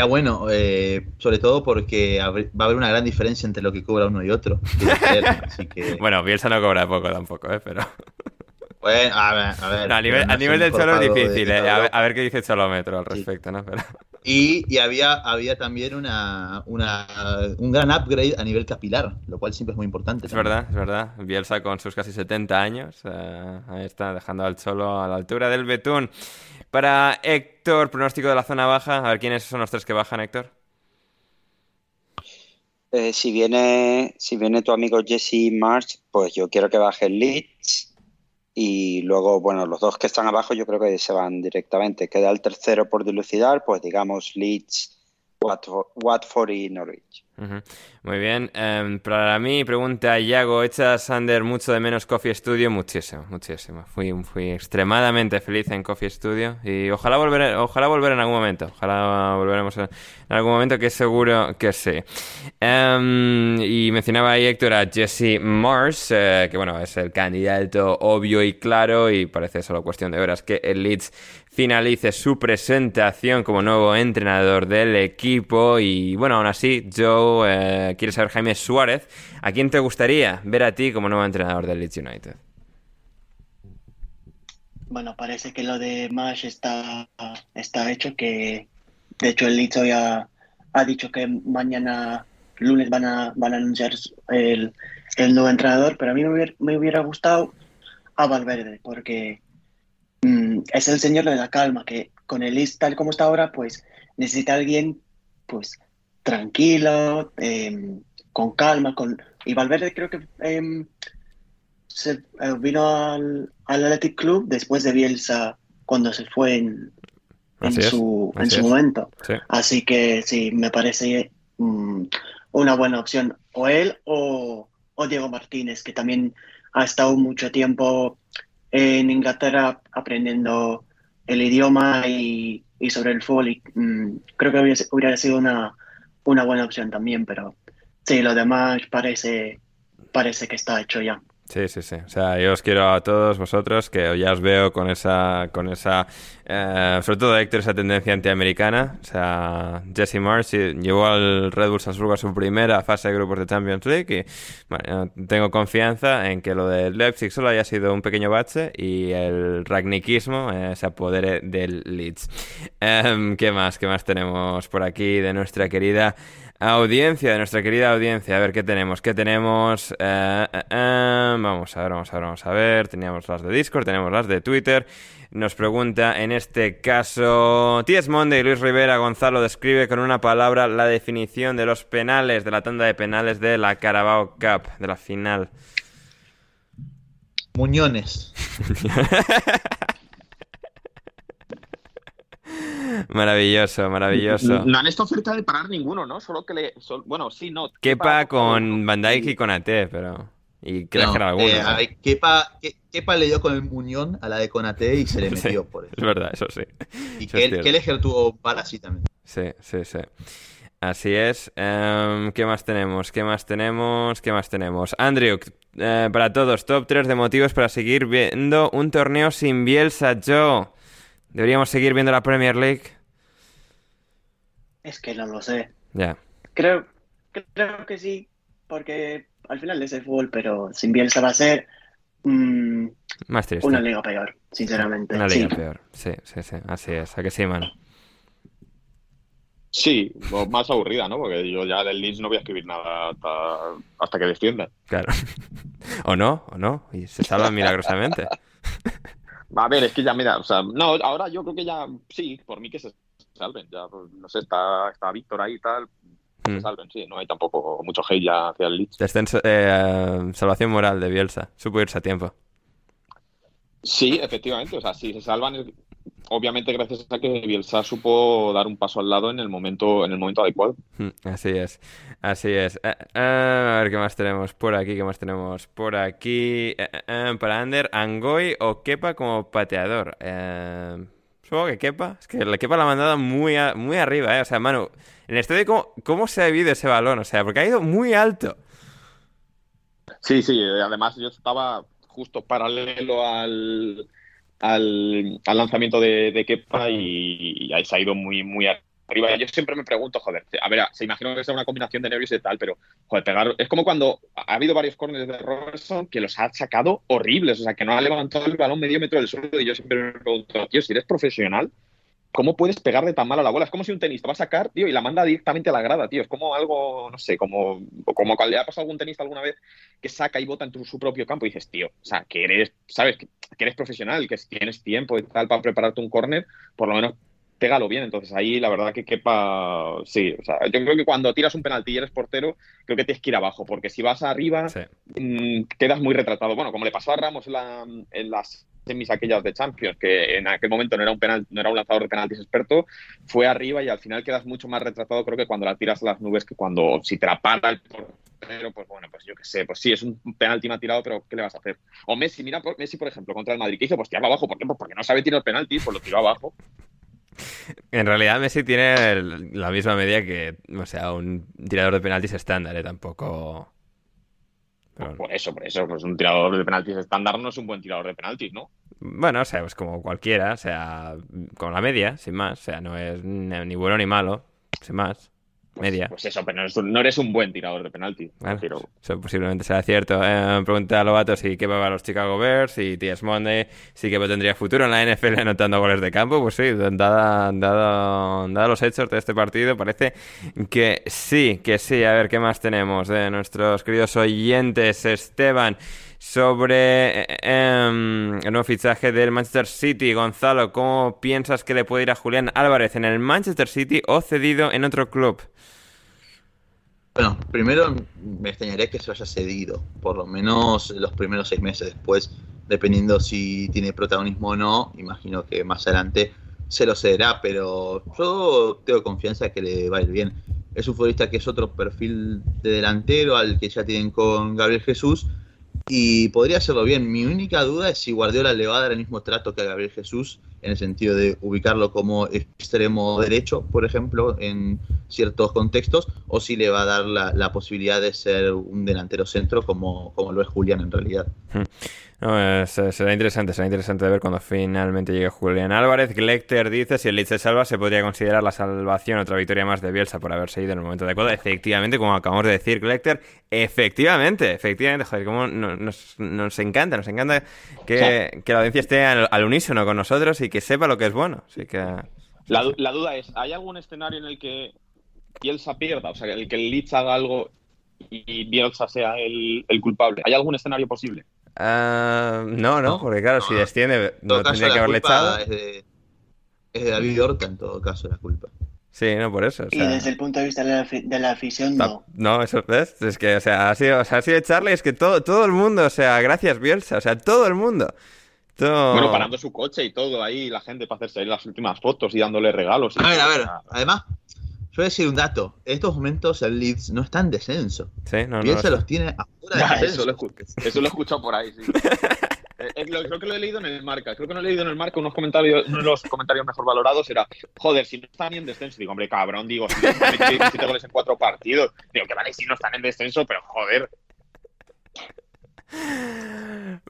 Speaker 3: bueno, eh, sobre todo porque va a haber una gran diferencia entre lo que cobra uno y otro.
Speaker 1: Bueno, Bielsa no cobra poco tampoco, ¿eh? Pero...
Speaker 3: Bueno, a ver, a ver.
Speaker 1: a nivel, a nivel del cholo es difícil, ¿eh? a, ver, qué dice el Cholómetro al respecto, ¿no? Pero...
Speaker 3: Y, había, había también una, una, un gran upgrade a nivel capilar, lo cual siempre es muy importante.
Speaker 1: Es verdad, es verdad. Bielsa con sus casi 70 años, eh, ahí está, dejando al Cholo a la altura del Betún. Para Héctor, pronóstico de la zona baja. A ver quiénes son los tres que bajan, Héctor.
Speaker 4: Eh, si, viene, si viene tu amigo Jesse March, pues yo quiero que baje Leeds. Y luego, bueno, los dos que están abajo yo creo que se van directamente. Queda el tercero por dilucidar, pues digamos Leeds, Watford y Norwich.
Speaker 1: Muy bien. Em, para mí, pregunta Yago, ¿echas, Sander, mucho de menos Coffee Studio? Muchísimo, muchísimo. Fui, fui extremadamente feliz en Coffee Studio y ojalá volver, ojalá volver en algún momento. Ojalá volveremos en, algún momento, que seguro que sí. Em, y mencionaba ahí Héctor a Jesse Mars, eh, que bueno, es el candidato obvio y claro y parece solo cuestión de horas que el Leeds finalice su presentación como nuevo entrenador del equipo. Y bueno, aún así, Joe, eh, quiere saber Jaime Suárez, ¿a quién te gustaría ver a ti como nuevo entrenador del Leeds United?
Speaker 2: Bueno, parece que lo de Mash está, está hecho, que de hecho el Leeds hoy ha, dicho que mañana, lunes, van a, van a anunciar el, nuevo entrenador, pero a mí me hubiera, me hubiera gustado a Valverde, porque Mm, es el señor de la calma, que con el list tal como está ahora, pues necesita alguien pues tranquilo, em, con calma, con y Valverde creo que em, se eh, vino al, Athletic Club después de Bielsa cuando se fue en, en su, en su momento. Así que sí, me parece mm, una buena opción. O él o, o Diego Martínez, que también ha estado mucho tiempo en Inglaterra aprendiendo el idioma y, sobre el fútbol. Y, mm, creo que hubiera sido una, una buena opción también, pero sí, lo demás parece, parece que está hecho ya.
Speaker 1: Sí, sí, sí. O sea, yo os quiero a todos vosotros que ya os veo con esa, con esa, eh, sobre todo Héctor, esa tendencia antiamericana. O sea, Jesse Marsh llevó al Red Bull Salzburgo a su primera fase de grupos de Champions League y bueno, tengo confianza en que lo de Leipzig solo haya sido un pequeño bache y el ragniquismo eh, se apodere del Leeds. Em, ¿Qué más? ¿Qué más tenemos por aquí de nuestra querida Audiencia, de nuestra querida audiencia. A ver, ¿qué tenemos? ¿Qué tenemos? Eh, eh, eh, vamos a ver, vamos a ver, vamos a ver. Teníamos las de Discord, tenemos las de Twitter. Nos pregunta, en este caso, T.S. Monday, Luis Rivera, Gonzalo, describe con una palabra la definición de los penales, de la tanda de penales de la Carabao Cup, de la final.
Speaker 3: Muñones.
Speaker 1: Maravilloso, maravilloso.
Speaker 5: No han esta oferta de parar ninguno, ¿no? Solo que le. bueno, sí, no.
Speaker 1: Kepa con Van Dijk y con AT, pero... Y que
Speaker 3: No,
Speaker 1: dejar alguno.
Speaker 3: eh,
Speaker 1: ¿no?
Speaker 3: a ver, Kepa, Ke- Kepa le dio con el muñón a la de Conate y se le
Speaker 1: Sí,
Speaker 3: metió por eso.
Speaker 1: Es verdad, eso sí.
Speaker 3: Y
Speaker 1: Eso es
Speaker 3: que, que Leger tuvo para así también.
Speaker 1: Sí, sí, sí. Así es. Em, ¿Qué más tenemos? ¿Qué más tenemos? ¿Qué más tenemos? Andrew, eh, para todos, top 3 de motivos para seguir viendo un torneo sin Bielsa, Joe. ¿Deberíamos seguir viendo la Premier League?
Speaker 2: Es que no lo sé.
Speaker 1: Ya.
Speaker 2: Creo, creo que sí, porque al final es el fútbol, pero sin Bielsa va a ser mm,
Speaker 1: Más triste.
Speaker 2: una liga peor, sinceramente.
Speaker 1: Una liga
Speaker 2: Sí.
Speaker 1: peor. Sí, sí, sí. Así es. ¿A que sí, mano?
Speaker 5: Sí, más aburrida, ¿no? Porque yo ya del Leeds no voy a escribir nada hasta, hasta que descienda.
Speaker 1: Claro. o no, o no. Y se salvan milagrosamente.
Speaker 5: A ver, es que ya, mira, o sea, no, ahora yo creo que ya, sí, por mí que se salven. Ya, pues, no sé, está, está Víctor ahí y tal, que
Speaker 1: Mm.
Speaker 5: se salven, sí. No hay tampoco mucho hate ya hacia el Leeds.
Speaker 1: Eh, salvación moral de Bielsa. Supo irse a tiempo.
Speaker 5: Sí, efectivamente, o sea, si se salvan, obviamente gracias a que Bielsa supo dar un paso al lado en el momento, en el momento adecuado.
Speaker 1: Mm, Así es, así es. Eh, eh, a ver qué más tenemos por aquí, qué más tenemos por aquí. Eh, para Ander, Angoy o Kepa como pateador. Supongo que Kepa. Es que la Kepa la ha mandado muy, a- muy arriba, ¿eh? O sea, Manu, en el estadio, ¿cómo, ¿cómo se ha vivido ese balón? O sea, porque ha ido muy alto.
Speaker 5: Sí, sí, además yo estaba justo paralelo al, al, al lanzamiento de, de Kepa y, y se ha ido muy, muy arriba. Yo siempre me pregunto, joder, a ver, se imagino que sea una combinación de nervios y tal, pero, joder, pegar, es como cuando ha habido varios corners de Robertson que los ha sacado horribles, o sea, que no ha levantado el balón medio metro del suelo y yo siempre me pregunto, tío, si eres profesional, ¿cómo puedes pegarle tan mal a la bola? Es como si un tenista va a sacar, tío, y la manda directamente a la grada, tío. Es como algo, no sé, como, como cuando le ha pasado a algún tenista alguna vez que saca y bota en tu, su propio campo y dices, tío, o sea, que eres, ¿sabes? Que, eres profesional, que tienes tiempo y tal para prepararte un córner, por lo menos pégalo bien. Entonces ahí la verdad que quepa, sí, o sea, yo creo que cuando tiras un penalti y eres portero, creo que tienes que ir abajo, porque si vas arriba,
Speaker 1: Sí.
Speaker 5: mm, quedas muy retratado. Bueno, como le pasó a Ramos en, la- en las semis aquellas de Champions, que en aquel momento no era un penal, no era un lanzador de penaltis experto, fue arriba y al final quedas mucho más retratado, creo que cuando la tiras a las nubes que cuando si te la para el portero, pues bueno, pues yo qué sé, pues sí, es un penalti mal tirado, pero ¿qué le vas a hacer? O Messi, mira, por- Messi, por ejemplo, contra el Madrid, ¿qué hizo? Pues tirarlo abajo, ¿por qué? Pues porque no sabe tirar penaltis, pues lo tiró abajo.
Speaker 1: En realidad Messi tiene la misma media que, o sea, un tirador de penaltis estándar, ¿eh? Tampoco... Pero-
Speaker 5: Por eso, por eso, pues un tirador de penaltis estándar no es un buen tirador de penaltis, ¿no?
Speaker 1: Bueno, o sea, pues como cualquiera, o sea, con la media, sin más. O sea, no es ni ni bueno ni malo, sin más. Media.
Speaker 5: Pues eso, pero no, eres un buen tirador de.
Speaker 1: Bueno,
Speaker 5: Pero-
Speaker 1: eso posiblemente sea cierto. Eh, pregunta a Lobato si Kepa va a los Chicago Bears y T.S. Monday si Kepa tendría futuro en la NFL anotando goles de campo. Pues sí, dada, dado, dado los hechos de este partido, parece que sí, que sí. A ver, ¿qué más tenemos de nuestros queridos oyentes? Esteban, sobre em, el nuevo fichaje del Manchester City. Gonzalo, ¿cómo piensas que le puede ir a Julián Álvarez en el Manchester City o cedido en otro club?
Speaker 3: Bueno, primero me extrañaría que se haya cedido, por lo menos los primeros seis meses después, dependiendo si tiene protagonismo o no, imagino que más adelante se lo cederá, pero yo tengo confianza que le va a ir bien. Es un futbolista que es otro perfil de delantero al que ya tienen con Gabriel Jesús y podría hacerlo bien. Mi única duda es si Guardiola le va a dar el mismo trato que a Gabriel Jesús en el sentido de ubicarlo como extremo derecho, por ejemplo, en ciertos contextos, o si le va a dar la, la posibilidad de ser un delantero centro como, como lo es Julián en realidad.
Speaker 1: No, eh, se- será interesante, será interesante de ver cuando finalmente llegue Julián Álvarez. Glecter dice, si el Leeds se salva, se podría considerar la salvación otra victoria más de Bielsa por haberse ido en el momento adecuado. Efectivamente, como acabamos de decir, Glecter, efectivamente, efectivamente, joder, como nos, nos encanta, nos encanta que, que la audiencia esté al, al unísono con nosotros y que sepa lo que es bueno. Así que...
Speaker 5: La, du- la duda es, ¿hay algún escenario en el que Bielsa pierda, o sea, el que el Leeds haga algo y Bielsa sea el, el culpable. ¿Hay algún escenario posible?
Speaker 1: Ah, no, no,
Speaker 3: No,
Speaker 1: porque claro, si desciende, no tendría que haberle echado.
Speaker 3: es de, es de David Horta, en todo caso, la culpa.
Speaker 1: Sí, no, por eso. o
Speaker 2: Y desde el punto de vista de la, afi- de la afición, no.
Speaker 1: No, eso ¿ves? Es que, o sea, ha sido, o sea, ha sido echarle, es que todo, todo el mundo, o sea, gracias Bielsa, o sea, todo el mundo. Todo...
Speaker 5: Bueno, parando su coche y todo ahí, la gente para hacerse ahí las últimas fotos y dándole regalos. y
Speaker 3: A ver, a ver, además, yo voy a decir un dato. En estos momentos el Leeds no está en descenso.
Speaker 1: Sí, no, no.
Speaker 3: Los tiene afuera
Speaker 5: Ya,
Speaker 3: de
Speaker 5: eso,
Speaker 3: descenso.
Speaker 5: lo eso lo he escuchado por ahí, sí. Eh, eh, lo- creo que lo he leído en el marca. Creo que no he leído en el marca unos comentarios, uno de los comentarios mejor valorados era, joder, si no están ni en descenso. Digo, hombre, cabrón, digo, si metido 17 goles en cuatro partidos. Digo, que vale, si no están en descenso, pero joder.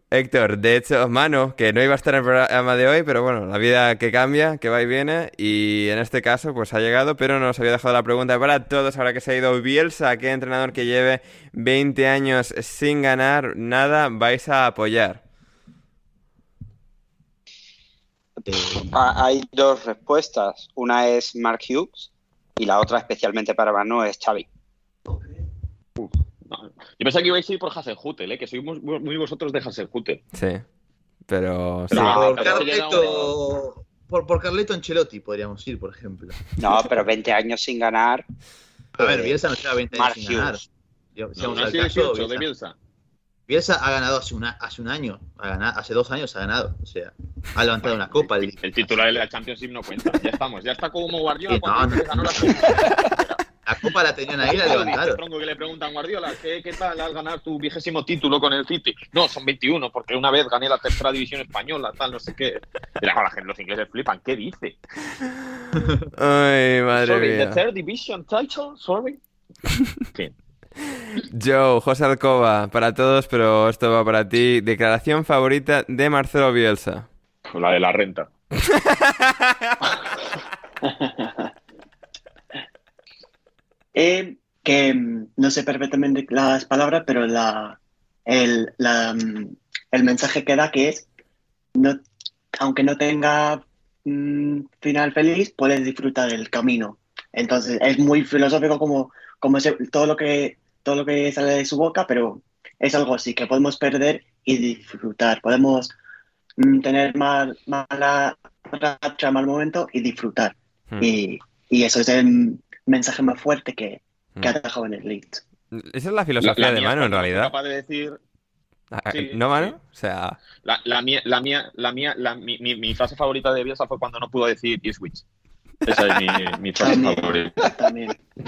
Speaker 1: Héctor, de hecho, Mano, que no iba a estar en el programa de hoy, pero bueno, la vida que cambia, que va y viene, y en este caso, pues ha llegado, pero nos había dejado la pregunta para todos, ahora que se ha ido Bielsa, ¿qué entrenador que lleve 20 años sin ganar nada vais a apoyar?
Speaker 4: Hay dos respuestas. Una es Mark Hughes y la otra, especialmente para Manu, es Xavi.
Speaker 5: Yo pensaba que ibais a ir por Hasenhutel, ¿eh? que sois muy, muy vosotros de Hasenhutel.
Speaker 1: Sí, pero sí.
Speaker 3: pero
Speaker 5: No,
Speaker 3: por, Carleto, por, por Carleto Ancelotti podríamos ir, por ejemplo.
Speaker 4: No, pero 20 años sin ganar.
Speaker 3: A ver, Bielsa no lleva 20 años sin ganar. Yo- si
Speaker 5: No, no
Speaker 3: al caso,
Speaker 5: 18 de
Speaker 3: Bielsa-
Speaker 5: Bielsa.
Speaker 3: Bielsa ha ganado hace, una, hace un año, ha ganado, hace dos años ha ganado. O sea, ha levantado una copa. El,
Speaker 5: El titular de la Championship no cuenta. Ya estamos. Ya está como Guardiola
Speaker 3: Sí,
Speaker 5: cuando
Speaker 3: no, no.
Speaker 5: ganó la Copa.
Speaker 3: La copa la tenían ahí la levantaron.
Speaker 5: Tronco que le preguntan Guardiola, ¿qué, ¿qué tal al ganar tu vigésimo título con el City? No, son 21, porque una vez gané la tercera división española, tal, no sé qué. Gente, los ingleses flipan, ¿qué dice?
Speaker 1: Ay, madre
Speaker 5: sorry, the
Speaker 1: mía.
Speaker 5: third division title, sorry. En fin.
Speaker 1: Joe, José Alcoba, para todos, pero esto va para ti. Declaración favorita de Marcelo Bielsa.
Speaker 5: La de la renta.
Speaker 2: Eh, que mm, no sé perfectamente las palabras, pero la, el, la, mm, el mensaje que da que es, no, aunque no tenga mm, final feliz, puedes disfrutar el camino. Entonces es muy filosófico como, como ese- todo, lo que, todo lo que sale de su boca, pero es algo así, que podemos perder y disfrutar. Podemos tener mal, mala racha, mal momento y disfrutar.
Speaker 1: Hmm.
Speaker 2: Y, y eso es el mensaje más fuerte que, que ha dejado en el Leeds.
Speaker 1: Esa es la filosofía
Speaker 5: La- la
Speaker 1: de Mano, en realidad.
Speaker 5: capaz de decir,
Speaker 1: Ah,
Speaker 5: sí,
Speaker 1: ¿No, Mano?
Speaker 5: sí.
Speaker 1: O sea,
Speaker 5: la, la mía, la mía, la mía, la- mi, mi, mi frase favorita de Bielsa fue cuando no pudo decir Ipswich. Esa es mi, mi frase
Speaker 2: También.
Speaker 5: favorita.
Speaker 2: También.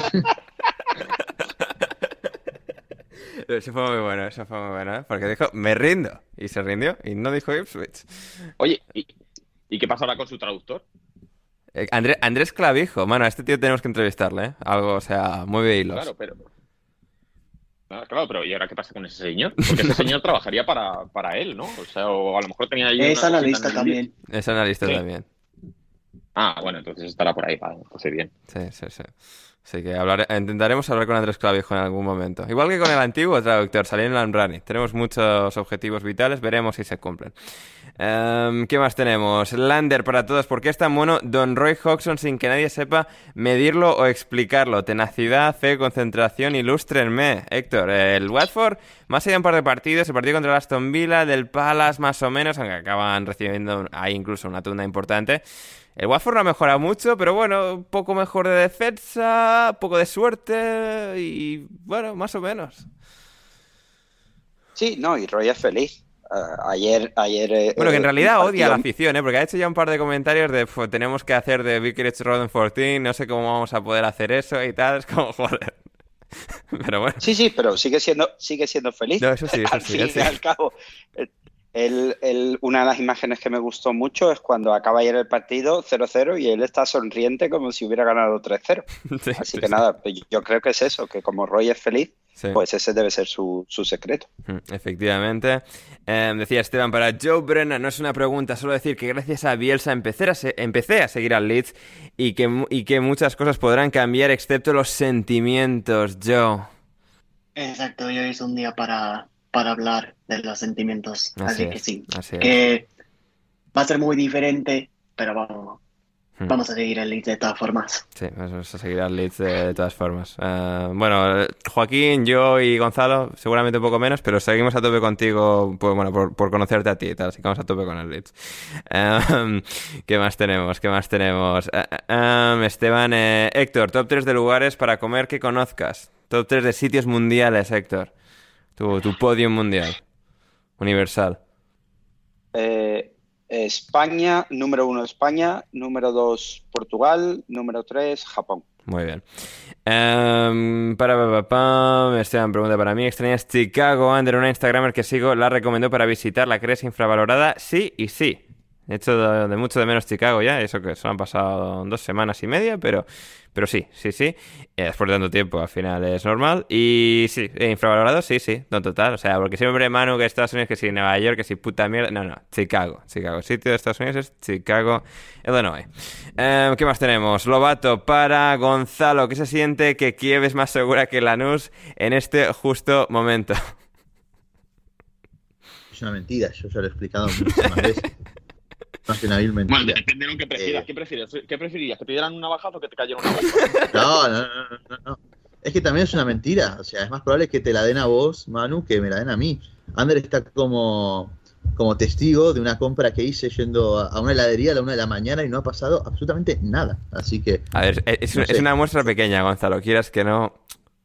Speaker 1: eso fue muy bueno, eso fue muy bueno, ¿eh? Porque dijo, me rindo. Y se rindió y no dijo Ipswich.
Speaker 5: Oye, ¿y, ¿y qué pasa ahora con su traductor?
Speaker 1: Eh, André- Andrés Clavijo, mano, a este tío tenemos que entrevistarle, ¿eh? Algo, o sea, muy de hilos.
Speaker 5: Claro, pero. Ah, claro, pero ¿y ahora qué pasa con ese señor? Porque ese señor trabajaría para, para él, ¿no? O sea, o a lo mejor tenía ahí.
Speaker 2: Es analista también.
Speaker 1: Es analista
Speaker 5: Sí.
Speaker 1: también.
Speaker 5: Ah, bueno, entonces estará por ahí, vale, pues bien.
Speaker 1: Sí, sí, sí. Así que hablaré- intentaremos hablar con Andrés Clavijo en algún momento. Igual que con el antiguo traductor, Salín Lambrani. Tenemos muchos objetivos vitales, veremos si se cumplen. Em, ¿Qué más tenemos? Lander para todos. ¿Por qué es tan bueno Don Roy Hodgson sin que nadie sepa medirlo o explicarlo? Tenacidad, fe, concentración, ilústrenme. Héctor, el Watford, más allá de un par de partidos, el partido contra el Aston Villa, del Palace más o menos, aunque acaban recibiendo ahí incluso una tunda importante. El Watford no ha mejorado mucho, pero bueno, poco mejor de defensa, poco de suerte y bueno, más o menos.
Speaker 4: Sí, no, y Roy es feliz. Ah, ayer, ayer. eh,
Speaker 1: Bueno, que en
Speaker 4: eh,
Speaker 1: realidad odia a la afición, ¿eh? Porque ha hecho ya un par de comentarios de "Fu, tenemos que hacer de Vicarage Road en 14, no sé cómo vamos a poder hacer eso y tal. Es como, joder. Pero bueno.
Speaker 4: Sí, sí, pero sigue siendo, sigue siendo feliz.
Speaker 1: No, eso sí, eso
Speaker 4: al
Speaker 1: sí,
Speaker 4: fin
Speaker 1: sí.
Speaker 4: y al cabo. Él- él- una de las imágenes que me gustó mucho es cuando acaba ayer el partido 0-0 y él está sonriente como si hubiera ganado 3-0.
Speaker 1: Sí,
Speaker 4: Así
Speaker 1: sí,
Speaker 4: que nada, pues yo creo que es eso, que como Roy es feliz,
Speaker 1: Sí.
Speaker 4: pues ese debe ser su, su secreto.
Speaker 1: Efectivamente. Eh, decía Esteban, para Joe Brennan no es una pregunta, solo decir que gracias a Bielsa empecé a, se- empecé a seguir al Leeds y que, y que muchas cosas podrán cambiar excepto los sentimientos, Joe.
Speaker 2: Exacto, hoy es un día para, para hablar de los sentimientos.
Speaker 1: Así
Speaker 2: Así,
Speaker 1: es,
Speaker 2: que sí.
Speaker 1: así es.
Speaker 2: Que va a ser muy diferente, pero vamos.
Speaker 1: Hmm.
Speaker 2: vamos a seguir el lead de todas formas.
Speaker 1: Sí, vamos a seguir al Leeds de, de todas formas. Eh, bueno, Joaquín, yo y Gonzalo, seguramente un poco menos, pero seguimos a tope contigo, pues, bueno, por, por conocerte a ti y tal, así que vamos a tope con el Leeds. Eh, ¿Qué más tenemos? ¿Qué más tenemos? Eh, eh, Esteban, eh, Héctor, top 3 de lugares para comer que conozcas. Top 3 de sitios mundiales, Héctor. Tu, tu podium mundial. Universal.
Speaker 4: Eh, España, número uno España, número dos Portugal, número tres Japón.
Speaker 1: Muy bien. Em, para, pa, pa. Esteban pregunta para mí. ¿Extrañas Chicago? Ander, una Instagramer que sigo, la recomendó para visitar. ¿La crees infravalorada? Sí y sí. He hecho de, de mucho de menos Chicago ya. Eso que solo han pasado dos semanas y media, pero, pero sí, sí, sí. Eh, después de tanto tiempo, al final es normal. Y sí, eh, infravalorado, sí, sí. No total. O sea, porque siempre Manu que Estados Unidos, que si Nueva York, que si puta mierda. No, no. Chicago. Chicago. Sitio de Estados Unidos es Chicago, Illinois. Em, ¿Qué más tenemos? Lobato para Gonzalo. ¿Qué se siente que Kiev es más segura que Lanús en este justo momento?
Speaker 3: Es una mentira, yo ya lo he explicado muchísimas veces. Más que una vil
Speaker 5: Bueno, depende de lo que prefieras.
Speaker 3: Eh.
Speaker 5: ¿Qué prefieres? ¿Qué preferirías? ¿Que te dieran una bajada o que te cayera una bomba?
Speaker 3: No, no, no, no, no, no. Es que también es una mentira. O sea, es más probable que te la den a vos, Manu, que me la den a mí. Ander está como, como testigo de una compra que hice yendo a a una heladería a la una de la mañana y no ha pasado absolutamente nada. Así que
Speaker 1: A ver, es,
Speaker 3: No
Speaker 1: es una muestra pequeña, Gonzalo. Quieras que no.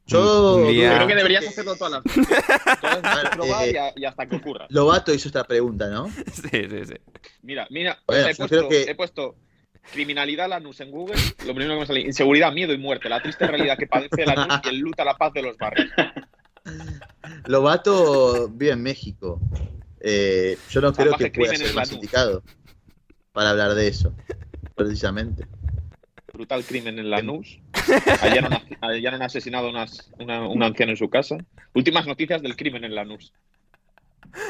Speaker 3: Yo
Speaker 1: día-
Speaker 5: creo que deberías hacerlo todas las veces. Todas las veces probar
Speaker 3: Eh,
Speaker 5: y, a- y hasta que ocurra.
Speaker 3: Lobato hizo esta pregunta, ¿no?
Speaker 1: Sí, sí, sí.
Speaker 5: Mira, mira,
Speaker 3: Bueno,
Speaker 5: he, puesto,
Speaker 3: que-
Speaker 5: he puesto criminalidad Lanús en Google. Lo primero que me sale, inseguridad, miedo y muerte. La triste realidad que padece Lanús y el luta la paz de los barrios.
Speaker 3: Lobato vive en México. Eh, yo no creo que pueda ser más indicado para hablar de eso, precisamente.
Speaker 5: Brutal crimen en Lanús. Hallaron, hallaron asesinado a unas- una, un anciano en su casa. Últimas noticias del crimen en Lanús.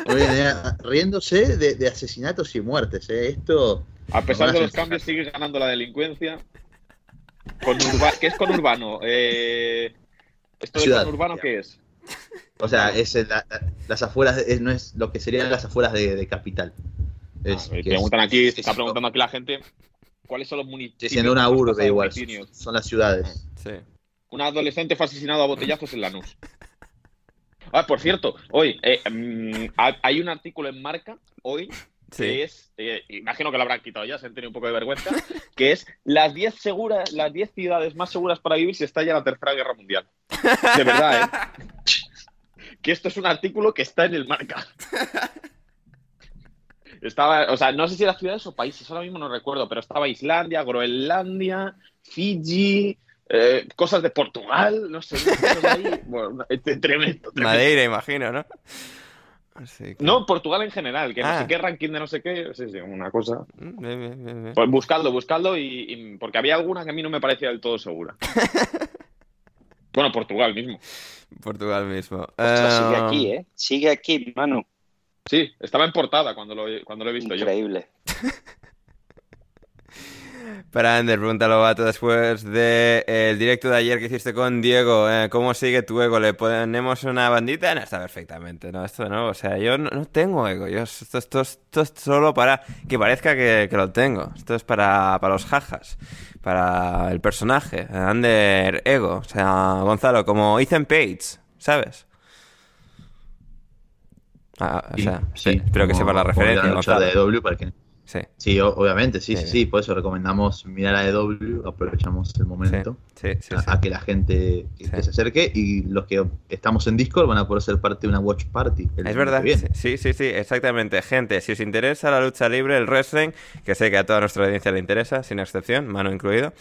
Speaker 3: Eh, riéndose de, de asesinatos y muertes. eh. Esto
Speaker 5: A pesar de los cambios, sigue ganando la delincuencia. Con urba- ¿Qué es conurbano? Eh, ¿Esto de
Speaker 3: Ciudad.
Speaker 5: conurbano qué es?
Speaker 3: O sea, es la- las afueras, de- es- no es lo que serían las afueras de, de capital. Es,
Speaker 5: Ah, me
Speaker 3: que
Speaker 5: preguntan
Speaker 3: es-
Speaker 5: aquí,
Speaker 3: es-
Speaker 5: se está preguntando aquí la gente, ¿cuáles son los municipios?
Speaker 3: siendo una urbe igual, son las ciudades.
Speaker 1: Sí.
Speaker 5: Un adolescente fue asesinado a botellazos en Lanús. Ah, por cierto, hoy eh, mm, ha- hay un artículo en Marca, hoy,
Speaker 1: Sí.
Speaker 5: que es, eh, imagino que lo habrán quitado ya, se han tenido un poco de vergüenza, que es las 10 seguras, las 10 ciudades más seguras para vivir si estalla la Tercera Guerra Mundial. De verdad, ¿eh? que esto es un artículo que está en el Marca. Estaba, o sea, no sé si eran ciudades o países, ahora mismo no recuerdo, pero estaba Islandia, Groenlandia, Fiji, eh, cosas de Portugal, no sé, cosas ahí. Bueno, eh, tremendo, tremendo.
Speaker 1: Madeira, imagino, ¿no? Así que-
Speaker 5: No, Portugal en general, que no
Speaker 1: Ah.
Speaker 5: sé qué ranking de no sé qué, sí, sí, una cosa.
Speaker 1: Mm, bien, bien.
Speaker 5: Pues buscadlo, buscadlo y, y- porque había alguna que a mí no me parecía del todo segura. bueno, Portugal mismo.
Speaker 1: Portugal mismo.
Speaker 4: Ostras, sigue
Speaker 1: Ah,
Speaker 4: aquí, ¿eh? Sigue aquí, Manu.
Speaker 5: Sí, estaba en portada cuando lo, cuando lo he visto yo.
Speaker 4: Increíble.
Speaker 1: Para Ander, pregúntalo, vato, después del directo de ayer que hiciste con Diego, eh, ¿cómo sigue tu ego? ¿Le ponemos una bandita? No, está perfectamente, no, esto no, o sea, yo no, no tengo ego, yo, esto, esto, esto es solo para que parezca que, que lo tengo, esto es para, para los jajas, para el personaje, Ander, ego, o sea, Gonzalo, como Ethan Page, ¿sabes? Ah, o sea, sí, espero que
Speaker 3: como-
Speaker 1: sepas la referencia, Gonzalo.
Speaker 3: de para que
Speaker 1: Sí,
Speaker 3: Sí, obviamente, sí,
Speaker 1: Sí.
Speaker 3: sí, sí, por eso recomendamos mirar a EW, aprovechamos el momento
Speaker 1: sí, sí,
Speaker 3: a,
Speaker 1: sí.
Speaker 3: a que la gente que,
Speaker 1: Sí.
Speaker 3: que se acerque y los que estamos en Discord van a poder ser parte de una watch party.
Speaker 1: Es verdad,
Speaker 3: que
Speaker 1: sí, sí, sí, exactamente. Gente, si os interesa la lucha libre, el wrestling, que sé que a toda nuestra audiencia le interesa, sin excepción, mano incluido,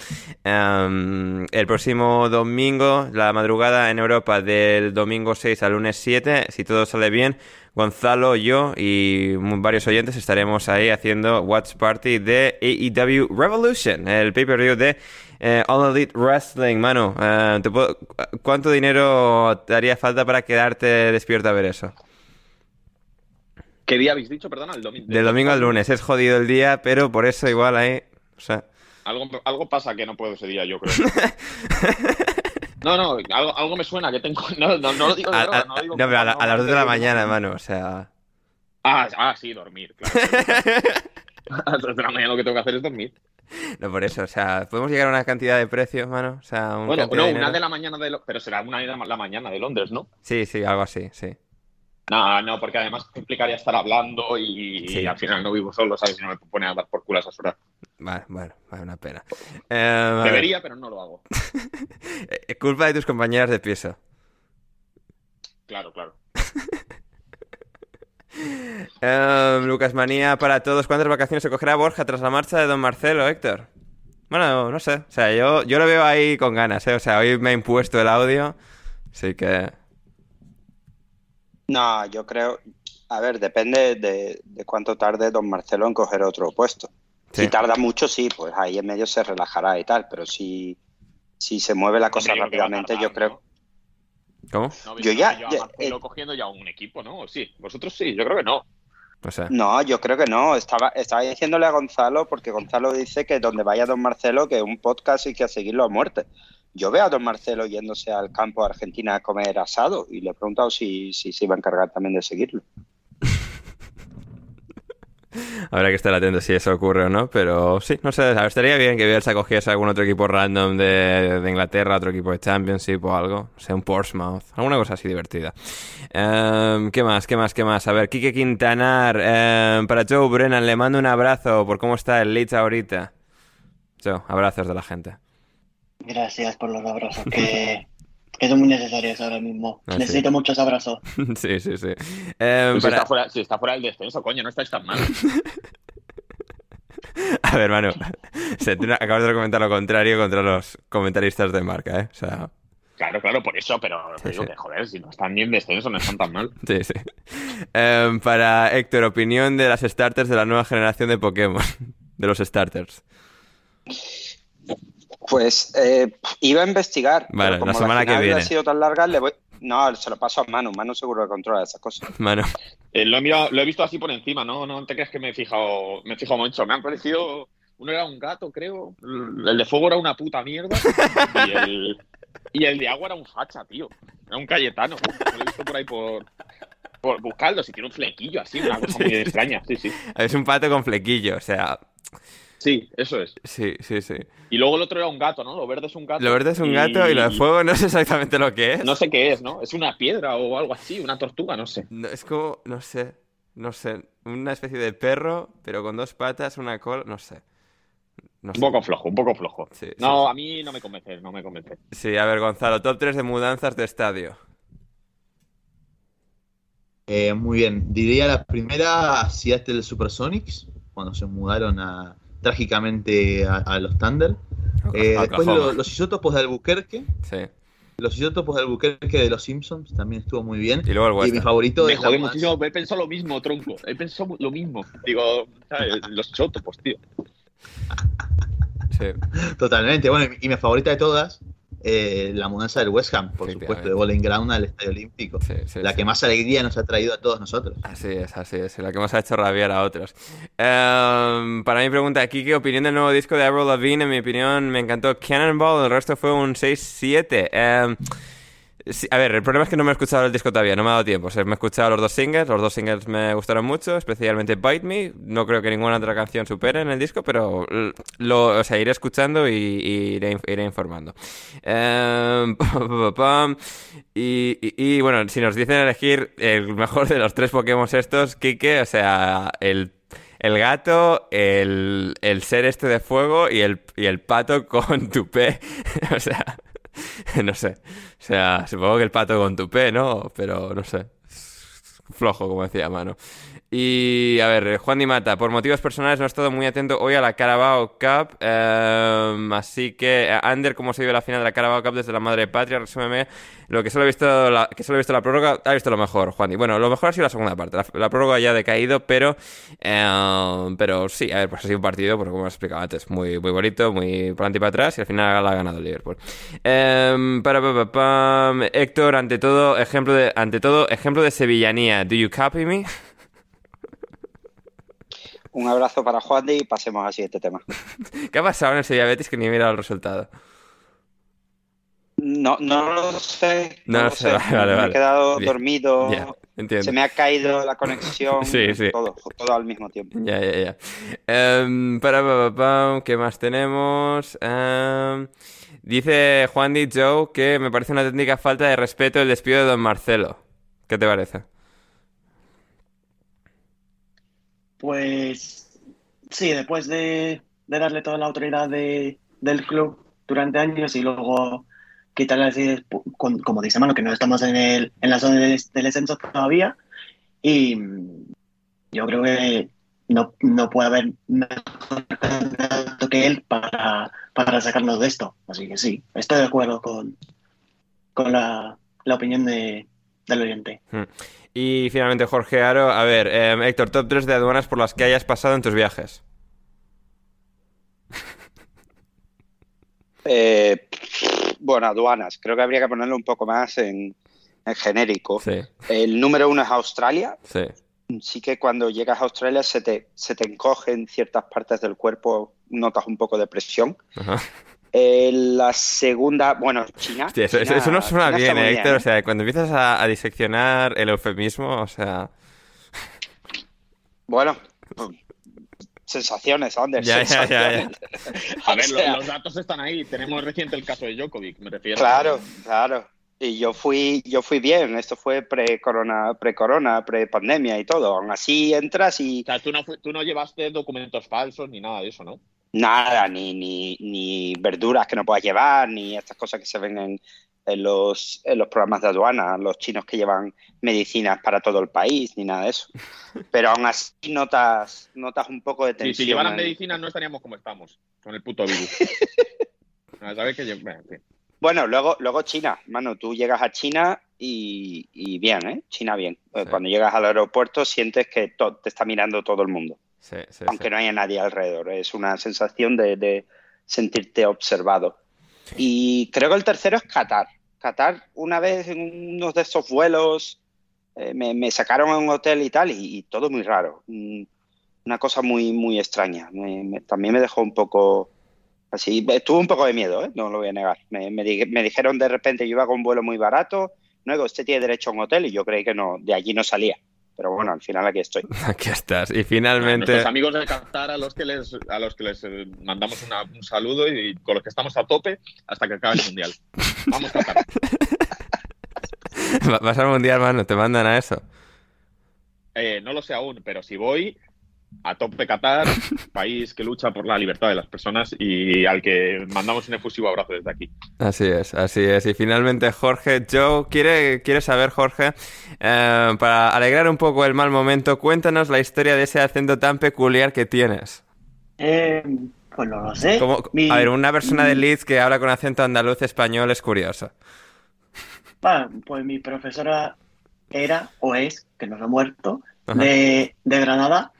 Speaker 1: em, el próximo domingo, la madrugada en Europa, del domingo 6 al lunes 7, si todo sale bien, Gonzalo, yo y varios oyentes estaremos ahí haciendo Watch Party de AEW Revolution, el pay-per-view de eh, All Elite Wrestling. Manu, eh, ¿te puedo- ¿cuánto dinero te haría falta para quedarte despierto a ver eso?
Speaker 5: ¿Qué día habéis dicho? Perdona, el domingo.
Speaker 1: Del domingo al lunes, es jodido el día, pero por eso igual ahí. O sea,
Speaker 5: Algo, algo pasa que no puedo ese día, yo creo. No, no, algo, algo me suena que tengo. No, no, no lo digo de
Speaker 1: a,
Speaker 5: broma,
Speaker 1: a-
Speaker 5: no lo digo
Speaker 1: no, pero a, la-
Speaker 5: como-
Speaker 1: a las 2 de la mañana, mano, o sea.
Speaker 5: Ah, ah, sí, dormir, claro. A las 2 de la mañana lo que tengo que hacer es dormir.
Speaker 1: No, por eso, o sea, podemos llegar a una cantidad de precios, mano. O sea, un
Speaker 5: Bueno, no,
Speaker 1: de
Speaker 5: una de la mañana de Lo- pero será una de la mañana de Londres, ¿no?
Speaker 1: Sí, sí, algo así, sí.
Speaker 5: No, no, porque además implicaría estar hablando y,
Speaker 1: Sí.
Speaker 5: y al final no vivo solo, ¿sabes? Si no me pone a dar por culo a esas horas.
Speaker 1: Vale, bueno, vale, una pena. Eh, ver.
Speaker 5: Debería, pero no lo hago.
Speaker 1: Eh, culpa de tus compañeras de piso.
Speaker 5: Claro, claro.
Speaker 1: Eh, Lucas Manía para todos. ¿Cuántas vacaciones se cogerá Borja tras la marcha de Don Marcelo, Héctor? Bueno, no sé. O sea, yo, yo lo veo ahí con ganas, ¿eh? O sea, hoy me ha impuesto el audio. Así que...
Speaker 4: No, yo creo. A ver, depende de, de cuánto tarde don Marcelo en coger otro puesto.
Speaker 1: Sí.
Speaker 4: Si tarda mucho, sí, pues ahí en medio se relajará y tal, pero si, si se mueve la cosa
Speaker 5: yo
Speaker 4: rápidamente,
Speaker 5: tardar,
Speaker 4: yo creo.
Speaker 5: ¿no?
Speaker 1: ¿Cómo?
Speaker 5: No,
Speaker 4: Yo ya-
Speaker 5: yo a
Speaker 4: ya-
Speaker 5: Marcelo
Speaker 4: eh,
Speaker 5: cogiendo ya un equipo, ¿no? ¿O Sí, vosotros sí, yo creo que no.
Speaker 1: No sé.
Speaker 4: No, yo creo que no. Estaba, estaba diciéndole a Gonzalo, porque Gonzalo dice que donde vaya don Marcelo, que un podcast y que a seguirlo a muerte. Yo veo a don Marcelo yéndose al campo de Argentina a comer asado y le he preguntado si, si se iba a encargar también de seguirlo.
Speaker 1: Habrá que estar atento si eso ocurre o no, pero sí, no sé, a estaría bien que Bielsa cogiese algún otro equipo random de, de Inglaterra, otro equipo de Championship o algo, o sea, un Portsmouth, alguna cosa así divertida. Em, ¿Qué más? ¿Qué más? ¿Qué más? A ver, Quique Quintanar, em, para Joe Brennan, le mando un abrazo por cómo está el Leeds ahorita. Joe, abrazos de la gente.
Speaker 2: Gracias por los abrazos, que, que son muy necesarios ahora mismo.
Speaker 1: Ah, sí.
Speaker 2: Necesito muchos abrazos.
Speaker 1: sí, sí, sí.
Speaker 5: Pues si,
Speaker 1: para-
Speaker 5: está fuera, si está fuera del descenso, coño, no estáis tan mal.
Speaker 1: A ver, Manu, o sea, tú no- acabas de comentar lo contrario contra los comentaristas de marca, ¿eh? O sea,
Speaker 5: Claro, claro, por eso, pero
Speaker 1: Sí,
Speaker 5: digo
Speaker 1: sí.
Speaker 5: que, joder, si no están ni en descenso, no están tan mal.
Speaker 1: Sí, sí. Em, para Héctor, opinión de las starters de la nueva generación de Pokémon. De los starters.
Speaker 4: Pues eh, iba a investigar,
Speaker 1: Vale,
Speaker 4: pero como
Speaker 1: la semana que
Speaker 4: final
Speaker 1: viene.
Speaker 4: ha sido tan larga, le voy... No, se lo paso a Manu. Manu seguro que controla esas cosas.
Speaker 1: Mano,
Speaker 5: Eh, lo, he mirado- lo he visto así por encima, ¿no? No te crees que me he fijado, me he fijado mucho. Me han parecido. Uno era un gato, creo. El de fuego era una puta mierda. Y el, y el de agua era un facha, tío. Era un Cayetano. Lo he visto por ahí por. por buscarlo, si tiene un flequillo así, una cosa muy extraña. Sí, sí.
Speaker 1: es un pato con flequillo, o sea,
Speaker 5: Sí, eso es.
Speaker 1: sí, sí, sí.
Speaker 5: Y luego el otro era un gato, ¿no? Lo verde es un gato.
Speaker 1: Lo verde es un gato y lo de fuego no sé exactamente lo que es.
Speaker 5: No sé qué es, ¿no? Es una piedra o algo así, una tortuga, no sé.
Speaker 1: No, es como, no sé, no sé, una especie de perro, pero con dos patas, una cola, no sé. No
Speaker 5: Un
Speaker 1: sé.
Speaker 5: poco flojo, un poco flojo.
Speaker 1: Sí, sí,
Speaker 5: no,
Speaker 1: sí.
Speaker 5: a mí no me convence, no me convence.
Speaker 1: Sí, a ver, Gonzalo, top 3 de mudanzas de estadio.
Speaker 3: Eh, muy bien. Diría la primera Seattle Supersonics, cuando se mudaron a, trágicamente a, a los Thunder. Eh, después lo- los isótopos de Albuquerque.
Speaker 1: Sí.
Speaker 3: Los isótopos de Albuquerque de los Simpsons también estuvo muy bien.
Speaker 1: Y luego el
Speaker 3: Y mi favorito
Speaker 5: Me
Speaker 3: es
Speaker 5: muchísimo, he pensado lo mismo, tronco. He pensado lo mismo. Digo, ¿sabes? los chotopos, tío.
Speaker 1: Sí.
Speaker 3: Totalmente. Bueno, y mi favorita de todas, eh, la mudanza del West Ham, por supuesto, de Bowling Ground al Estadio Olímpico.
Speaker 1: Sí, sí,
Speaker 3: la
Speaker 1: sí.
Speaker 3: que más alegría nos ha traído a todos nosotros.
Speaker 1: Así es, así es, la que nos ha hecho rabiar a otros. Em, para mi pregunta aquí, ¿qué opinión del nuevo disco de Avril Lavigne? En mi opinión, me encantó Cannonball, el resto fue un 6-7. Em, a ver, el problema es que no me he escuchado el disco todavía, no me ha dado tiempo. O sea, me he escuchado los dos singles, los dos singles me gustaron mucho, especialmente Bite Me. No creo que ninguna otra canción supere en el disco, pero lo, o sea, iré escuchando y, y iré, informando. Em, y- y, bueno, si nos dicen elegir el mejor de los tres Pokémon estos, Kike, o sea, el, el gato, el, el ser este de fuego y el, y el pato con tupé. o sea, no sé. O sea, supongo que el pato con tupé, ¿no? Pero no sé. Flojo, como decía Mano. Y a ver, Juan Di Mata, por motivos personales no he estado muy atento hoy a la Carabao Cup, eh, así que, eh, Ander, ¿cómo se vive la final de la Carabao Cup desde la Madre Patria? Resúmeme lo que solo he visto, la, que solo he visto la prórroga, ha visto lo mejor, Juan Di. Bueno, lo mejor ha sido la segunda parte, la, prórroga ya ha decaído, pero, eh, pero sí, a ver, pues ha sido un partido, porque como he explicado antes, muy, muy bonito, muy para adelante y para atrás, y al final la ha ganado el Liverpool. Eh, para, pa, pa, pam. Héctor, ante todo, ejemplo de, ante todo, ejemplo de sevillanía. ¿Do you copy me?
Speaker 4: Un abrazo para Juan y pasemos al siguiente tema.
Speaker 1: ¿Qué ha pasado en el Sevilla Betis que ni he mirado el resultado?
Speaker 4: No, no lo sé.
Speaker 1: No
Speaker 4: No,
Speaker 1: lo sé,
Speaker 4: sé.
Speaker 1: vale, vale,
Speaker 4: Me
Speaker 1: vale.
Speaker 4: he quedado
Speaker 1: Bien.
Speaker 4: dormido
Speaker 1: entiendo.
Speaker 4: Se me ha caído la conexión.
Speaker 1: Sí, sí.
Speaker 4: Todo, todo al mismo tiempo.
Speaker 1: Ya, ya, ya. Em, para, ¿qué más tenemos? Em, dice Juan Di Joe que me parece una auténtica falta de respeto el despido de Don Marcelo. ¿Qué te parece?
Speaker 2: Pues sí, después de, de darle toda la autoridad de- del club durante años y luego quitarle así, como dice Mano, que no estamos en, el, en la zona del, del descenso todavía. Y yo creo que no, no puede haber mejor candidato que él para, para sacarnos de esto. Así que sí, estoy de acuerdo con, con la, la opinión de, del oyente.
Speaker 1: Hmm. Y finalmente Jorge Aro, a ver, em, Héctor, top 3 de aduanas por las que hayas pasado en tus viajes.
Speaker 4: Eh, bueno, aduanas. Creo que habría que ponerlo un poco más en, en genérico.
Speaker 1: Sí,
Speaker 4: El número uno es Australia.
Speaker 1: sí.
Speaker 4: Sí que cuando llegas a Australia se te, se te encoge en ciertas partes del cuerpo, notas un poco de presión.
Speaker 1: Ajá.
Speaker 4: Eh, la segunda, bueno, China.
Speaker 1: Hostia, eso, eso-
Speaker 4: China-
Speaker 1: eso no suena
Speaker 4: China
Speaker 1: bien, eh, Héctor.
Speaker 4: ¿eh?
Speaker 1: O sea, cuando empiezas a, a diseccionar el eufemismo, o sea...
Speaker 4: Bueno, sensaciones, Anders.
Speaker 1: Ya, ya, ya, ya.
Speaker 4: sensaciones.
Speaker 5: A ver,
Speaker 4: O
Speaker 5: lo-
Speaker 4: sea,
Speaker 5: los datos están ahí. Tenemos reciente el caso de Djokovic, me refiero.
Speaker 4: Claro, claro. Y yo fui, yo fui bien. Esto fue pre-corona, pre-corona, pre-pandemia y todo. Aún así entras y
Speaker 5: O sea, tú no, tú no llevaste documentos falsos ni nada de eso, ¿no?
Speaker 4: Nada, ni, ni, ni verduras que no puedas llevar, ni estas cosas que se ven en, en los, en los programas de aduana, los chinos que llevan medicinas para todo el país, ni nada de eso. Pero aún así notas, notas un poco de
Speaker 5: Sí,
Speaker 4: tensión.
Speaker 5: si llevaran medicinas no estaríamos como estamos, con el puto virus. ¿Sabes que yo- bueno,
Speaker 4: luego, luego China, mano, tú llegas a China y, y bien, ¿eh? China bien.
Speaker 1: Sí.
Speaker 4: Cuando llegas al aeropuerto sientes que te está mirando todo el mundo,
Speaker 1: Sí, sí,
Speaker 4: aunque no haya nadie alrededor. Es una sensación de, sentirte observado. Y creo que el tercero es Qatar. Qatar, una vez en uno de esos vuelos, eh, me, sacaron a un hotel y tal, y, todo muy raro. Mm, Una cosa muy, muy extraña. También me dejó un poco así. Tuve un poco de miedo, ¿eh? no lo voy a negar. Me dijeron de repente, yo iba con un vuelo muy barato, luego usted tiene derecho a un hotel, y yo creí que no, de allí no salía. Pero bueno, al final aquí estoy.
Speaker 1: Aquí estás. Y finalmente...
Speaker 5: amigos de Qatar a los que les, a los que les eh, mandamos una- un saludo y con los que estamos a tope hasta que acabe el mundial. Vamos Qatar.
Speaker 1: Va- Vas al mundial, mano, te mandan a eso.
Speaker 5: Eh, no lo sé aún, pero si voy a tope Qatar, país que lucha por la libertad de las personas y al que mandamos un efusivo abrazo desde aquí.
Speaker 1: Así es, así es. Y finalmente Jorge, Joe, quiere, quiere saber, Jorge, eh, para alegrar un poco el mal momento, cuéntanos la historia de ese acento tan peculiar que tienes.
Speaker 2: Eh, pues no lo sé.
Speaker 1: Como-
Speaker 2: Mi-
Speaker 1: A ver, una persona de Leeds que habla con acento andaluz español es curioso.
Speaker 2: Ah, pues mi profesora era o es, que no se ha muerto, de, de Granada.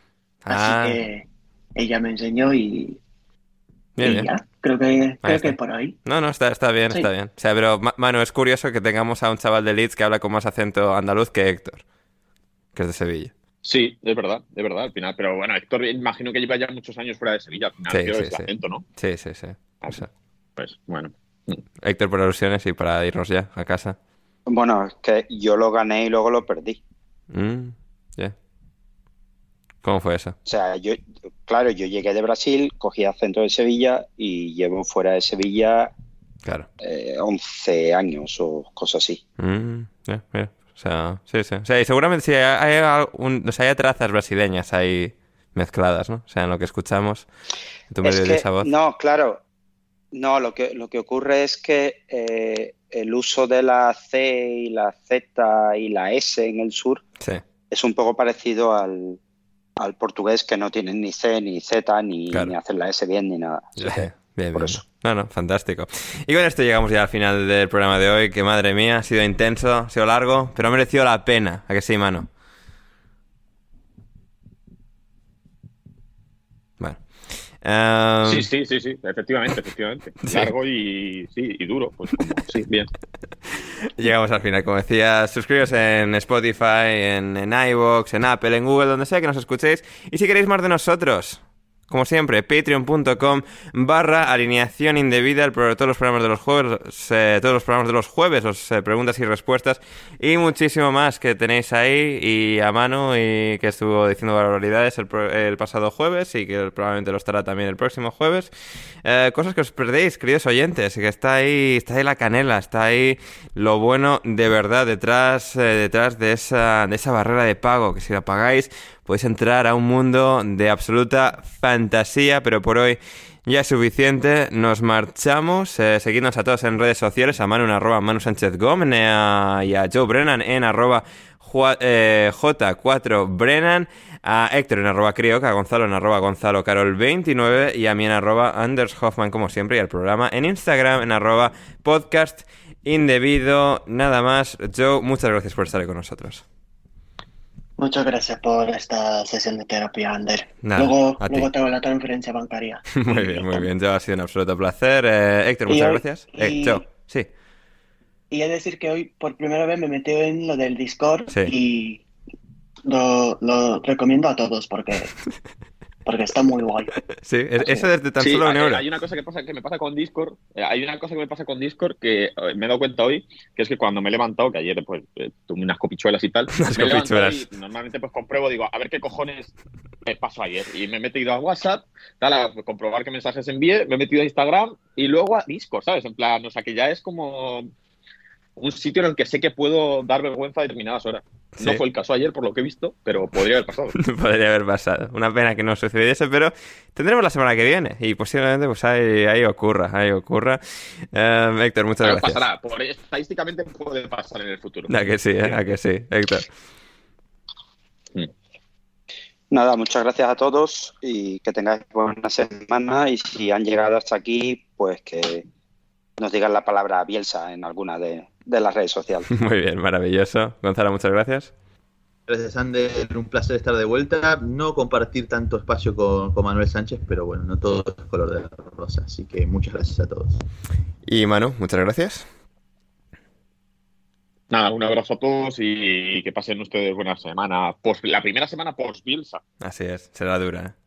Speaker 1: Ah.
Speaker 2: Así que ella me enseñó y,
Speaker 1: Bien,
Speaker 2: y
Speaker 1: bien.
Speaker 2: ya. Creo que, creo que por ahí.
Speaker 1: No, no, está, está bien,
Speaker 2: Sí.
Speaker 1: está bien. O sea, pero, Ma- Manu, es curioso que tengamos a un chaval de Leeds que habla con más acento andaluz que Héctor, que es de Sevilla.
Speaker 5: Sí, es verdad, es verdad, al final. Pero bueno, Héctor, imagino que lleva ya muchos años fuera de Sevilla, al final,
Speaker 1: Sí,
Speaker 5: tío,
Speaker 1: sí,
Speaker 5: es acento, ¿no?
Speaker 1: Sí, sí, sí. O sea,
Speaker 5: Pues bueno.
Speaker 1: Héctor por alusiones y para irnos ya a casa.
Speaker 4: Bueno, es que yo lo gané y luego lo perdí.
Speaker 1: Mm, ya. ¿Cómo fue eso?
Speaker 4: O sea, yo, claro, yo llegué de Brasil, cogí acento de Sevilla y llevo fuera de Sevilla
Speaker 1: Claro.
Speaker 4: eh, 11 años o cosas así.
Speaker 1: Mm. O sea, sí, sí. O sea, y seguramente sí hay, o sea, hay trazas brasileñas ahí mezcladas, ¿no? O sea, en lo que escuchamos. en Tu
Speaker 4: Es que,
Speaker 1: esa voz.
Speaker 4: no, claro, no, lo que, lo que ocurre es que eh, el uso de la C y la Z y la S en el sur
Speaker 1: Sí.
Speaker 4: es un poco parecido al, al portugués que no tienen ni C ni Z ni,
Speaker 1: Claro.
Speaker 4: ni hacen la S bien ni nada. Que,
Speaker 1: Bien,
Speaker 4: por
Speaker 1: bien.
Speaker 4: eso.
Speaker 1: No, no, fantástico. Y con esto llegamos ya al final del programa de hoy, que madre mía, ha sido intenso, ha sido largo, pero ha merecido la pena. ¿A que sí, mano? Bueno. Em,
Speaker 5: Sí, sí, sí, sí, efectivamente, efectivamente.
Speaker 1: Sí.
Speaker 5: Largo y sí, y duro, pues como, sí, bien.
Speaker 1: Llegamos al final, como decía, suscribiros en Spotify, en, en iVoox, en Apple, en Google, donde sea que nos escuchéis. Y si queréis más de nosotros, como siempre, patreon.com barra alineación indebida, el, todos los programas de los jueves, eh, todos los programas de los jueves, los eh, preguntas y respuestas y muchísimo más que tenéis ahí y a mano y que estuvo diciendo barbaridades el, el pasado jueves y que probablemente lo estará también el próximo jueves. Eh, cosas que os perdéis, queridos oyentes, que está ahí, está ahí la canela, está ahí lo bueno de verdad detrás, detrás de esa, de esa barrera de pago, que si la pagáis podéis entrar a un mundo de absoluta fantasía, pero por hoy ya es suficiente. Nos marchamos. Eh, seguidnos a todos en redes sociales, a Manu en arroba Manu Sánchez Gómez y a Joe Brennan en arroba J4 Brennan, a Héctor en arroba Crioc, a Gonzalo en arroba Gonzalo Carol 29 y a mí en arroba Anders Hoffman como siempre y al programa en Instagram en arroba podcast indebido. Nada más. Joe, muchas gracias por estar con nosotros.
Speaker 2: Muchas gracias por esta sesión de terapia, Ander. luego, luego tengo la transferencia bancaria.
Speaker 1: muy bien, muy bien. ha sido un absoluto placer. Eh, Héctor, muchas gracias. Eh, sí.
Speaker 2: Y es decir que hoy por primera vez me metí en lo del Discord y lo, lo recomiendo a todos porque porque está muy guay.
Speaker 1: Sí, eso desde tan solo una hora.
Speaker 5: Hay una cosa que, pasa, que me pasa con Discord, eh, hay una cosa que me pasa con Discord que eh, me he dado cuenta hoy, que es que cuando me he levantado, que ayer pues eh, tuve unas copichuelas y tal,
Speaker 1: unas copichuelas.
Speaker 5: Y normalmente pues compruebo, digo, a ver qué cojones me pasó ayer. Y me he metido a WhatsApp, tal, a comprobar qué mensajes envié, me he metido a Instagram y luego a Discord, ¿sabes? En plan, o sea, que ya es como un sitio en el que sé que puedo dar vergüenza a determinadas horas. No fue el caso ayer, por lo que he visto, pero podría haber pasado.
Speaker 1: podría haber pasado. Una pena que no sucediese, pero tendremos la semana que viene y posiblemente pues ahí, ahí ocurra, ahí ocurra. Eh, Héctor, muchas gracias.
Speaker 5: Pasará, estadísticamente puede pasar en el futuro.
Speaker 1: A que sí, ¿eh? a que sí, Héctor.
Speaker 4: Mm. Nada, muchas gracias a todos y que tengáis buena semana y si han llegado hasta aquí, pues que nos digan la palabra Bielsa en alguna de, las redes sociales.
Speaker 1: Muy bien, maravilloso. Gonzalo, muchas gracias.
Speaker 3: Gracias, Ander. Un placer estar de vuelta. No compartir tanto espacio con, Manuel Sánchez, pero bueno, no todo es color de la rosa. Así que muchas gracias a todos.
Speaker 1: Y Manu, muchas gracias.
Speaker 5: Nada, un abrazo a todos y que pasen ustedes buena semana. la primera semana post-Bielsa.
Speaker 1: Así es, será dura. ¿eh?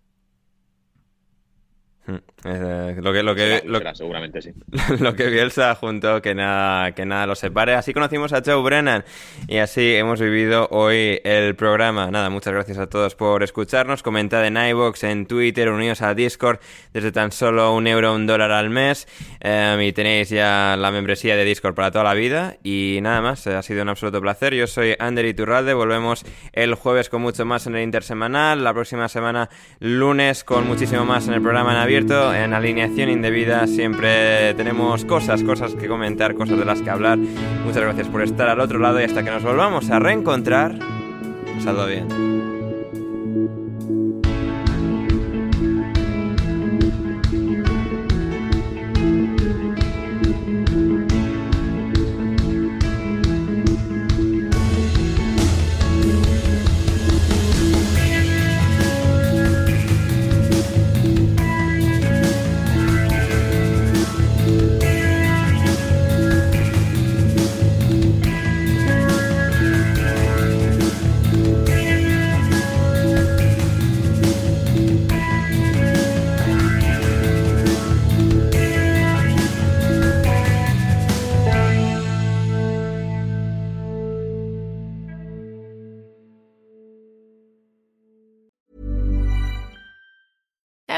Speaker 1: Mm, eh, lo que, lo que,
Speaker 5: seguramente sí.
Speaker 1: Lo que Bielsa juntó, que nada, que nada lo separe. Así conocimos a Joe Brennan y así hemos vivido hoy el programa. Nada, muchas gracias a todos por escucharnos. Comentad en iVoox, en Twitter, unidos a Discord desde tan solo un euro, un dólar al mes. Em, y tenéis ya la membresía de Discord para toda la vida. Y nada más, ha sido un absoluto placer. Yo soy Ander Iturralde. Volvemos el jueves con mucho más en el intersemanal. La próxima semana, lunes, con muchísimo más en el programa en abierto en alineación indebida siempre tenemos cosas, cosas que comentar, cosas de las que hablar. Muchas gracias por estar al otro lado y hasta que nos volvamos a reencontrar, salud bien.